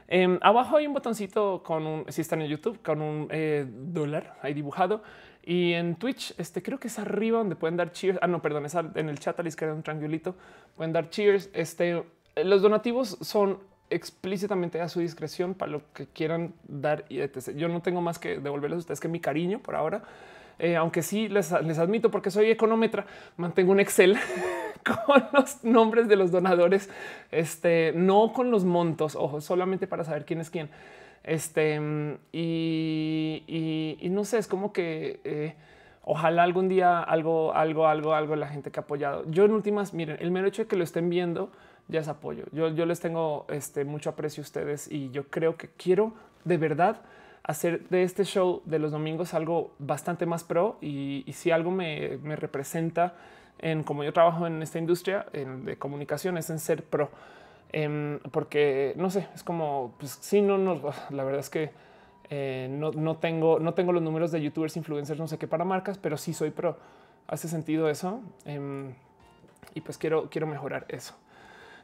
Em, abajo hay un botoncito con un, si están en YouTube, con un eh, dólar ahí dibujado. Y en Twitch, este creo que es arriba donde pueden dar cheers. Ah, no, perdón, es en el chat a la izquierda un triangulito. Pueden dar cheers. Este los donativos son explícitamente a su discreción para lo que quieran dar y etc. Yo no tengo más que devolverles a ustedes que mi cariño por ahora. Eh, aunque sí les, admito, porque soy económetra, mantengo un Excel con los nombres de los donadores, este, no con los montos, ojo, solamente para saber quién es quién. Este, y, no sé, es como que eh, ojalá algún día algo, algo, algo, algo la gente que ha apoyado. Yo en últimas, miren, el mero hecho de que lo estén viendo, ya es apoyo. Yo, yo les tengo este, mucho aprecio a ustedes y yo creo que quiero de verdad hacer de este show de los domingos algo bastante más pro y, si algo me, representa en como yo trabajo en esta industria de comunicación es en ser pro. Em, porque no sé, es como pues sí, no, no, la verdad es que eh, no, tengo, no tengo los números de youtubers, influencers, no sé qué para marcas, pero sí soy pro. Hace sentido eso. Em, y pues quiero, quiero mejorar eso.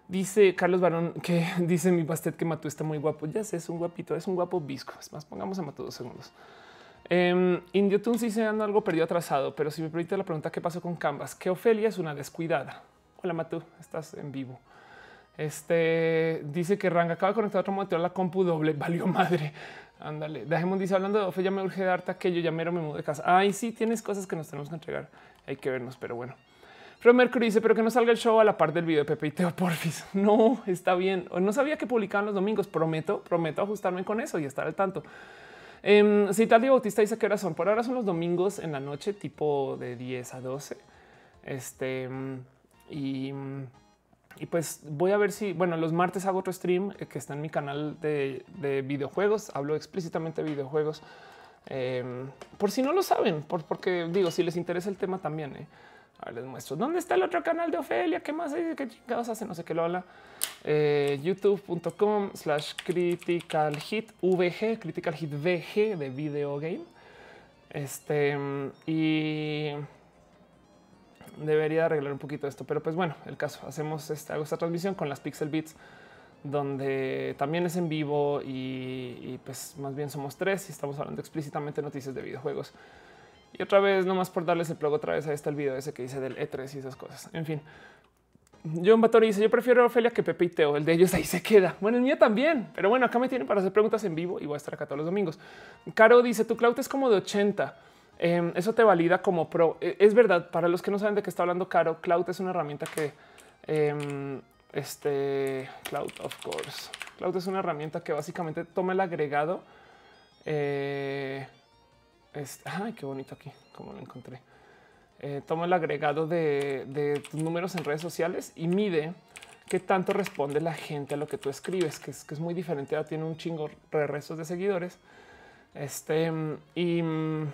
Dice Carlos Barón que dice mi bastet que Matú está muy guapo. Ya sé, es un guapito, es un guapo visco. Es más, pongamos a Matú dos segundos. Eh, Indio Tunes dice ando algo perdido atrasado, pero si me permite la pregunta, ¿qué pasó con Canvas? Que Ofelia es una descuidada. Hola Matú, estás en vivo. Este dice que Ranga acaba de conectar otro monitor a la compu doble. Valió madre. Ándale. Dejemos dice hablando de Ofelia, me urge darte aquello. Ya me mudo de casa. Ay, sí, tienes cosas que nos tenemos que entregar. Hay que vernos, pero bueno. Pero Mercury dice, pero que no salga el show a la par del video de Pepe y Teo Porfis. No, está bien. No sabía que publicaban los domingos. Prometo, prometo ajustarme con eso y estar al tanto. Eh, si tal Bautista dice que ahora son, por ahora son los domingos en la noche, tipo de 10 a 12. Este y, y pues voy a ver si, bueno, los martes hago otro stream eh, que está en mi canal de, de videojuegos. Hablo explícitamente de videojuegos. Eh, por si no lo saben, por, porque digo, si les interesa el tema también. Eh. A ver, les muestro dónde está el otro canal de Ofelia. ¿Qué más? ¿Qué chingados hace? No sé qué lo habla. Eh, youtube.com slash critical hit VG, critical hit VG de video game. Este y debería arreglar un poquito esto, pero pues bueno, el caso hacemos esta, hago esta transmisión con las Pixel Beats donde también es en vivo y, pues más bien somos tres y estamos hablando explícitamente de noticias de videojuegos. Y otra vez, nomás por darles el plug otra vez, ahí está el video ese que dice del E3 y esas cosas. En fin, John Batori dice: Yo prefiero a Ofelia que Pepe y Teo. El de ellos ahí se queda. Bueno, el mío también, pero bueno, acá me tienen para hacer preguntas en vivo y voy a estar acá todos los domingos. Caro dice: Tu cloud es como de 80. Eh, eso te valida como pro. Eh, es verdad. Para los que no saben de qué está hablando Caro, Cloud es una herramienta que eh, este Cloud, of course. Cloud es una herramienta que básicamente toma el agregado. Eh, ay, qué bonito aquí, como lo encontré. Eh, toma el agregado de, de, tus números en redes sociales y mide qué tanto responde la gente a lo que tú escribes, que es, que es muy diferente. Ya tiene un chingo de restos de seguidores. Este y mm,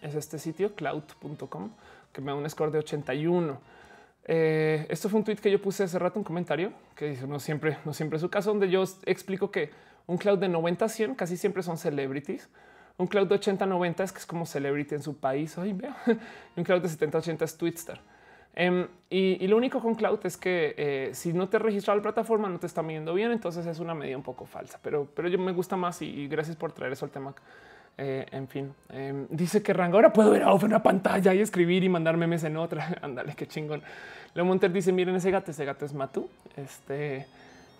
es este sitio cloud.com que me da un score de 81. Eh, esto fue un tweet que yo puse hace rato, un comentario que dice no siempre, no siempre es su caso, donde yo explico que un cloud de 90 a 100 casi siempre son celebrities un cloud de 80 90 es que es como celebrity en su país. Ay, un cloud de 70 80 es Twitstar. Um, y, y, lo único con cloud es que eh, si no te registrado la plataforma, no te está midiendo bien. Entonces es una medida un poco falsa, pero, pero yo me gusta más y, y gracias por traer eso al tema. Eh, en fin, eh, dice que Rango ahora puedo ver a una pantalla y escribir y mandar memes en otra. Ándale, qué chingón. Leo Monter dice: Miren ese gato, ese gato es Matu. Este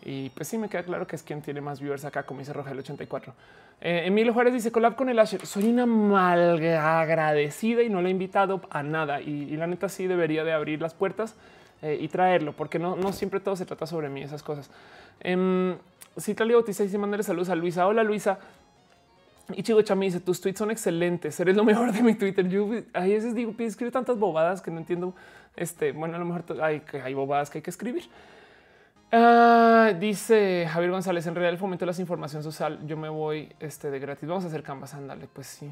y pues sí, me queda claro que es quien tiene más viewers acá, como dice Rogel 84. Eh, Emilio Juárez dice collab con el Asher. Soy una mal agradecida y no le he invitado a nada. Y, y la neta sí debería de abrir las puertas eh, y traerlo, porque no, no siempre todo se trata sobre mí, esas cosas. Eh, Citalia Bautista dice mandarle saludos a Luisa. Hola Luisa. Y Chico Chami dice tus tweets son excelentes. Eres lo mejor de mi Twitter. Yo a veces digo, escribo tantas bobadas que no entiendo. Este, bueno, a lo mejor hay, hay bobadas que hay que escribir. Uh, dice Javier González, en realidad el fomento de las información social, yo me voy este, de gratis. Vamos a hacer canvas, ándale, pues sí.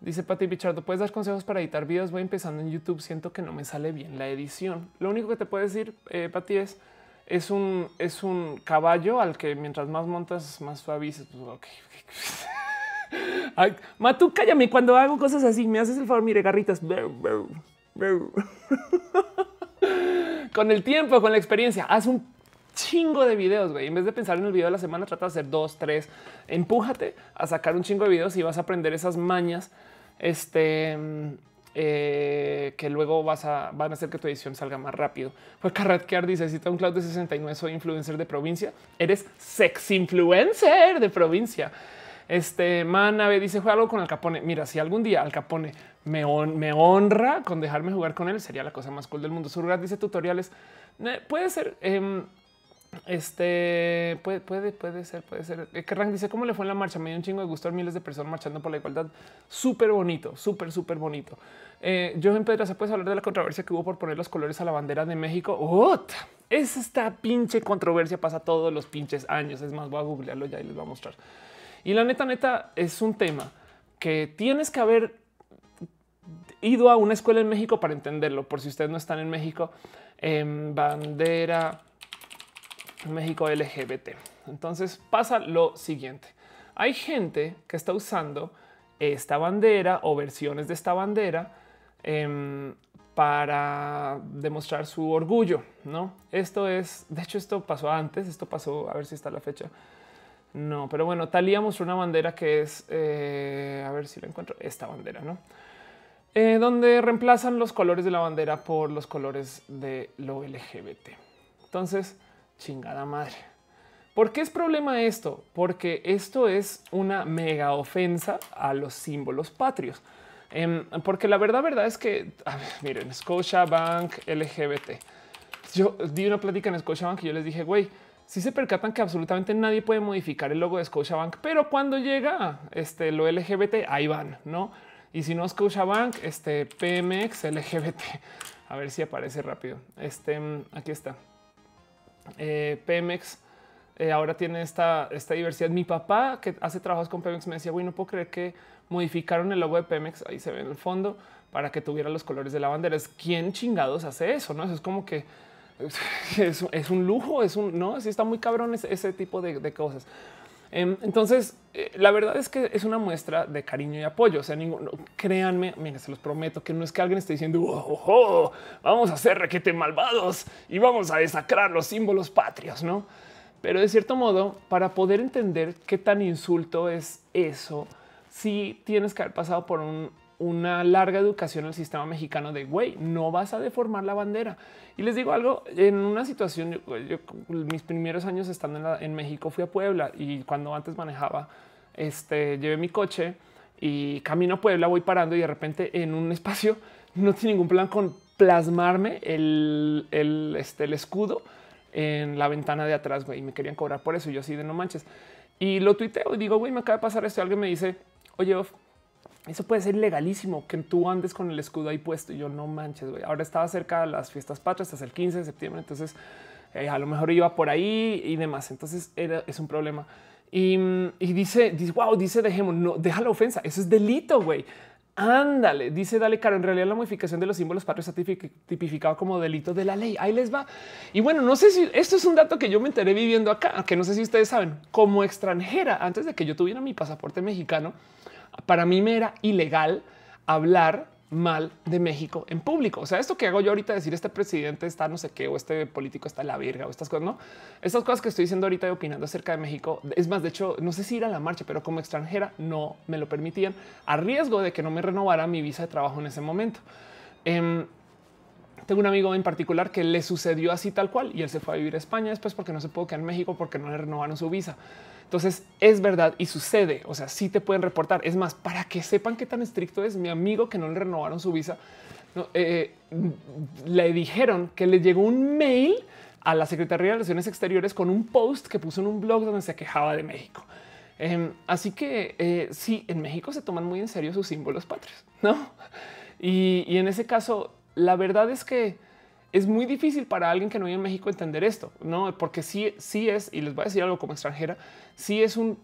Dice Pati Pichardo, ¿puedes dar consejos para editar videos? Voy empezando en YouTube, siento que no me sale bien la edición. Lo único que te puedo decir, eh, Pati, es, es, un, es un caballo al que mientras más montas, más suavices. Pues. Ay, Matu, cállame cuando hago cosas así. Me haces el favor, mire, garritas. con el tiempo, con la experiencia, haz un chingo de videos, güey. En vez de pensar en el video de la semana, trata de hacer dos, tres. Empújate a sacar un chingo de videos y vas a aprender esas mañas. Este eh, que luego vas a van a hacer que tu edición salga más rápido. Pues Carratkear dice: Si un cloud de 69, soy influencer de provincia. Eres sex influencer de provincia. Este Manave dice: Juega algo con Al Capone. Mira, si algún día Al Capone me, me honra con dejarme jugar con él, sería la cosa más cool del mundo. Surgat dice tutoriales. Puede ser. Eh, este puede, puede, puede ser, puede ser. Eh, Rank dice cómo le fue en la marcha. Me dio un chingo de gusto a miles de personas marchando por la igualdad. Súper bonito, súper, súper bonito. Eh, Pedra se puede hablar de la controversia que hubo por poner los colores a la bandera de México. ¡Ota! Es esta pinche controversia pasa todos los pinches años. Es más, voy a googlearlo ya y les voy a mostrar. Y la neta, neta, es un tema que tienes que haber ido a una escuela en México para entenderlo. Por si ustedes no están en México, en bandera México LGBT. Entonces pasa lo siguiente. Hay gente que está usando esta bandera o versiones de esta bandera eh, para demostrar su orgullo. No, esto es, de hecho, esto pasó antes. Esto pasó, a ver si está la fecha. No, pero bueno, Talía mostró una bandera que es, eh, a ver si la encuentro, esta bandera, no? Eh, donde reemplazan los colores de la bandera por los colores de lo LGBT. Entonces, chingada madre. ¿Por qué es problema esto? Porque esto es una mega ofensa a los símbolos patrios. Em, porque la verdad, verdad es que, miren, Scotiabank LGBT. Yo di una plática en Scotiabank y yo les dije, güey, si se percatan que absolutamente nadie puede modificar el logo de Scotiabank, pero cuando llega este, lo LGBT, ahí van, ¿no? Y si no Scotiabank, este PMX LGBT. A ver si aparece rápido. Este, aquí está. Eh, Pemex eh, ahora tiene esta, esta diversidad. Mi papá que hace trabajos con Pemex me decía, güey, no puedo creer que modificaron el logo de Pemex, ahí se ve en el fondo, para que tuviera los colores de la bandera. Es quién chingados hace eso, ¿no? Eso es como que es, un lujo, es un, no, así está muy cabrón ese, tipo de, cosas. Em, entonces, eh, la verdad es que es una muestra de cariño y apoyo. O sea, ninguno, créanme, miren, se los prometo que no es que alguien esté diciendo oh, oh, vamos a ser requete malvados y vamos a desacrar los símbolos patrios, no? Pero de cierto modo, para poder entender qué tan insulto es eso, sí tienes que haber pasado por una larga educación al sistema mexicano de güey, no vas a deformar la bandera. Y les digo algo, en una situación, mis primeros años estando en, México fui a Puebla y cuando antes manejaba, este, llevé mi coche y camino a Puebla, voy parando y de repente en un espacio no tiene ningún plan con plasmarme el, el, este, el escudo en la ventana de atrás, y me querían cobrar por eso. Y yo así de no manches. Y lo tuiteo y digo, güey, me acaba de pasar esto. alguien me dice, oye, eso puede ser ilegalísimo que tú andes con el escudo ahí puesto. Y yo no manches, güey. Ahora estaba cerca de las fiestas patrias hasta el 15 de septiembre. Entonces, eh, a lo mejor iba por ahí y demás. Entonces era, es un problema. Y, y dice, dice, wow, dice, dejemos, no, deja la ofensa. Eso es delito, güey. Ándale, dice Dale Caro. En realidad, la modificación de los símbolos patrios está tipificado como delito de la ley. Ahí les va. Y bueno, no sé si esto es un dato que yo me enteré viviendo acá, que no sé si ustedes saben, como extranjera, antes de que yo tuviera mi pasaporte mexicano, para mí me era ilegal hablar mal de México en público. O sea, esto que hago yo ahorita, decir este presidente está no sé qué, o este político está la verga, o estas cosas, no? Estas cosas que estoy diciendo ahorita y opinando acerca de México, es más, de hecho, no sé si ir a la marcha, pero como extranjera no me lo permitían a riesgo de que no me renovara mi visa de trabajo en ese momento. Em, tengo un amigo en particular que le sucedió así tal cual y él se fue a vivir a España después porque no se pudo quedar en México porque no le renovaron su visa. Entonces es verdad y sucede. O sea, sí te pueden reportar. Es más, para que sepan qué tan estricto es mi amigo que no le renovaron su visa, eh, le dijeron que le llegó un mail a la Secretaría de Relaciones Exteriores con un post que puso en un blog donde se quejaba de México. Em, así que eh, sí, en México se toman muy en serio sus símbolos patrios, no? Y, y en ese caso, la verdad es que es muy difícil para alguien que no vive en México entender esto, no? Porque sí, sí es, y les voy a decir algo como extranjera, sí es un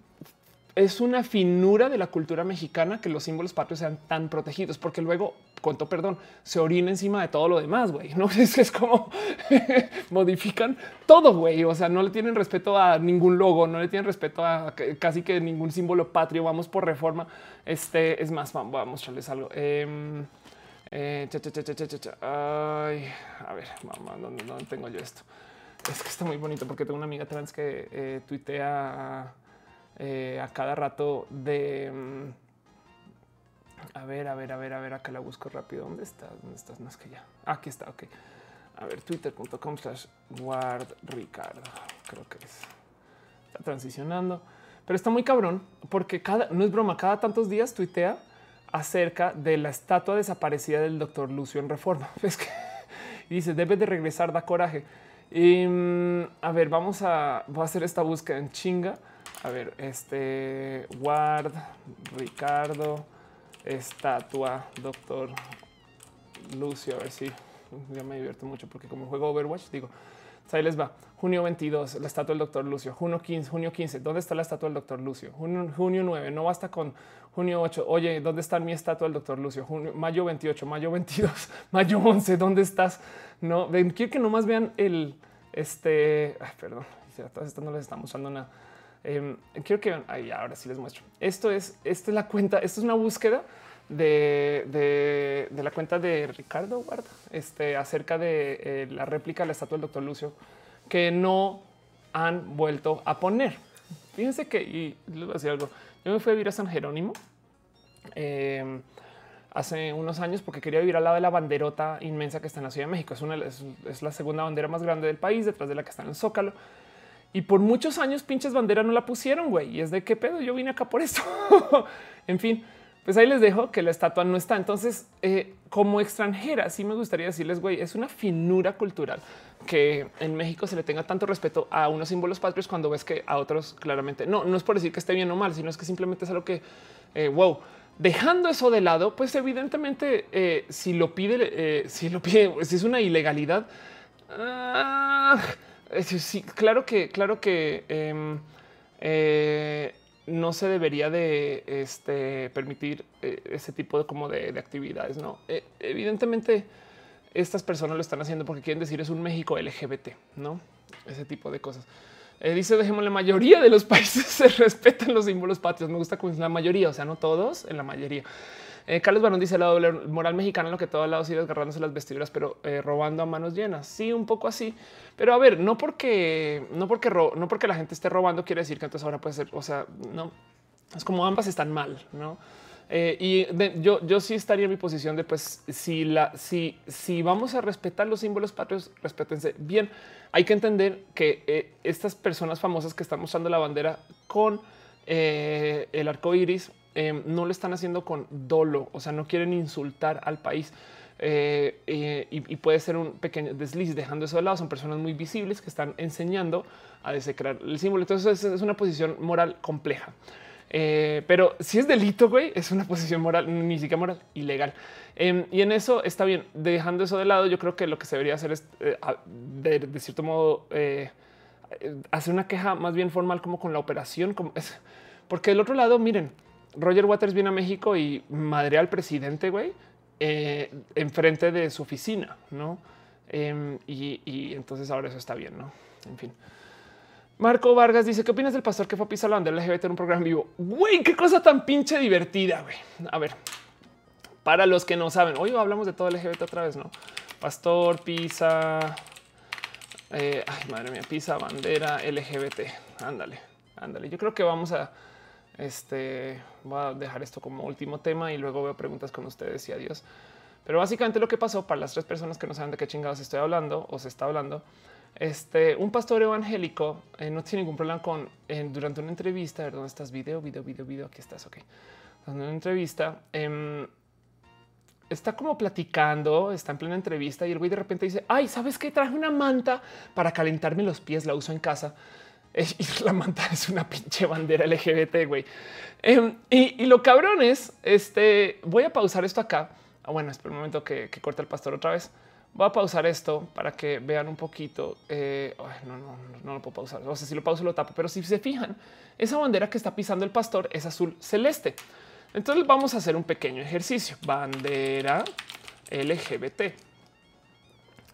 es una finura de la cultura mexicana que los símbolos patrios sean tan protegidos, porque luego, cuento perdón, se orina encima de todo lo demás, güey. No es, es como modifican todo, güey. O sea, no le tienen respeto a ningún logo, no le tienen respeto a casi que ningún símbolo patrio. Vamos por reforma. Este es más, vamos a mostrarles algo. Eh, eh, Ay, a ver, mamá, ¿dónde, tengo yo esto? Es que está muy bonito porque tengo una amiga trans que eh, tuitea eh, a cada rato de... Mm, a ver, a ver, a ver, a ver, acá la busco rápido. ¿Dónde estás? ¿Dónde estás? Más que ya. Aquí está, ok. A ver, twitter.com slash guard Ricardo. Creo que es. Está transicionando. Pero está muy cabrón porque cada, no es broma, cada tantos días tuitea acerca de la estatua desaparecida del doctor Lucio en Reforma. Es que dice debe de regresar, da coraje. Y, mm, a ver, vamos a, voy a hacer esta búsqueda en chinga. A ver, este Ward, Ricardo, estatua, doctor Lucio. A ver si ya me divierto mucho porque como juego Overwatch, digo, ahí les va. Junio 22, la estatua del doctor Lucio. Junio 15, junio 15. ¿Dónde está la estatua del doctor Lucio? Junio, junio 9. No basta con junio 8. Oye, ¿dónde está mi estatua del doctor Lucio? Junio, mayo 28, mayo 22, mayo 11. ¿Dónde estás? No, ven, quiero que nomás vean el este. Ay, perdón, esto no les está mostrando nada. Eh, quiero que vean. Ahí, ahora sí les muestro. Esto es, esta es la cuenta. Esto es una búsqueda de, de, la cuenta de Ricardo Guarda este, acerca de eh, la réplica de la estatua del doctor Lucio que no han vuelto a poner. Fíjense que, y les voy a decir algo, yo me fui a vivir a San Jerónimo em, hace unos años porque quería vivir al lado de la banderota inmensa que está en la Ciudad de México. Es, una, es, la segunda bandera más grande del país, detrás de la que está en el Zócalo. Y por muchos años pinches bandera no la pusieron, güey. Y es de qué pedo, yo vine acá por esto. en fin, pues ahí les dejo que la estatua no está. Entonces, eh, como extranjera, sí me gustaría decirles, güey, es una finura cultural que en México se le tenga tanto respeto a unos símbolos patrios cuando ves que a otros claramente no, no es por decir que esté bien o mal, sino es que simplemente es algo que, eh, wow, dejando eso de lado, pues evidentemente eh, si lo pide, si lo pide, si es una ilegalidad, ah, claro que, claro que em, no se debería de este, permitir eh, ese tipo de como de, actividades. No, eh, evidentemente estas personas lo están haciendo porque quieren decir es un México LGBT, no ese tipo de cosas. Eh, dice dejemos la mayoría de los países se respetan los símbolos patrios. Me gusta con la mayoría, o sea, no todos, en la mayoría. Eh, Carlos Barón dice la doble moral mexicana, lo que todos lados sigue agarrándose las vestiduras, pero eh, robando a manos llenas. Sí, un poco así. Pero a ver, no porque no porque no porque la gente esté robando quiere decir que entonces ahora puede ser. O sea, no es como ambas están mal, no? Eh, y yo, yo sí estaría en mi posición de pues si la si, si vamos a respetar los símbolos patrios, respétense bien. Hay que entender que estas personas famosas que están mostrando la bandera con el arco iris Em, no lo están haciendo con dolo, o sea, no quieren insultar al país. Eh, eh, y, puede ser un pequeño desliz dejando eso de lado. Son personas muy visibles que están enseñando a desecrar el símbolo. Entonces es, una posición moral compleja. Eh, pero si es delito, güey, es una posición moral, ni siquiera moral, ilegal. Em, y en eso está bien. Dejando eso de lado, yo creo que lo que se debería hacer es, de, cierto modo, hacer una queja más bien formal como con la operación. Como es, porque del otro lado, miren, Roger Waters viene a México y madre al presidente, güey, eh, enfrente de su oficina, ¿no? Em, y, entonces ahora eso está bien, ¿no? En fin. Marco Vargas dice, ¿qué opinas del pastor que fue a pisar la bandera LGBT en un programa vivo? Güey, qué cosa tan pinche divertida, güey. A ver, para los que no saben, hoy hablamos de todo LGBT otra vez, ¿no? Pastor, pisa, eh, ay, madre mía, pisa, bandera, LGBT. Ándale, ándale. Yo creo que vamos a este voy a dejar esto como último tema y luego veo preguntas con ustedes y adiós. Pero básicamente lo que pasó para las tres personas que no saben de qué chingados estoy hablando o se está hablando, este un pastor evangélico eh, no tiene ningún problema con durante una entrevista. Ver dónde estás, video, video, video, video. Aquí estás. Ok, en una entrevista. Em, está como platicando, está en plena entrevista y el güey de repente dice: Ay, sabes que traje una manta para calentarme los pies, la uso en casa. la manta es una pinche bandera LGBT, güey. Em, y, lo cabrón es, este, voy a pausar esto acá. Ah, bueno, espera un momento que, que corte el pastor otra vez. Voy a pausar esto para que vean un poquito. Eh, no, no, no, lo puedo pausar. O sea, si lo pauso lo tapo, pero si se fijan, esa bandera que está pisando el pastor es azul celeste. Entonces vamos a hacer un pequeño ejercicio. Bandera LGBT.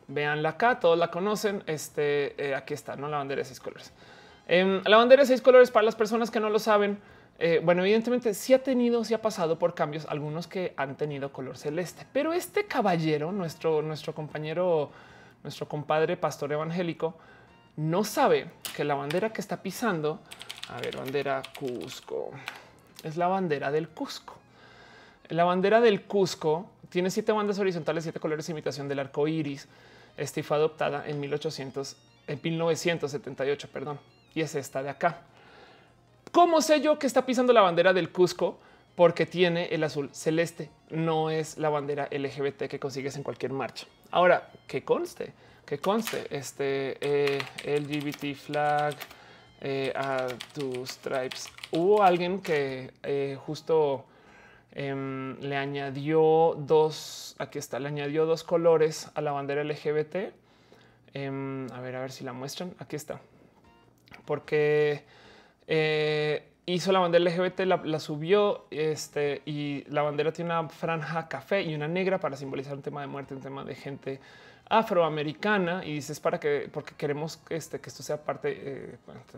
Veanla acá, todos la conocen. Este eh, aquí está, no la bandera de seis colores. Em, la bandera de seis colores para las personas que no lo saben. Eh, bueno, evidentemente sí ha tenido, sí ha pasado por cambios, algunos que han tenido color celeste, pero este caballero, nuestro, nuestro compañero, nuestro compadre pastor evangélico, no sabe que la bandera que está pisando, a ver, bandera Cusco, es la bandera del Cusco. La bandera del Cusco tiene siete bandas horizontales, siete colores imitación del arco iris. Este fue adoptada en 1800, en 1978, perdón y es esta de acá. ¿Cómo sé yo que está pisando la bandera del Cusco? Porque tiene el azul celeste, no es la bandera LGBT que consigues en cualquier marcha. Ahora, que conste, que conste, este eh, LGBT flag eh, a tus stripes. Hubo alguien que eh, justo em, le añadió dos, aquí está, le añadió dos colores a la bandera LGBT. Em, a ver, a ver si la muestran. Aquí está porque eh, hizo la bandera LGBT, la, subió este, y la bandera tiene una franja café y una negra para simbolizar un tema de muerte, un tema de gente afroamericana y dices para que porque queremos que, este, que esto sea parte, eh,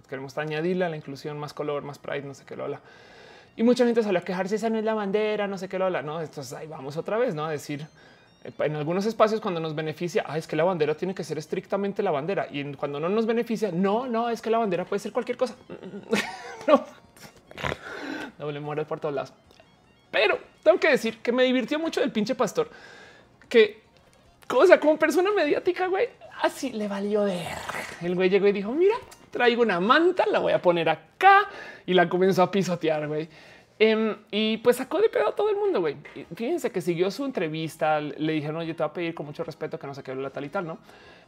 queremos añadirle a la inclusión más color, más pride, no sé qué lo habla. Y mucha gente salió a quejarse, esa no es la bandera, no sé qué lo habla. No, entonces ahí vamos otra vez, ¿no? A decir, en algunos espacios cuando nos beneficia, ah, es que la bandera tiene que ser estrictamente la bandera. Y cuando no nos beneficia, no, no, es que la bandera puede ser cualquier cosa. no. Doble moral por todos lados. Pero tengo que decir que me divirtió mucho el pinche pastor, que cosa como persona mediática, güey, así le valió de El güey llegó y dijo, mira, traigo una manta, la voy a poner acá y la comenzó a pisotear, güey. Em, y pues sacó de pedo a todo el mundo, güey. Fíjense que siguió su entrevista, le dijeron, oye, te voy a pedir con mucho respeto que no se quede la tal y tal, ¿no?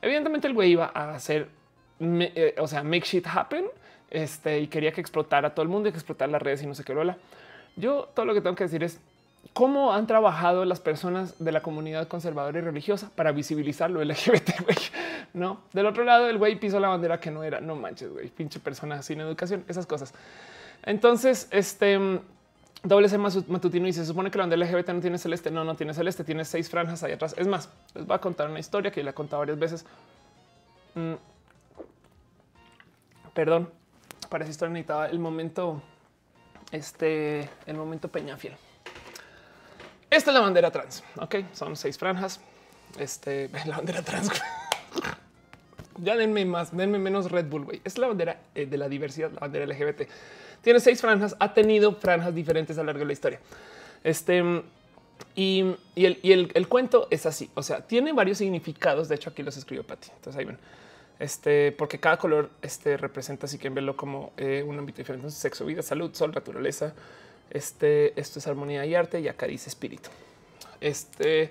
Evidentemente el güey iba a hacer, eh, o sea, make shit happen, este, y quería que explotara a todo el mundo y que explotara las redes y no sé qué, la. Yo todo lo que tengo que decir es cómo han trabajado las personas de la comunidad conservadora y religiosa para visibilizar lo LGBT. No, del otro lado, el güey pisó la bandera que no era. No manches, güey, pinche persona sin educación, esas cosas. Entonces, este doble C matutino y se supone que la bandera LGBT no tiene celeste. No, no tiene celeste, tiene seis franjas ahí atrás. Es más, les voy a contar una historia que le he contado varias veces. Mm. Perdón, para esa historia necesitaba el momento, este, el momento Peñafiel. Esta es la bandera trans. Ok, son seis franjas. Este la bandera trans. ya denme más, denme menos Red Bull. Güey. Es la bandera eh, de la diversidad, la bandera LGBT. Tiene seis franjas, ha tenido franjas diferentes a lo largo de la historia. Este y, el, el, cuento es así. O sea, tiene varios significados. De hecho, aquí los escribió Patty. Entonces ahí ven. Este, porque cada color este, representa, así que verlo como eh, un ámbito diferente. sexo, vida, salud, sol, naturaleza, este, esto es armonía y arte y acá dice espíritu. Este,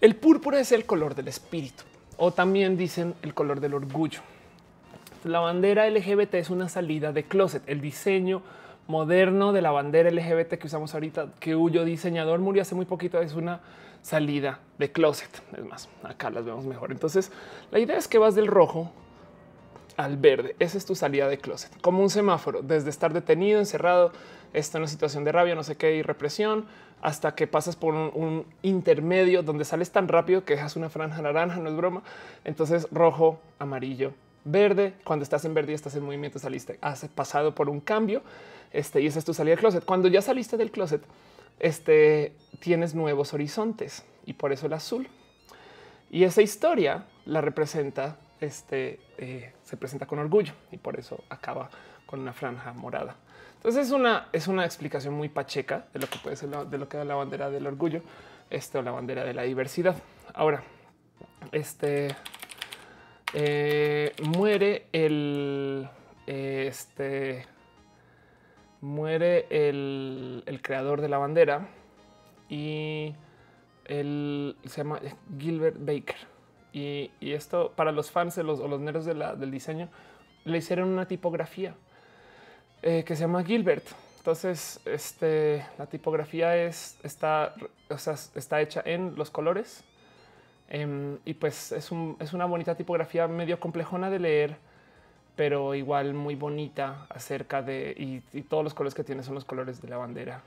el púrpura es el color del espíritu o también dicen el color del orgullo. La bandera LGBT es una salida de closet. El diseño moderno de la bandera LGBT que usamos ahorita, que huyo diseñador murió hace muy poquito, es una salida de closet. Es más, acá las vemos mejor. Entonces, la idea es que vas del rojo al verde. Esa es tu salida de closet, como un semáforo, desde estar detenido, encerrado, está en una situación de rabia, no sé qué, y represión, hasta que pasas por un, intermedio donde sales tan rápido que dejas una franja naranja, no es broma. Entonces rojo, amarillo, verde. Cuando estás en verde y estás en movimiento, saliste, has pasado por un cambio. Este, y esa es tu salida del closet. Cuando ya saliste del closet, este, tienes nuevos horizontes y por eso el azul. Y esa historia la representa, este, eh, se presenta con orgullo y por eso acaba con una franja morada. Entonces es una, es una explicación muy pacheca de lo que puede ser de lo que da la bandera del orgullo, esto la bandera de la diversidad. Ahora, este eh, muere el este muere el, el, creador de la bandera y se llama Gilbert Baker. Y, y esto para los fans de los, o los nerds del diseño le hicieron una tipografía eh, que se llama Gilbert. Entonces, este, la tipografía es, está, o sea, está hecha en los colores em, y pues es, un, es, una bonita tipografía medio complejona de leer, pero igual muy bonita acerca de y, todos los colores que tiene son los colores de la bandera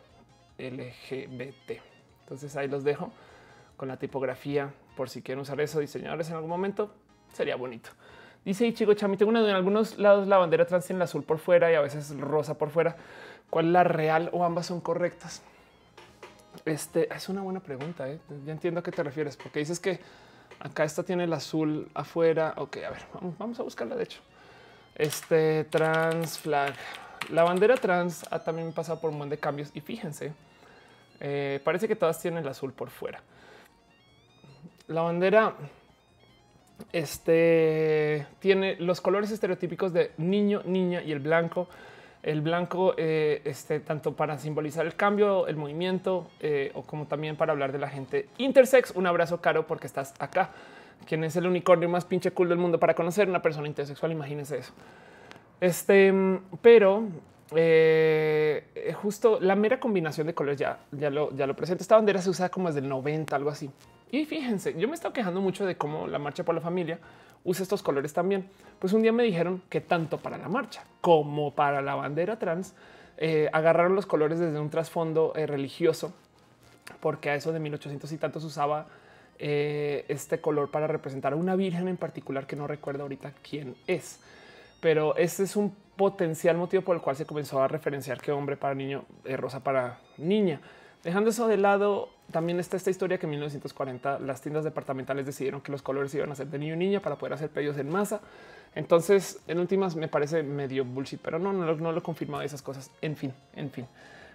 LGBT. Entonces ahí los dejo con la tipografía por si quieren usar eso diseñadores en algún momento sería bonito. Dice Ichigo Chami, tengo una duda. En algunos lados la bandera trans tiene el azul por fuera y a veces rosa por fuera. ¿Cuál es la real o ambas son correctas? Este es una buena pregunta. ¿eh? Ya entiendo a qué te refieres, porque dices que acá esta tiene el azul afuera. Ok, a ver, vamos, a buscarla. De hecho, este trans flag, la bandera trans ha también pasado por un montón de cambios y fíjense, eh, parece que todas tienen el azul por fuera. La bandera este tiene los colores estereotípicos de niño, niña y el blanco. El blanco, eh, este, tanto para simbolizar el cambio, el movimiento, eh, o como también para hablar de la gente intersex. Un abrazo caro porque estás acá. Quien es el unicornio más pinche cool del mundo para conocer una persona intersexual. Imagínense eso. Este, pero eh, justo la mera combinación de colores ya, ya lo, ya lo presenta. Esta bandera se usa como desde el 90, algo así. Y fíjense, yo me he estado quejando mucho de cómo la marcha por la familia usa estos colores también. Pues un día me dijeron que tanto para la marcha como para la bandera trans eh, agarraron los colores desde un trasfondo eh, religioso, porque a eso de 1800 y tantos usaba eh, este color para representar a una virgen en particular que no recuerdo ahorita quién es. Pero ese es un potencial motivo por el cual se comenzó a referenciar que hombre para niño, es rosa para niña. Dejando eso de lado, también está esta historia que en 1940 las tiendas departamentales decidieron que los colores iban a ser de niño y niña para poder hacer pedidos en masa. Entonces, en últimas, me parece medio bullshit, pero no, no, no, no lo he confirmado esas cosas. En fin, en fin.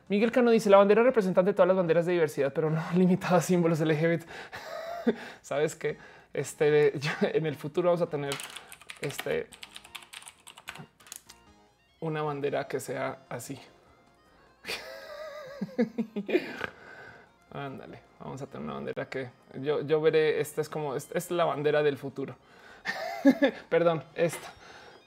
Miguel Cano dice la bandera representante de todas las banderas de diversidad, pero no limitada a símbolos LGBT. Sabes que este en el futuro vamos a tener este una bandera que sea así. Ándale, vamos a tener una bandera que yo, yo veré. Esta es como esta es la bandera del futuro. Perdón, esta.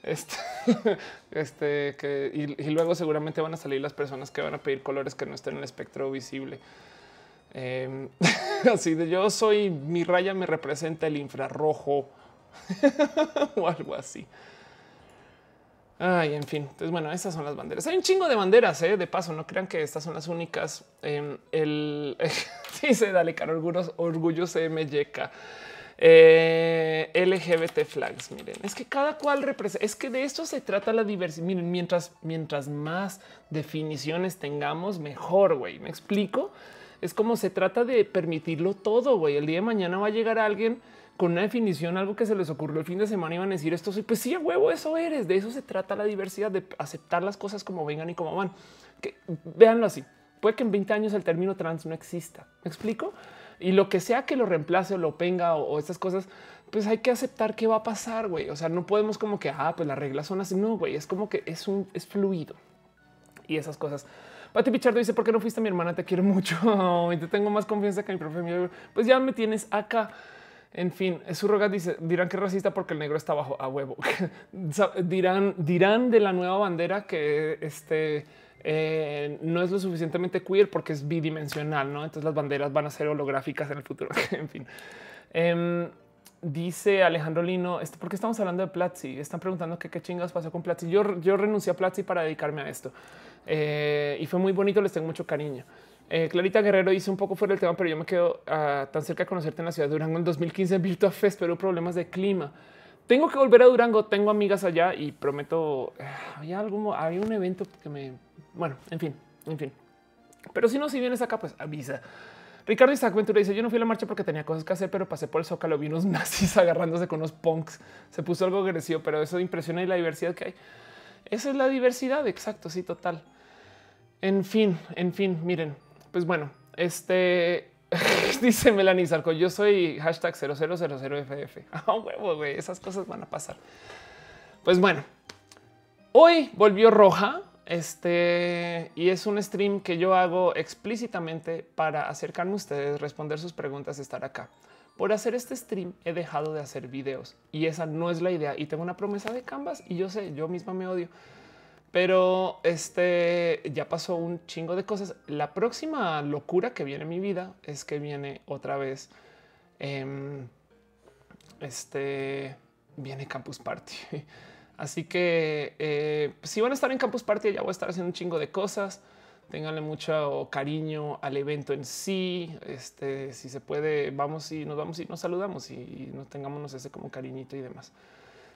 Este, este que y, luego seguramente van a salir las personas que van a pedir colores que no estén en el espectro visible. Em, así de yo soy mi raya me representa el infrarrojo o algo así. Ay, en fin. Entonces, bueno, estas son las banderas. Hay un chingo de banderas, ¿eh? de paso. No crean que estas son las únicas. Eh, el dice Dale, Caro, orgullo, orgullo CMYK. Eh, LGBT flags. Miren, es que cada cual representa, es que de esto se trata la diversidad. Miren, mientras, mientras más definiciones tengamos, mejor. Güey, me explico. Es como se trata de permitirlo todo. Güey, el día de mañana va a llegar alguien con una definición, algo que se les ocurrió el fin de semana y van a decir esto soy, pues sí, a huevo, eso eres. De eso se trata la diversidad, de aceptar las cosas como vengan y como van. Que véanlo así. Puede que en 20 años el término trans no exista. ¿Me explico? Y lo que sea que lo reemplace o lo venga o, estas cosas, pues hay que aceptar qué va a pasar, güey. O sea, no podemos como que, ah, pues las reglas son así. No, güey, es como que es un, es fluido. Y esas cosas. Pati Pichardo dice, ¿por qué no fuiste mi hermana? Te quiero mucho y te tengo más confianza que mi profe. Pues ya me tienes acá. En fin, roga dice, dirán que es racista porque el negro está bajo a huevo. dirán, dirán de la nueva bandera que este eh, no es lo suficientemente queer porque es bidimensional, ¿no? Entonces las banderas van a ser holográficas en el futuro. en fin. Em, dice Alejandro Lino, ¿por qué estamos hablando de Platzi? Están preguntando qué chingas pasó con Platzi. Yo, yo renuncié a Platzi para dedicarme a esto. Eh, y fue muy bonito, les tengo mucho cariño. Eh, Clarita Guerrero dice un poco fuera del tema, pero yo me quedo uh, tan cerca de conocerte en la ciudad de Durango en 2015 en Virtua Fest, pero problemas de clima. Tengo que volver a Durango, tengo amigas allá y prometo, uh, había algo, había un evento que me, bueno, en fin, en fin. Pero si no, si vienes acá, pues avisa. Ricardo Isaac Ventura dice: Yo no fui a la marcha porque tenía cosas que hacer, pero pasé por el zócalo, vi unos nazis agarrándose con unos punks. Se puso algo agresivo, pero eso impresiona y la diversidad que hay. Esa es la diversidad. Exacto. Sí, total. En fin, en fin, miren, pues bueno, este dice Melanie Zarco, yo soy hashtag 0000FF. Ah, huevo, güey, esas cosas van a pasar. Pues bueno, hoy volvió roja. Este y es un stream que yo hago explícitamente para acercarme a ustedes, responder sus preguntas, estar acá. Por hacer este stream he dejado de hacer videos y esa no es la idea. Y tengo una promesa de Canvas y yo sé, yo misma me odio. Pero este ya pasó un chingo de cosas. La próxima locura que viene en mi vida es que viene otra vez. Em, este viene Campus Party. Así que eh, si van a estar en Campus Party, ya voy a estar haciendo un chingo de cosas. Ténganle mucho cariño al evento en sí. Este, si se puede, vamos y nos vamos y nos saludamos y, nos tengamos ese como cariñito y demás.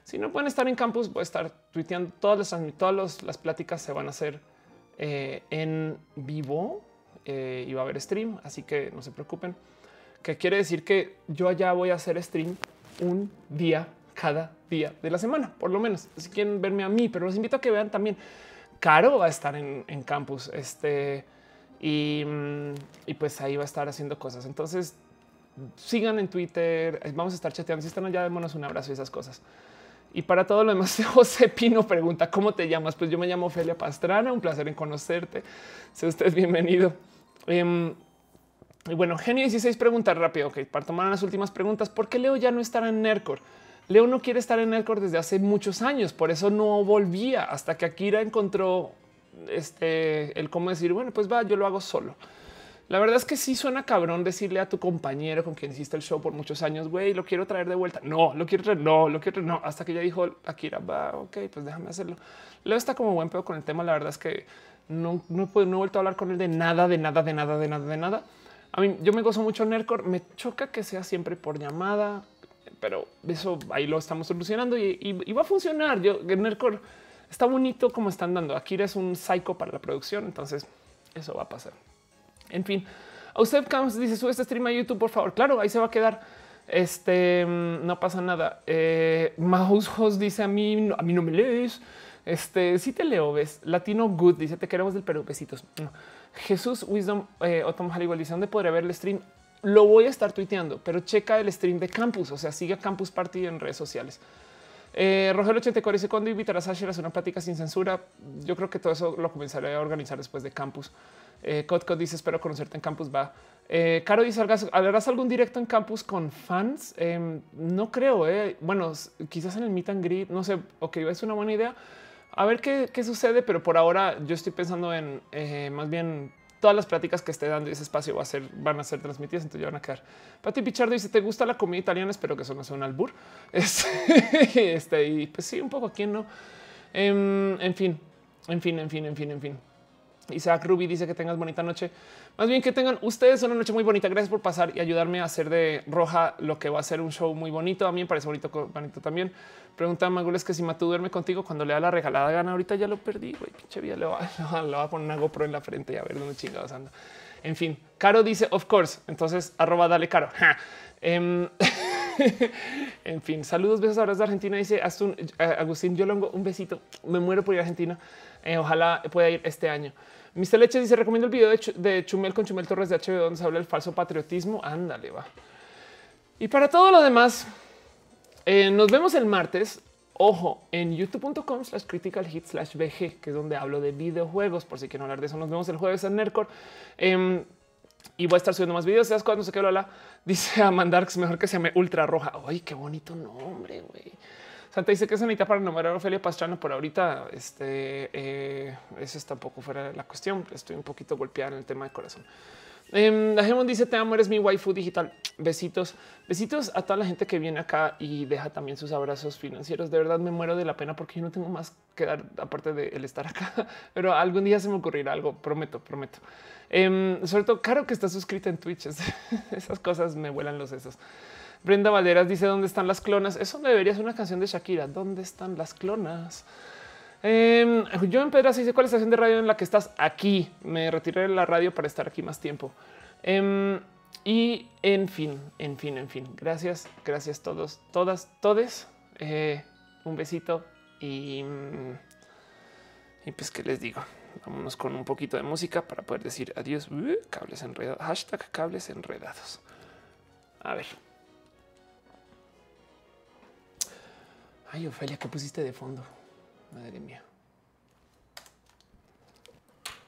Si no pueden estar en campus, voy a estar tuiteando todas las, todas las pláticas se van a hacer eh, en vivo eh, y va a haber stream, así que no se preocupen. Que quiere decir que yo allá voy a hacer stream un día cada día de la semana, por lo menos. Si quieren verme a mí, pero los invito a que vean también. Caro va a estar en, campus, este y, mm, y pues ahí va a estar haciendo cosas. Entonces sigan en Twitter, vamos a estar chateando. Si están allá, démonos un abrazo y esas cosas. Y para todo lo demás, José Pino pregunta cómo te llamas. Pues yo me llamo Ophelia Pastrana. Un placer en conocerte. Sea usted bienvenido. Em, y bueno, Genio 16 pregunta rápido. Ok, para tomar las últimas preguntas, ¿por qué Leo ya no estará en Nercor? Leo no quiere estar en Nercor desde hace muchos años, por eso no volvía hasta que Akira encontró este el cómo decir, bueno, pues va, yo lo hago solo. La verdad es que sí suena cabrón decirle a tu compañero con quien hiciste el show por muchos años, güey, lo quiero traer de vuelta. No, lo quiero traer, no, lo quiero traer, no. Hasta que ya dijo Akira, va, ok, pues déjame hacerlo. Leo está como buen pedo con el tema. La verdad es que no, no, no he vuelto a hablar con él de nada, de nada, de nada, de nada, de nada. A mí, yo me gozo mucho Nercor. Me choca que sea siempre por llamada, pero eso ahí lo estamos solucionando y, va a funcionar. Yo Nercor está bonito como están dando. Aquí es un psycho para la producción, entonces eso va a pasar. En fin, a usted Camps dice sube este stream a YouTube, por favor. Claro, ahí se va a quedar. Este mm, no pasa nada. Eh, Mouse dice a mí, a mí no me lees. Este sí te leo, ves. Latino Good dice te queremos del Perú. Besitos. Jesús Wisdom eh, Otom Hollywood dice dónde podría ver el stream. Lo voy a estar tuiteando, pero checa el stream de Campus. O sea, sigue a Campus Party en redes sociales. Eh, Rogelio 84 dice cuando invitarás a Asher a una plática sin censura. Yo creo que todo eso lo comenzaré a organizar después de Campus. Eh, dice espero conocerte en Campus. Va. Eh, Caro dice ¿harás algún directo en Campus con fans? Em, no creo. Eh. Bueno, quizás en el meet and greet. No sé. Ok, es una buena idea. A ver qué, qué sucede, pero por ahora yo estoy pensando en eh, más bien todas las pláticas que esté dando ese espacio va a ser, van a ser transmitidas, entonces ya van a quedar. Pati Pichardo dice: ¿Te gusta la comida italiana? Espero que eso no sea un albur. Este, este, y pues sí, un poco aquí no. Em, en fin, en fin, en fin, en fin, en fin. Isaac Ruby dice que tengas bonita noche. Más bien que tengan ustedes una noche muy bonita. Gracias por pasar y ayudarme a hacer de Roja lo que va a ser un show muy bonito. A mí me parece bonito, bonito también. Pregunta a que si Matú duerme contigo cuando le da la regalada gana. Ahorita ya lo perdí, güey. Pinche vida, le va, a poner una GoPro en la frente y a ver dónde chingados anda. En fin, Caro dice, of course. Entonces, arroba dale caro. Em, en fin, saludos, besos, abrazos de Argentina. Dice eh, Agustín Yolongo, un besito. Me muero por ir a Argentina. Eh, ojalá pueda ir este año. Mr. Leche dice: Recomiendo el video de, Chumel con Chumel Torres de HBO, donde se habla del falso patriotismo. Ándale, va. Y para todo lo demás, eh, nos vemos el martes. Ojo, en youtube.com slash critical hit slash BG, que es donde hablo de videojuegos. Por si quieren hablar de eso, nos vemos el jueves en Nerdcore. Em, y voy a estar subiendo más videos. ¿Sabes cuándo se quedó la? Dice a mandar que es mejor que se llame ultra roja. Ay, qué bonito nombre, güey. Santa dice que se necesita para nombrar a Ofelia Pastrana por ahorita. Este eh, eso está un poco fuera la cuestión. Estoy un poquito golpeada en el tema de corazón. Eh, la dice: Te amo, eres mi waifu digital. Besitos, besitos a toda la gente que viene acá y deja también sus abrazos financieros. De verdad me muero de la pena porque yo no tengo más que dar aparte de el estar acá, pero algún día se me ocurrirá algo. Prometo, prometo. Em, sobre todo, claro que está suscrita en Twitch. Esas cosas me vuelan los sesos. Brenda Valderas dice dónde están las clonas. Eso debería ser una canción de Shakira. ¿Dónde están las clonas? Eh, yo en Pedras dice cuál es la estación de radio en la que estás aquí. Me retiré de la radio para estar aquí más tiempo. Em, y en fin, en fin, en fin. Gracias, gracias todos, todas, todes. Eh, un besito y, y pues qué les digo. Vámonos con un poquito de música para poder decir adiós. Uh, cables enredados. Hashtag cables enredados. A ver. Ay, Ofelia, ¿qué pusiste de fondo? Madre mía.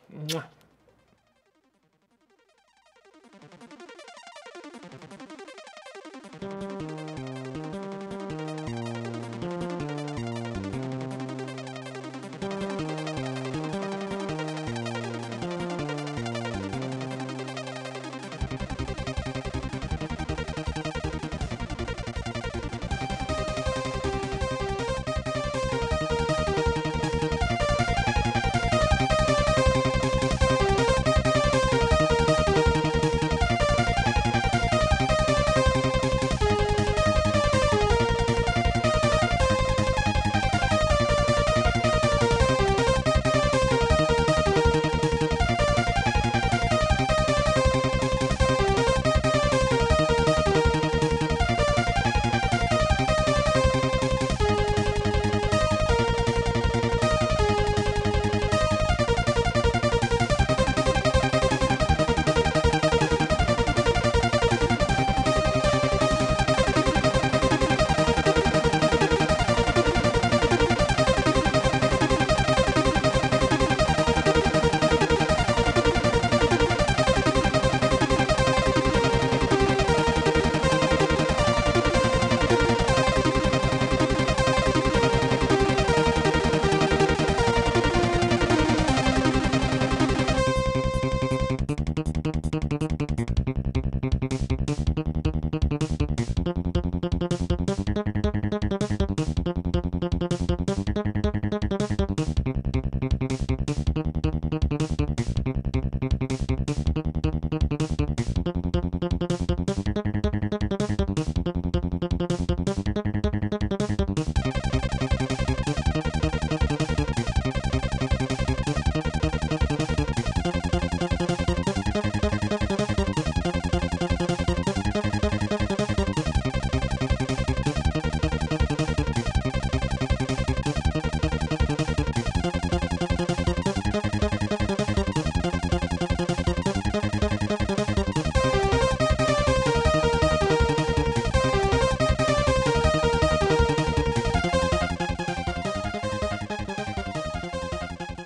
¡Mua!